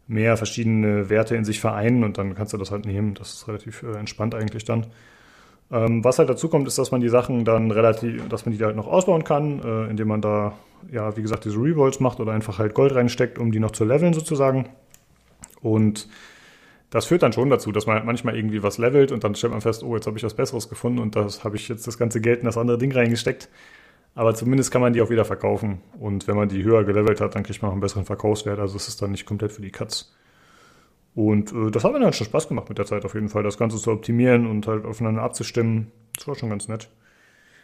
mehr verschiedene Werte in sich vereinen und dann kannst du das halt nehmen. Das ist relativ äh, entspannt eigentlich dann. Ähm, was halt dazu kommt, ist, dass man die Sachen dann relativ, dass man die halt noch ausbauen kann, äh, indem man da, ja, wie gesagt, diese Revolts macht oder einfach halt Gold reinsteckt, um die noch zu leveln sozusagen. Und das führt dann schon dazu, dass man halt manchmal irgendwie was levelt und dann stellt man fest, oh, jetzt habe ich was Besseres gefunden und das habe ich jetzt das ganze Geld in das andere Ding reingesteckt. Aber zumindest kann man die auch wieder verkaufen. Und wenn man die höher gelevelt hat, dann kriegt man auch einen besseren Verkaufswert. Also es ist dann nicht komplett für die Cuts. Und äh, das hat mir dann schon Spaß gemacht mit der Zeit auf jeden Fall, das Ganze zu optimieren und halt aufeinander abzustimmen. Das war schon ganz nett.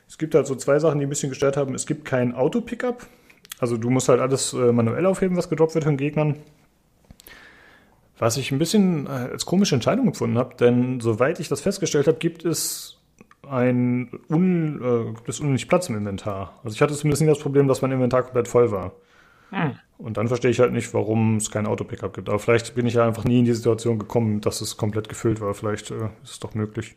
Es gibt halt so zwei Sachen, die ein bisschen gestört haben. Es gibt kein Auto-Pickup. Also du musst halt alles äh, manuell aufheben, was gedroppt wird von Gegnern. Was ich ein bisschen äh, als komische Entscheidung gefunden habe, denn soweit ich das festgestellt habe, gibt es ein un, äh, gibt es unnötig Platz im Inventar. Also ich hatte zumindest nie das Problem, dass mein Inventar komplett voll war. Hm. Und dann verstehe ich halt nicht, warum es kein Auto-Pickup gibt. Aber vielleicht bin ich ja einfach nie in die Situation gekommen, dass es komplett gefüllt war. Vielleicht äh, ist es doch möglich.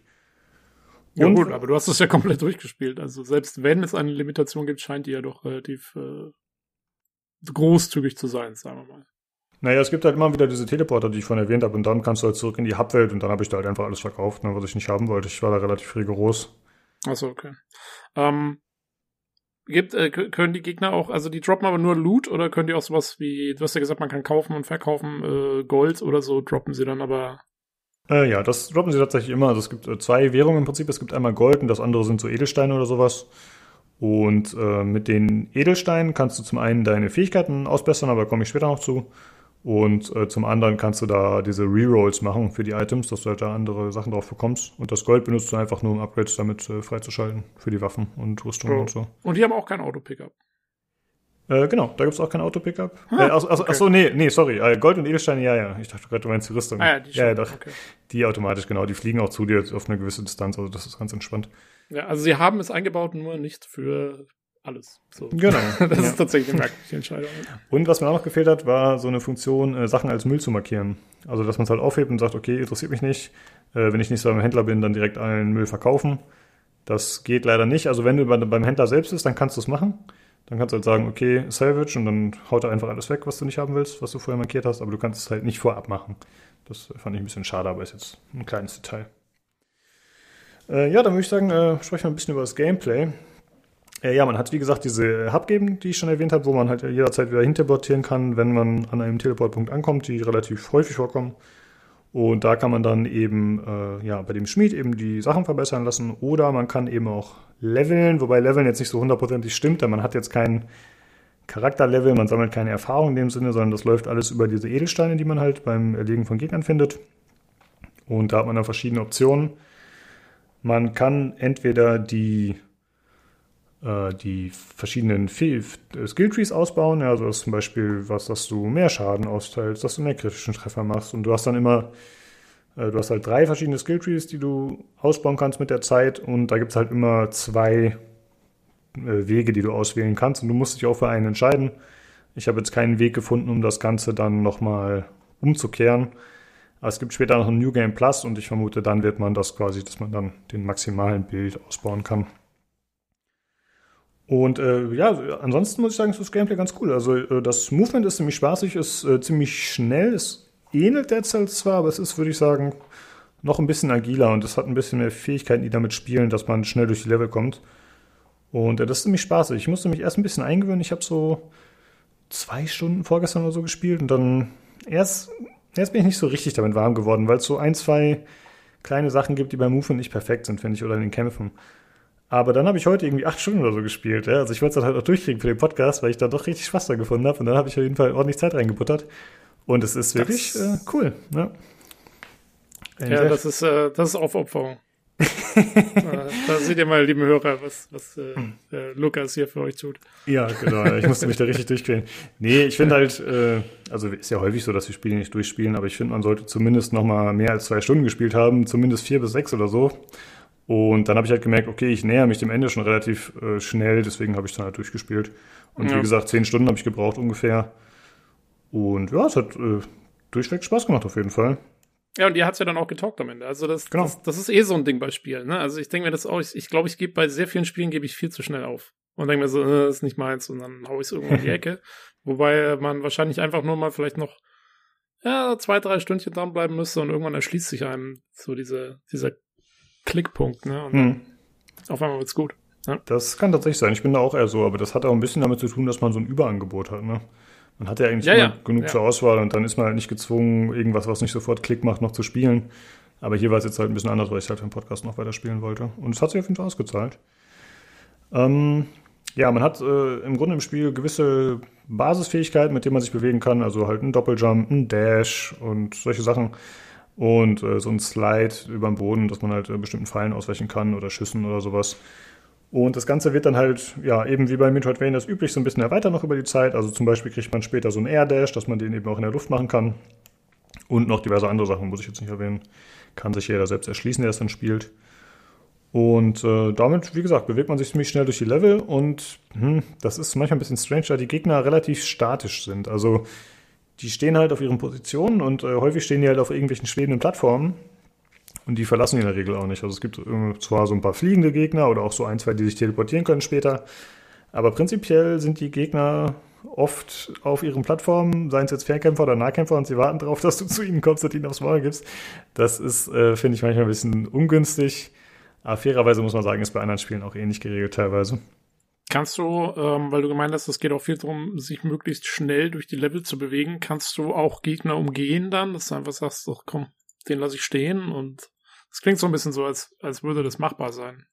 Ja Und, gut, aber du hast es ja komplett durchgespielt. Also selbst wenn es eine Limitation gibt, scheint die ja doch relativ äh, großzügig zu sein, sagen wir mal. Naja, es gibt halt immer wieder diese Teleporter, die ich vorhin erwähnt habe, und dann kannst du halt zurück in die Hubwelt und dann habe ich da halt einfach alles verkauft, ne, was ich nicht haben wollte. Ich war da relativ rigoros. Achso, okay. Ähm, gibt, äh, können die Gegner auch, also die droppen aber nur Loot oder können die auch sowas wie, du hast ja gesagt, man kann kaufen und verkaufen, äh, Gold oder so, droppen sie dann aber äh, ja, das droppen sie tatsächlich immer. Also es gibt äh, zwei Währungen im Prinzip. Es gibt einmal Gold und das andere sind so Edelsteine oder sowas. Und äh, mit den Edelsteinen kannst du zum einen deine Fähigkeiten ausbessern, aber komme ich später noch zu. Und äh, zum anderen kannst du da diese Rerolls machen für die Items, dass du halt da andere Sachen drauf bekommst. Und das Gold benutzt du einfach nur, um Upgrades damit äh, freizuschalten für die Waffen und Rüstungen oh. und so. Und die haben auch kein Auto-Pickup. Äh, genau, da gibt es auch kein Auto-Pickup. Ah, äh, also, also, okay. Achso, nee, nee, sorry. Äh, Gold und Edelsteine, ja, ja. Ich dachte gerade, du meinst die Rüstung. Ah, ja, die schon. Ja, ja, doch. Okay. Die automatisch, genau. Die fliegen auch zu dir auf eine gewisse Distanz. Also das ist ganz entspannt. Ja, also sie haben es eingebaut, nur nicht für alles. So. Genau. das ja. ist tatsächlich eine merkwürdige Entscheidung. Und was mir auch noch gefehlt hat, war so eine Funktion, äh, Sachen als Müll zu markieren. Also, dass man es halt aufhebt und sagt, okay, interessiert mich nicht. Äh, wenn ich nicht so beim Händler bin, dann direkt allen Müll verkaufen. Das geht leider nicht. Also, wenn du beim Händler selbst bist, dann kannst du es machen. Dann kannst du halt sagen, okay, Salvage und dann haut er einfach alles weg, was du nicht haben willst, was du vorher markiert hast, aber du kannst es halt nicht vorab machen. Das fand ich ein bisschen schade, aber ist jetzt ein kleines Detail. Äh, ja, dann würde ich sagen, äh, sprechen wir ein bisschen über das Gameplay. Äh, ja, man hat wie gesagt diese Hub geben, die ich schon erwähnt habe, wo man halt jederzeit wieder hinterportieren kann, wenn man an einem Teleportpunkt ankommt, die relativ häufig vorkommen. Und da kann man dann eben äh, ja, bei dem Schmied eben die Sachen verbessern lassen oder man kann eben auch leveln, wobei leveln jetzt nicht so hundertprozentig stimmt, denn man hat jetzt kein Charakterlevel, man sammelt keine Erfahrung in dem Sinne, sondern das läuft alles über diese Edelsteine, die man halt beim Erlegen von Gegnern findet. Und da hat man dann verschiedene Optionen. Man kann entweder die äh, die verschiedenen Skilltrees ausbauen. Ja, also das zum Beispiel was, dass du mehr Schaden austeilst, dass du mehr kritischen Treffer machst. Und du hast dann immer Äh, du hast halt drei verschiedene Skilltrees, die du ausbauen kannst mit der Zeit und da gibt es halt immer zwei äh, Wege, die du auswählen kannst und du musst dich auch für einen entscheiden. Ich habe jetzt keinen Weg gefunden, um das Ganze dann nochmal umzukehren. Aber es gibt später noch ein New Game Plus und ich vermute, dann wird man das quasi, dass man dann den maximalen Bild ausbauen kann. Und äh, ja, ansonsten muss ich sagen, ist das Gameplay ganz cool. Also äh, das Movement ist ziemlich spaßig, ist äh, ziemlich schnell, es ähnelt Dead Cells zwar, aber es ist, würde ich sagen, noch ein bisschen agiler und es hat ein bisschen mehr Fähigkeiten, die damit spielen, dass man schnell durch die Level kommt. Und äh, das ist ziemlich spaßig. Ich musste mich erst ein bisschen eingewöhnen. Ich habe so zwei Stunden vorgestern oder so gespielt und dann erst, erst bin ich nicht so richtig damit warm geworden, weil es so ein, zwei kleine Sachen gibt, die beim Movement nicht perfekt sind, finde ich, oder in den Kämpfen. Aber dann habe ich heute irgendwie acht Stunden oder so gespielt. Ja? Also ich wollte es dann halt auch durchkriegen für den Podcast, weil ich da doch richtig Spaß da gefunden habe. Und dann habe ich auf jeden Fall ordentlich Zeit reingebuttert. Und es ist wirklich äh, cool. Ne? Ja, das ist, äh, das ist Aufopferung. da seht ihr mal, liebe Hörer, was, was äh, äh, Lukas hier für euch tut. Ja, genau. Ich musste mich da richtig durchquälen. Nee, ich finde halt, äh, also ist ja häufig so, dass wir Spiele nicht durchspielen, aber ich finde, man sollte zumindest noch mal mehr als zwei Stunden gespielt haben, zumindest vier bis sechs oder so. Und dann habe ich halt gemerkt, okay, ich näher mich dem Ende schon relativ äh, schnell, deswegen habe ich dann halt durchgespielt. Und ja. wie gesagt, zehn Stunden habe ich gebraucht ungefähr. Und ja, es hat äh, durchweg Spaß gemacht auf jeden Fall. Ja, und ihr hat's ja dann auch getaugt am Ende. Also das, genau. das, das ist eh so ein Ding bei Spielen. Ne? Also ich denke mir das auch, ich, ich glaube, ich gebe bei sehr vielen Spielen gebe ich viel zu schnell auf. Und denke mir so, äh, das ist nicht meins und dann hau ich es irgendwo in die Ecke. Wobei man wahrscheinlich einfach nur mal vielleicht noch ja, zwei, drei Stündchen dranbleiben müsste und irgendwann erschließt sich einem so diese, dieser Klickpunkt, ne? Und hm. auf einmal wird's gut. Ja. Das kann tatsächlich sein. Ich bin da auch eher so, aber das hat auch ein bisschen damit zu tun, dass man so ein Überangebot hat, ne? Man hat ja eigentlich ja, ja. genug zur Auswahl und dann ist man halt nicht gezwungen, irgendwas, was nicht sofort Klick macht, noch zu spielen. Aber hier war es jetzt halt ein bisschen anders, weil ich halt für den Podcast noch weiter spielen wollte. Und es hat sich auf jeden Fall ausgezahlt. Ähm, ja, man hat äh, im Grunde im Spiel gewisse Basisfähigkeiten, mit denen man sich bewegen kann. Also halt ein Doppeljump, ein Dash und solche Sachen. Und äh, so ein Slide über den Boden, dass man halt äh, bestimmten Fallen ausweichen kann oder Schüssen oder sowas. Und das Ganze wird dann halt, ja, eben wie bei Metroidvania das üblich, so ein bisschen erweitert noch über die Zeit. Also zum Beispiel kriegt man später so einen Air Dash, dass man den eben auch in der Luft machen kann. Und noch diverse andere Sachen, muss ich jetzt nicht erwähnen. Kann sich jeder selbst erschließen, der es dann spielt. Und äh, damit, wie gesagt, bewegt man sich ziemlich schnell durch die Level und hm, das ist manchmal ein bisschen strange, da die Gegner relativ statisch sind. Also die stehen halt auf ihren Positionen und äh, häufig stehen die halt auf irgendwelchen schwebenden Plattformen. Und die verlassen die in der Regel auch nicht. Also es gibt äh, zwar so ein paar fliegende Gegner oder auch so ein, zwei, die sich teleportieren können später. Aber prinzipiell sind die Gegner oft auf ihren Plattformen, seien es jetzt Fernkämpfer oder Nahkämpfer, und sie warten darauf, dass du zu ihnen kommst und ihnen aufs Maul gibst. Das ist, äh, finde ich, manchmal ein bisschen ungünstig. Aber fairerweise muss man sagen, ist bei anderen Spielen auch ähnlich geregelt teilweise. Kannst du, ähm, weil du gemeint hast, es geht auch viel darum, sich möglichst schnell durch die Level zu bewegen, kannst du auch Gegner umgehen dann, dass du einfach sagst, doch komm, den lasse ich stehen und das klingt so ein bisschen so, als, als würde das machbar sein.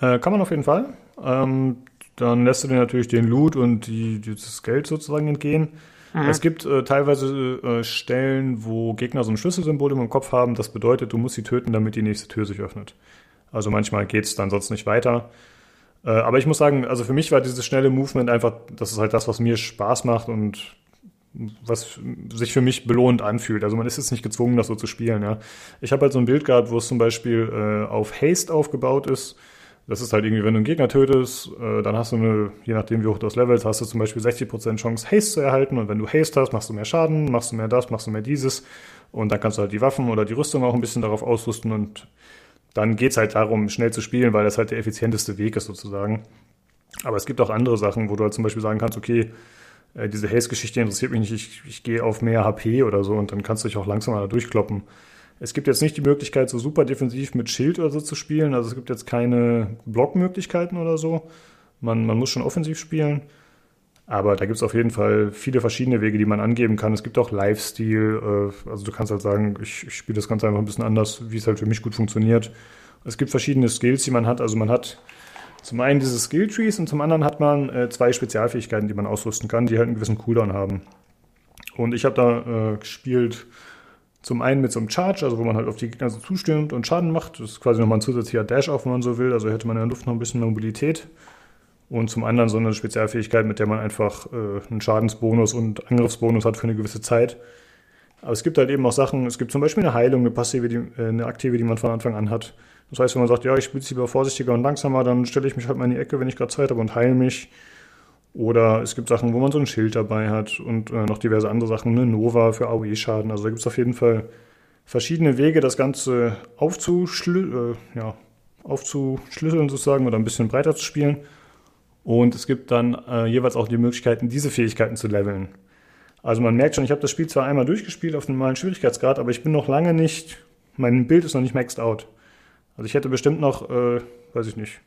Äh, kann man auf jeden Fall. Ähm, dann lässt du dir natürlich den Loot und die, das Geld sozusagen entgehen. Mhm. Es gibt äh, teilweise äh, Stellen, wo Gegner so ein Schlüsselsymbol im Kopf haben. Das bedeutet, du musst sie töten, damit die nächste Tür sich öffnet. Also manchmal geht es dann sonst nicht weiter. Äh, aber ich muss sagen, also für mich war dieses schnelle Movement einfach, das ist halt das, was mir Spaß macht und was sich für mich belohnt anfühlt. Also man ist jetzt nicht gezwungen, das so zu spielen. Ja. Ich habe halt so ein Bild gehabt, wo es zum Beispiel äh, auf Haste aufgebaut ist. Das ist halt irgendwie, wenn du einen Gegner tötest, äh, dann hast du eine, je nachdem wie hoch du das levelst, hast du zum Beispiel 60% Chance, Haste zu erhalten. Und wenn du Haste hast, machst du mehr Schaden, machst du mehr das, machst du mehr dieses. Und dann kannst du halt die Waffen oder die Rüstung auch ein bisschen darauf ausrüsten. Und dann geht's halt darum, schnell zu spielen, weil das halt der effizienteste Weg ist sozusagen. Aber es gibt auch andere Sachen, wo du halt zum Beispiel sagen kannst, okay, äh, diese Haze-Geschichte interessiert mich nicht, ich, ich gehe auf mehr HP oder so und dann kannst du dich auch langsamer da durchkloppen. Es gibt jetzt nicht die Möglichkeit, so super defensiv mit Schild oder so zu spielen. Also es gibt jetzt keine Blockmöglichkeiten oder so. Man, man muss schon offensiv spielen. Aber da gibt es auf jeden Fall viele verschiedene Wege, die man angeben kann. Es gibt auch Lifestyle. Äh, also du kannst halt sagen, ich, ich spiele das Ganze einfach ein bisschen anders, wie es halt für mich gut funktioniert. Es gibt verschiedene Skills, die man hat. Also man hat zum einen diese Skill-Trees und zum anderen hat man äh, zwei Spezialfähigkeiten, die man ausrüsten kann, die halt einen gewissen Cooldown haben. Und ich habe da äh, gespielt zum einen mit so einem Charge, also wo man halt auf die Gegner so zustimmt und Schaden macht. Das ist quasi nochmal ein zusätzlicher Dash auf, wenn man so will. Also hätte man in der Luft noch ein bisschen Mobilität. Und zum anderen so eine Spezialfähigkeit, mit der man einfach äh, einen Schadensbonus und Angriffsbonus hat für eine gewisse Zeit. Aber es gibt halt eben auch Sachen, es gibt zum Beispiel eine Heilung, eine passive, die, äh, eine aktive, die man von Anfang an hat. Das heißt, wenn man sagt, ja, ich spiele es lieber vorsichtiger und langsamer, dann stelle ich mich halt mal in die Ecke, wenn ich gerade Zeit habe und heile mich. Oder es gibt Sachen, wo man so ein Schild dabei hat und äh, noch diverse andere Sachen, eine Nova für AOE-Schaden. Also da gibt es auf jeden Fall verschiedene Wege, das Ganze aufzuschlü äh, ja, aufzuschlüsseln sozusagen oder ein bisschen breiter zu spielen. Und es gibt dann äh, jeweils auch die Möglichkeiten, diese Fähigkeiten zu leveln. Also man merkt schon, ich habe das Spiel zwar einmal durchgespielt auf normalen Schwierigkeitsgrad, aber ich bin noch lange nicht, mein Bild ist noch nicht maxed out. Also ich hätte bestimmt noch, äh, weiß ich nicht,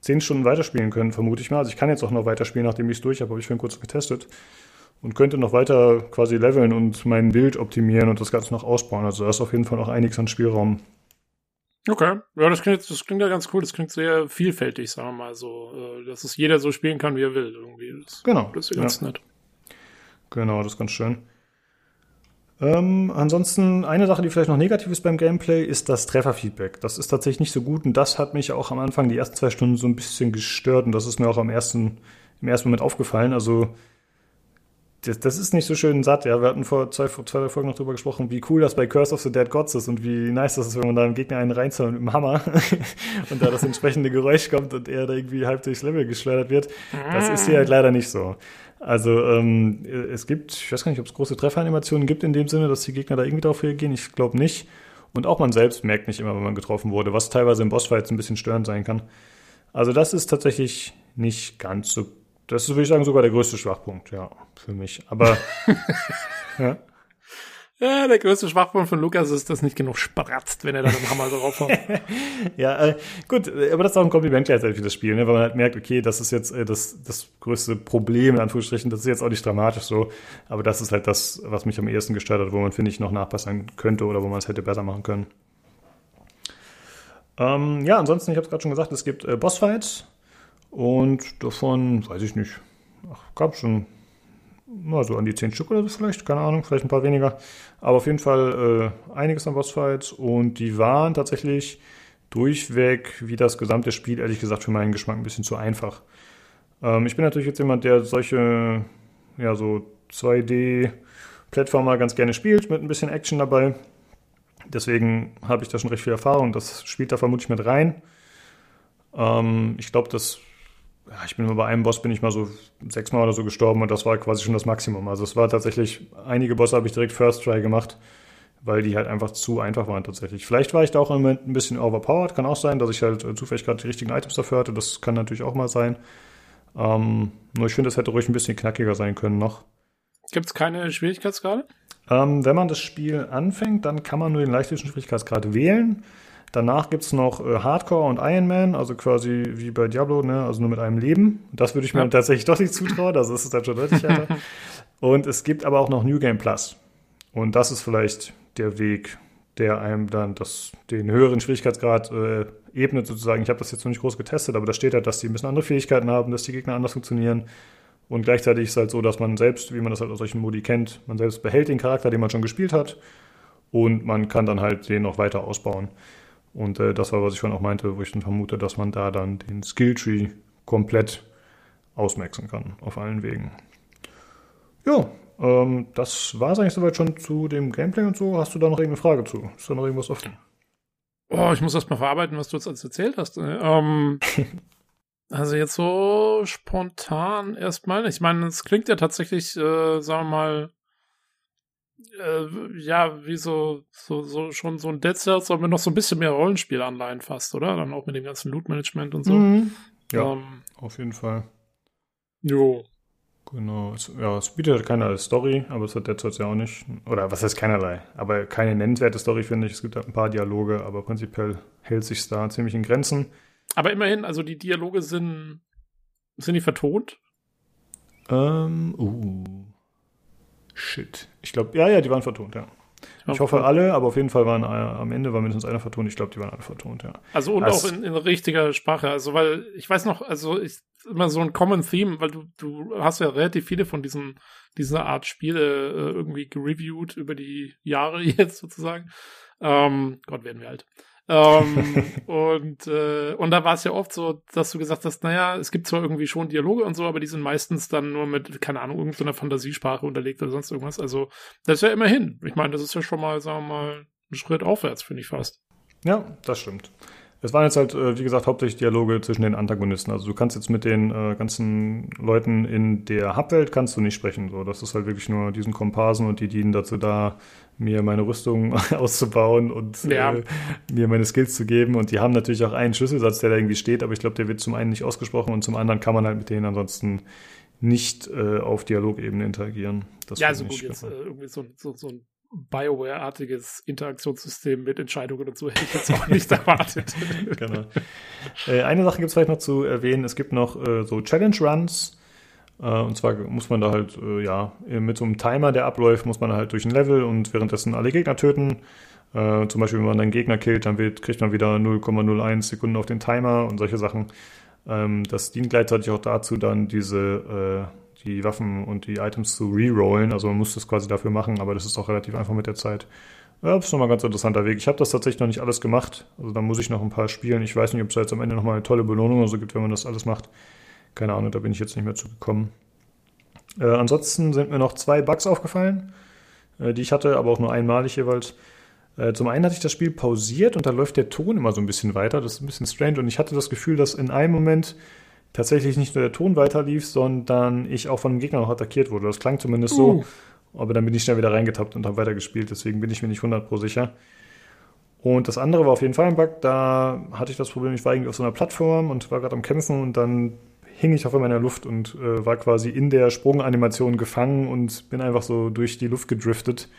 zehn Stunden weiterspielen können, vermute ich mal. Also ich kann jetzt auch noch weiterspielen, nachdem ich es durch habe, habe ich vorhin kurz getestet. Und könnte noch weiter quasi leveln und mein Bild optimieren und das Ganze noch ausbauen. Also da ist auf jeden Fall noch einiges an Spielraum. Okay, ja, das klingt, das klingt ja ganz cool. Das klingt sehr vielfältig, sagen wir mal so, äh, dass es jeder so spielen kann, wie er will. Irgendwie. Das, genau. Das ist ganz ja. nett. Genau, das ist ganz schön. Ähm, ansonsten, eine Sache, die vielleicht noch negativ ist beim Gameplay, ist das Trefferfeedback. Das ist tatsächlich nicht so gut und das hat mich auch am Anfang die ersten zwei Stunden so ein bisschen gestört und das ist mir auch am ersten, im ersten Moment aufgefallen. Also, das, das ist nicht so schön satt. Ja, wir hatten vor zwei, zwei Folgen noch drüber gesprochen, wie cool das bei Curse of the Dead Gods ist und wie nice das ist, wenn man da einen Gegner einen reinzahlt mit dem Hammer und da das entsprechende Geräusch kommt und er da irgendwie halb durchs Level geschleudert wird. Das ist hier halt leider nicht so. Also ähm, es gibt, ich weiß gar nicht, ob es große Trefferanimationen gibt in dem Sinne, dass die Gegner da irgendwie darauf reagieren. Ich glaube nicht. Und auch man selbst merkt nicht immer, wenn man getroffen wurde, was teilweise im Bossfights ein bisschen störend sein kann. Also das ist tatsächlich nicht ganz so. Das ist, würde ich sagen, sogar der größte Schwachpunkt, ja, für mich. Aber ja. Ja, der größte Schwachpunkt von Lukas ist, dass nicht genug spratzt, wenn er da den Hammer drauf hat. ja, äh, gut, aber das ist auch ein Kompliment gleichzeitig für das Spiel, ne? weil man halt merkt, okay, das ist jetzt äh, das, das größte Problem, in Anführungsstrichen, das ist jetzt auch nicht dramatisch so, aber das ist halt das, was mich am ehesten gestört hat, wo man, finde ich, noch nachbessern könnte oder wo man es hätte besser machen können. Ähm, ja, ansonsten, ich habe es gerade schon gesagt, es gibt äh, Bossfights und davon, weiß ich nicht, gab schon mal so an die zehn Stück oder so vielleicht, keine Ahnung, vielleicht ein paar weniger. Aber auf jeden Fall äh, einiges an Bossfights und die waren tatsächlich durchweg, wie das gesamte Spiel, ehrlich gesagt, für meinen Geschmack ein bisschen zu einfach. Ähm, ich bin natürlich jetzt jemand, der solche, ja, so 2D-Plattformer ganz gerne spielt, mit ein bisschen Action dabei. Deswegen habe ich da schon recht viel Erfahrung. Das spielt da vermutlich mit rein. Ähm, ich glaube, das ja, ich bin immer bei einem Boss bin ich mal so sechsmal oder so gestorben und das war quasi schon das Maximum. Also es war tatsächlich, einige Bosse habe ich direkt First Try gemacht, weil die halt einfach zu einfach waren tatsächlich. Vielleicht war ich da auch im Moment ein bisschen overpowered, kann auch sein, dass ich halt äh, zufällig gerade die richtigen Items dafür hatte, das kann natürlich auch mal sein. Ähm, nur ich finde, es hätte ruhig ein bisschen knackiger sein können noch. Gibt es keine Schwierigkeitsgrade? Ähm, wenn man das Spiel anfängt, dann kann man nur den leichtesten Schwierigkeitsgrad wählen. Danach gibt es noch äh, Hardcore und Iron Man, also quasi wie bei Diablo, ne? also nur mit einem Leben. Das würde ich mir ja. tatsächlich doch nicht zutrauen, also ist es dann schon deutlich härter. und es gibt aber auch noch New Game Plus. Und das ist vielleicht der Weg, der einem dann das, den höheren Schwierigkeitsgrad äh, ebnet, sozusagen. Ich habe das jetzt noch nicht groß getestet, aber da steht halt, dass die ein bisschen andere Fähigkeiten haben, dass die Gegner anders funktionieren. Und gleichzeitig ist es halt so, dass man selbst, wie man das halt aus solchen Modi kennt, man selbst behält den Charakter, den man schon gespielt hat. Und man kann dann halt den noch weiter ausbauen. Und äh, das war, was ich schon auch meinte, wo ich dann vermute, dass man da dann den Skilltree komplett ausmaxen kann auf allen Wegen. Ja, ähm, das war es eigentlich soweit schon zu dem Gameplay und so. Hast du da noch irgendeine Frage zu? Ist da noch irgendwas offen? Oh, ich muss erst mal verarbeiten, was du jetzt alles erzählt hast. Ne? Ähm, also jetzt so spontan erstmal. Ich meine, es klingt ja tatsächlich, äh, sagen wir mal, äh, ja, wie so, so, so schon so ein Dead Cells, aber noch so ein bisschen mehr Rollenspielanleihen fast, oder? Dann auch mit dem ganzen Loot-Management und so. Mhm. Ja, ähm, auf jeden Fall. Jo. Genau. Es, ja, es bietet halt keinerlei Story, aber es hat Dead Cells ja auch nicht. Oder was heißt keinerlei? Aber keine nennenswerte Story, finde ich. Es gibt halt ein paar Dialoge, aber prinzipiell hält sich da ziemlich in Grenzen. Aber immerhin, also die Dialoge sind, sind die vertont? Ähm, uh. Shit. Ich glaube, ja, ja, die waren vertont, ja. Ich hoffe alle, aber auf jeden Fall waren äh, am Ende war mindestens einer vertont. Ich glaube, die waren alle vertont, ja. Also und also, auch in, in richtiger Sprache. Also weil ich weiß noch, also ich immer so ein Common Theme, weil du du hast ja relativ viele von diesen dieser Art Spiele äh, irgendwie gereviewt über die Jahre jetzt sozusagen. Ähm, Gott werden wir alt. Ähm, und, äh, und da war es ja oft so, dass du gesagt hast, naja, es gibt zwar irgendwie schon Dialoge und so, aber die sind meistens dann nur mit, keine Ahnung, irgendeiner Fantasiesprache unterlegt oder sonst irgendwas. Also, das ist ja immerhin. Ich meine, das ist ja schon mal, sagen wir mal, ein Schritt aufwärts, finde ich fast. Ja, das stimmt. Es waren jetzt halt, äh, wie gesagt, hauptsächlich Dialoge zwischen den Antagonisten. Also du kannst jetzt mit den äh, ganzen Leuten in der Hubwelt kannst du nicht sprechen. So, das ist halt wirklich nur diesen Komparsen und die dienen dazu da, mir meine Rüstung auszubauen und ja. äh, mir meine Skills zu geben. Und die haben natürlich auch einen Schlüsselsatz, der da irgendwie steht, aber ich glaube, der wird zum einen nicht ausgesprochen und zum anderen kann man halt mit denen ansonsten nicht äh, auf Dialogebene interagieren. Das ja, also gut, jetzt äh, irgendwie so, so, so ein Bioware-artiges Interaktionssystem mit Entscheidungen und so hätte ich jetzt auch nicht erwartet. genau. Äh, eine Sache gibt es vielleicht noch zu erwähnen. Es gibt noch äh, so Challenge-Runs. Äh, und zwar muss man da halt, äh, ja, mit so einem Timer, der abläuft, muss man halt durch ein Level und währenddessen alle Gegner töten. Äh, zum Beispiel, wenn man einen Gegner killt, dann wird, kriegt man wieder 0,01 Sekunden auf den Timer und solche Sachen. Ähm, das dient gleichzeitig auch dazu, dann diese äh, die Waffen und die Items zu rerollen. Also man muss das quasi dafür machen, aber das ist auch relativ einfach mit der Zeit. Ja, das ist nochmal ein ganz interessanter Weg. Ich habe das tatsächlich noch nicht alles gemacht. Also da muss ich noch ein paar spielen. Ich weiß nicht, ob es jetzt am Ende nochmal eine tolle Belohnung oder so gibt, wenn man das alles macht. Keine Ahnung, da bin ich jetzt nicht mehr zugekommen. Äh, ansonsten sind mir noch zwei Bugs aufgefallen, äh, die ich hatte, aber auch nur einmalig jeweils. Äh, zum einen hatte ich das Spiel pausiert und da läuft der Ton immer so ein bisschen weiter. Das ist ein bisschen strange und ich hatte das Gefühl, dass in einem Moment tatsächlich nicht nur der Ton weiterlief, sondern ich auch von einem Gegner noch attackiert wurde. Das klang zumindest uh. so. Aber dann bin ich schnell wieder reingetappt und habe weitergespielt. Deswegen bin ich mir nicht 100 pro sicher. Und das andere war auf jeden Fall ein Bug. Da hatte ich das Problem, ich war irgendwie auf so einer Plattform und war gerade am Kämpfen und dann hing ich auf einmal in der Luft und äh, war quasi in der Sprunganimation gefangen und bin einfach so durch die Luft gedriftet.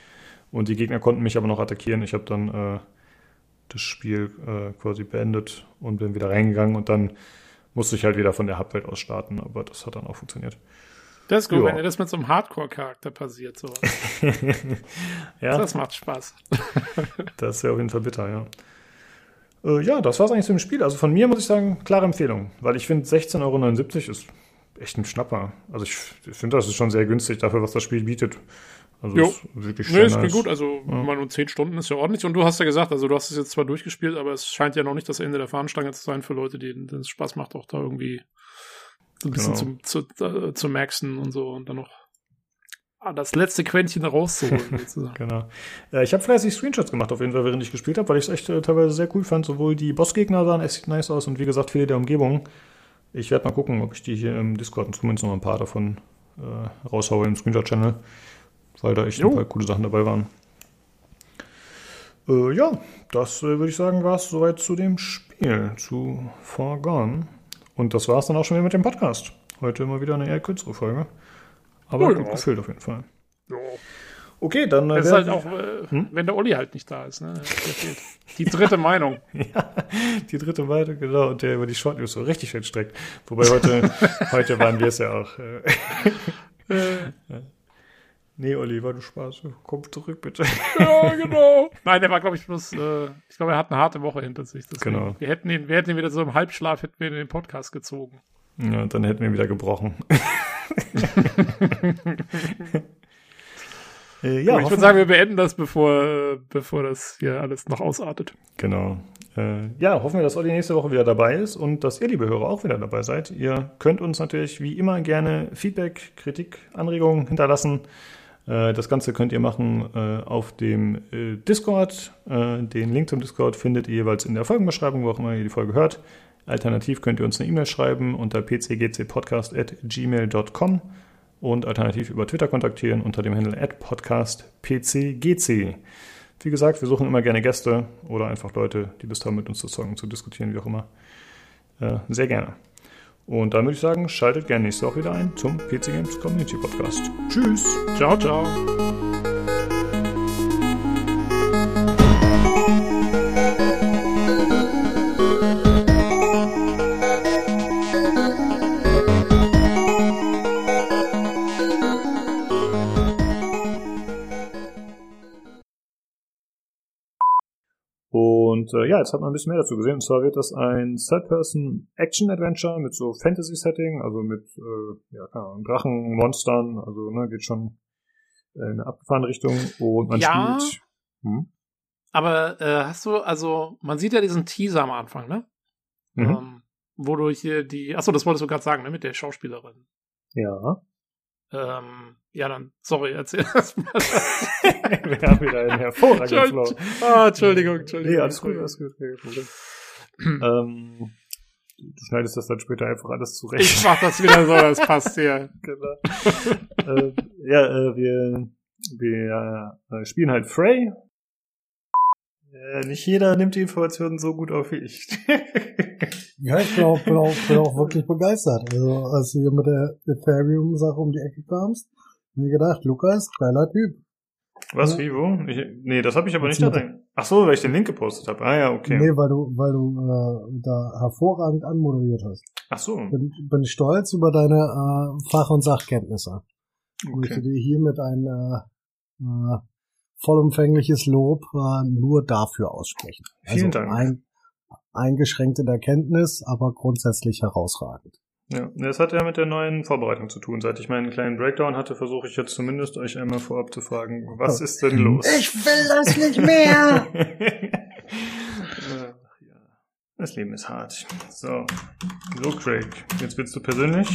Und die Gegner konnten mich aber noch attackieren. Ich habe dann äh, das Spiel äh, quasi beendet und bin wieder reingegangen und dann musste ich halt wieder von der Hubwelt aus starten, aber das hat dann auch funktioniert. Das ist gut, ja. wenn das mit so einem Hardcore-Charakter passiert, sowas. ja. Das macht Spaß. das ist ja auf jeden Fall bitter, ja. Äh, ja, das war es eigentlich zu dem Spiel. Also von mir muss ich sagen, klare Empfehlung, weil ich finde 16,79 Euro ist echt ein Schnapper. Also ich, ich finde, das ist schon sehr günstig dafür, was das Spiel bietet. Also jo. ist wirklich nee, ist nice. gut. Also ja. mal nur 10 Stunden ist ja ordentlich. Und du hast ja gesagt, also du hast es jetzt zwar durchgespielt, aber es scheint ja noch nicht das Ende der Fahnenstange zu sein für Leute, denen es Spaß macht, auch da irgendwie so ein bisschen genau. zu, zu, äh, zu maxen und so und dann noch ah, das letzte Quäntchen rauszuholen. genau. Äh, ich habe fleißig Screenshots gemacht, auf jeden Fall, während ich gespielt habe, weil ich es echt äh, teilweise sehr cool fand. Sowohl die Bossgegner sahen echt nice aus und wie gesagt, viele der Umgebung. Ich werde mal gucken, ob ich die hier im Discord zumindest noch ein paar davon äh, raushaue im Screenshot-Channel weil da echt jo. ein paar coole Sachen dabei waren. Äh, ja, das äh, würde ich sagen, war es soweit zu dem Spiel, zu Far Gone. Und das war es dann auch schon wieder mit dem Podcast. Heute immer wieder eine eher kürzere Folge. Aber ja, gut gefüllt auf jeden Fall. Ja. Okay, dann. Äh, das ist halt auch, äh, hm? wenn der Olli halt nicht da ist. Ne? Die dritte Meinung. ja, die dritte Meinung, genau. Und der über die Short News so richtig streckt. Wobei heute, heute waren wir es ja auch. Äh, äh. Nee, Oliver, du Spaß. Komm zurück, bitte. Ja, genau. Nein, der war, glaube ich, bloß, äh, ich glaube, er hat eine harte Woche hinter sich. Deswegen, genau. Wir hätten ihn, wir hätten ihn wieder so im Halbschlaf, hätten wir ihn in den Podcast gezogen. Ja, und dann hätten wir ihn wieder gebrochen. äh, ja, ich würde sagen, wir beenden das, bevor, bevor das hier alles noch ausartet. Genau. Äh, ja, hoffen wir, dass Olli nächste Woche wieder dabei ist und dass ihr, liebe Hörer, auch wieder dabei seid. Ihr könnt uns natürlich wie immer gerne Feedback, Kritik, Anregungen hinterlassen. Äh, das Ganze könnt ihr machen äh, auf dem äh, Discord. Den Link zum Discord findet ihr jeweils in der Folgenbeschreibung, wo auch immer ihr die Folge hört. Alternativ könnt ihr uns eine E-Mail schreiben unter pcgcpodcast.gmail.com und alternativ über Twitter kontaktieren unter dem Handle podcastpcgc. Wie gesagt, wir suchen immer gerne Gäste oder einfach Leute, die Lust haben, mit uns zu zocken, zu diskutieren, wie auch immer. Sehr gerne. Und dann würde ich sagen, schaltet gerne nächste Woche wieder ein zum PC Games Community Podcast. Tschüss. Ciao, ciao. Äh, ja, jetzt hat man ein bisschen mehr dazu gesehen. Und zwar wird das ein Third-Person-Action-Adventure mit so Fantasy-Setting, also mit äh, ja, keine Ahnung, Drachen, Monstern, also ne, geht schon in eine abgefahrene Richtung. Und man ja, spielt. Hm? aber äh, hast du, also, man sieht ja diesen Teaser am Anfang, ne? Mhm. Ähm, wo du hier die, achso, das wolltest du gerade sagen, ne, mit der Schauspielerin. Ja. Ähm, ja, dann, sorry, erzähl das mal. Wir haben wieder einen hervorragenden Flow. Ah, Entschuldigung, Entschuldigung. Nee, alles gut, alles gut. ähm, du schneidest das dann später einfach alles zurecht. Ich mach das wieder so, das passt hier. genau. äh, ja, äh, wir, wir äh, spielen halt Frey. Äh, nicht jeder nimmt die Informationen so gut auf wie ich. ja, ich bin auch, bin, auch, bin auch wirklich begeistert. Also, als du hier mit der Ethereum-Sache um die Ecke kamst, mir gedacht, Lukas, geiler Typ. Was, ja. wie, wo? Ich, nee, das habe ich aber nicht da drin. Ach so, weil ich den Link gepostet habe. Ah ja, okay. Nee, weil du, weil du äh, da hervorragend anmoderiert hast. Ach so. Bin, bin stolz über deine äh, Fach- und Sachkenntnisse. Okay. Ich möchte dir hiermit ein äh, äh, vollumfängliches Lob äh, nur dafür aussprechen. Vielen also Dank. Ein, eingeschränkt in der Kenntnis, aber grundsätzlich herausragend. Ja, das hat ja mit der neuen Vorbereitung zu tun. Seit ich meinen kleinen Breakdown hatte, versuche ich jetzt zumindest euch einmal vorab zu fragen, was ist denn los? Ich will das nicht mehr! das Leben ist hart. So, so Craig, jetzt willst du persönlich?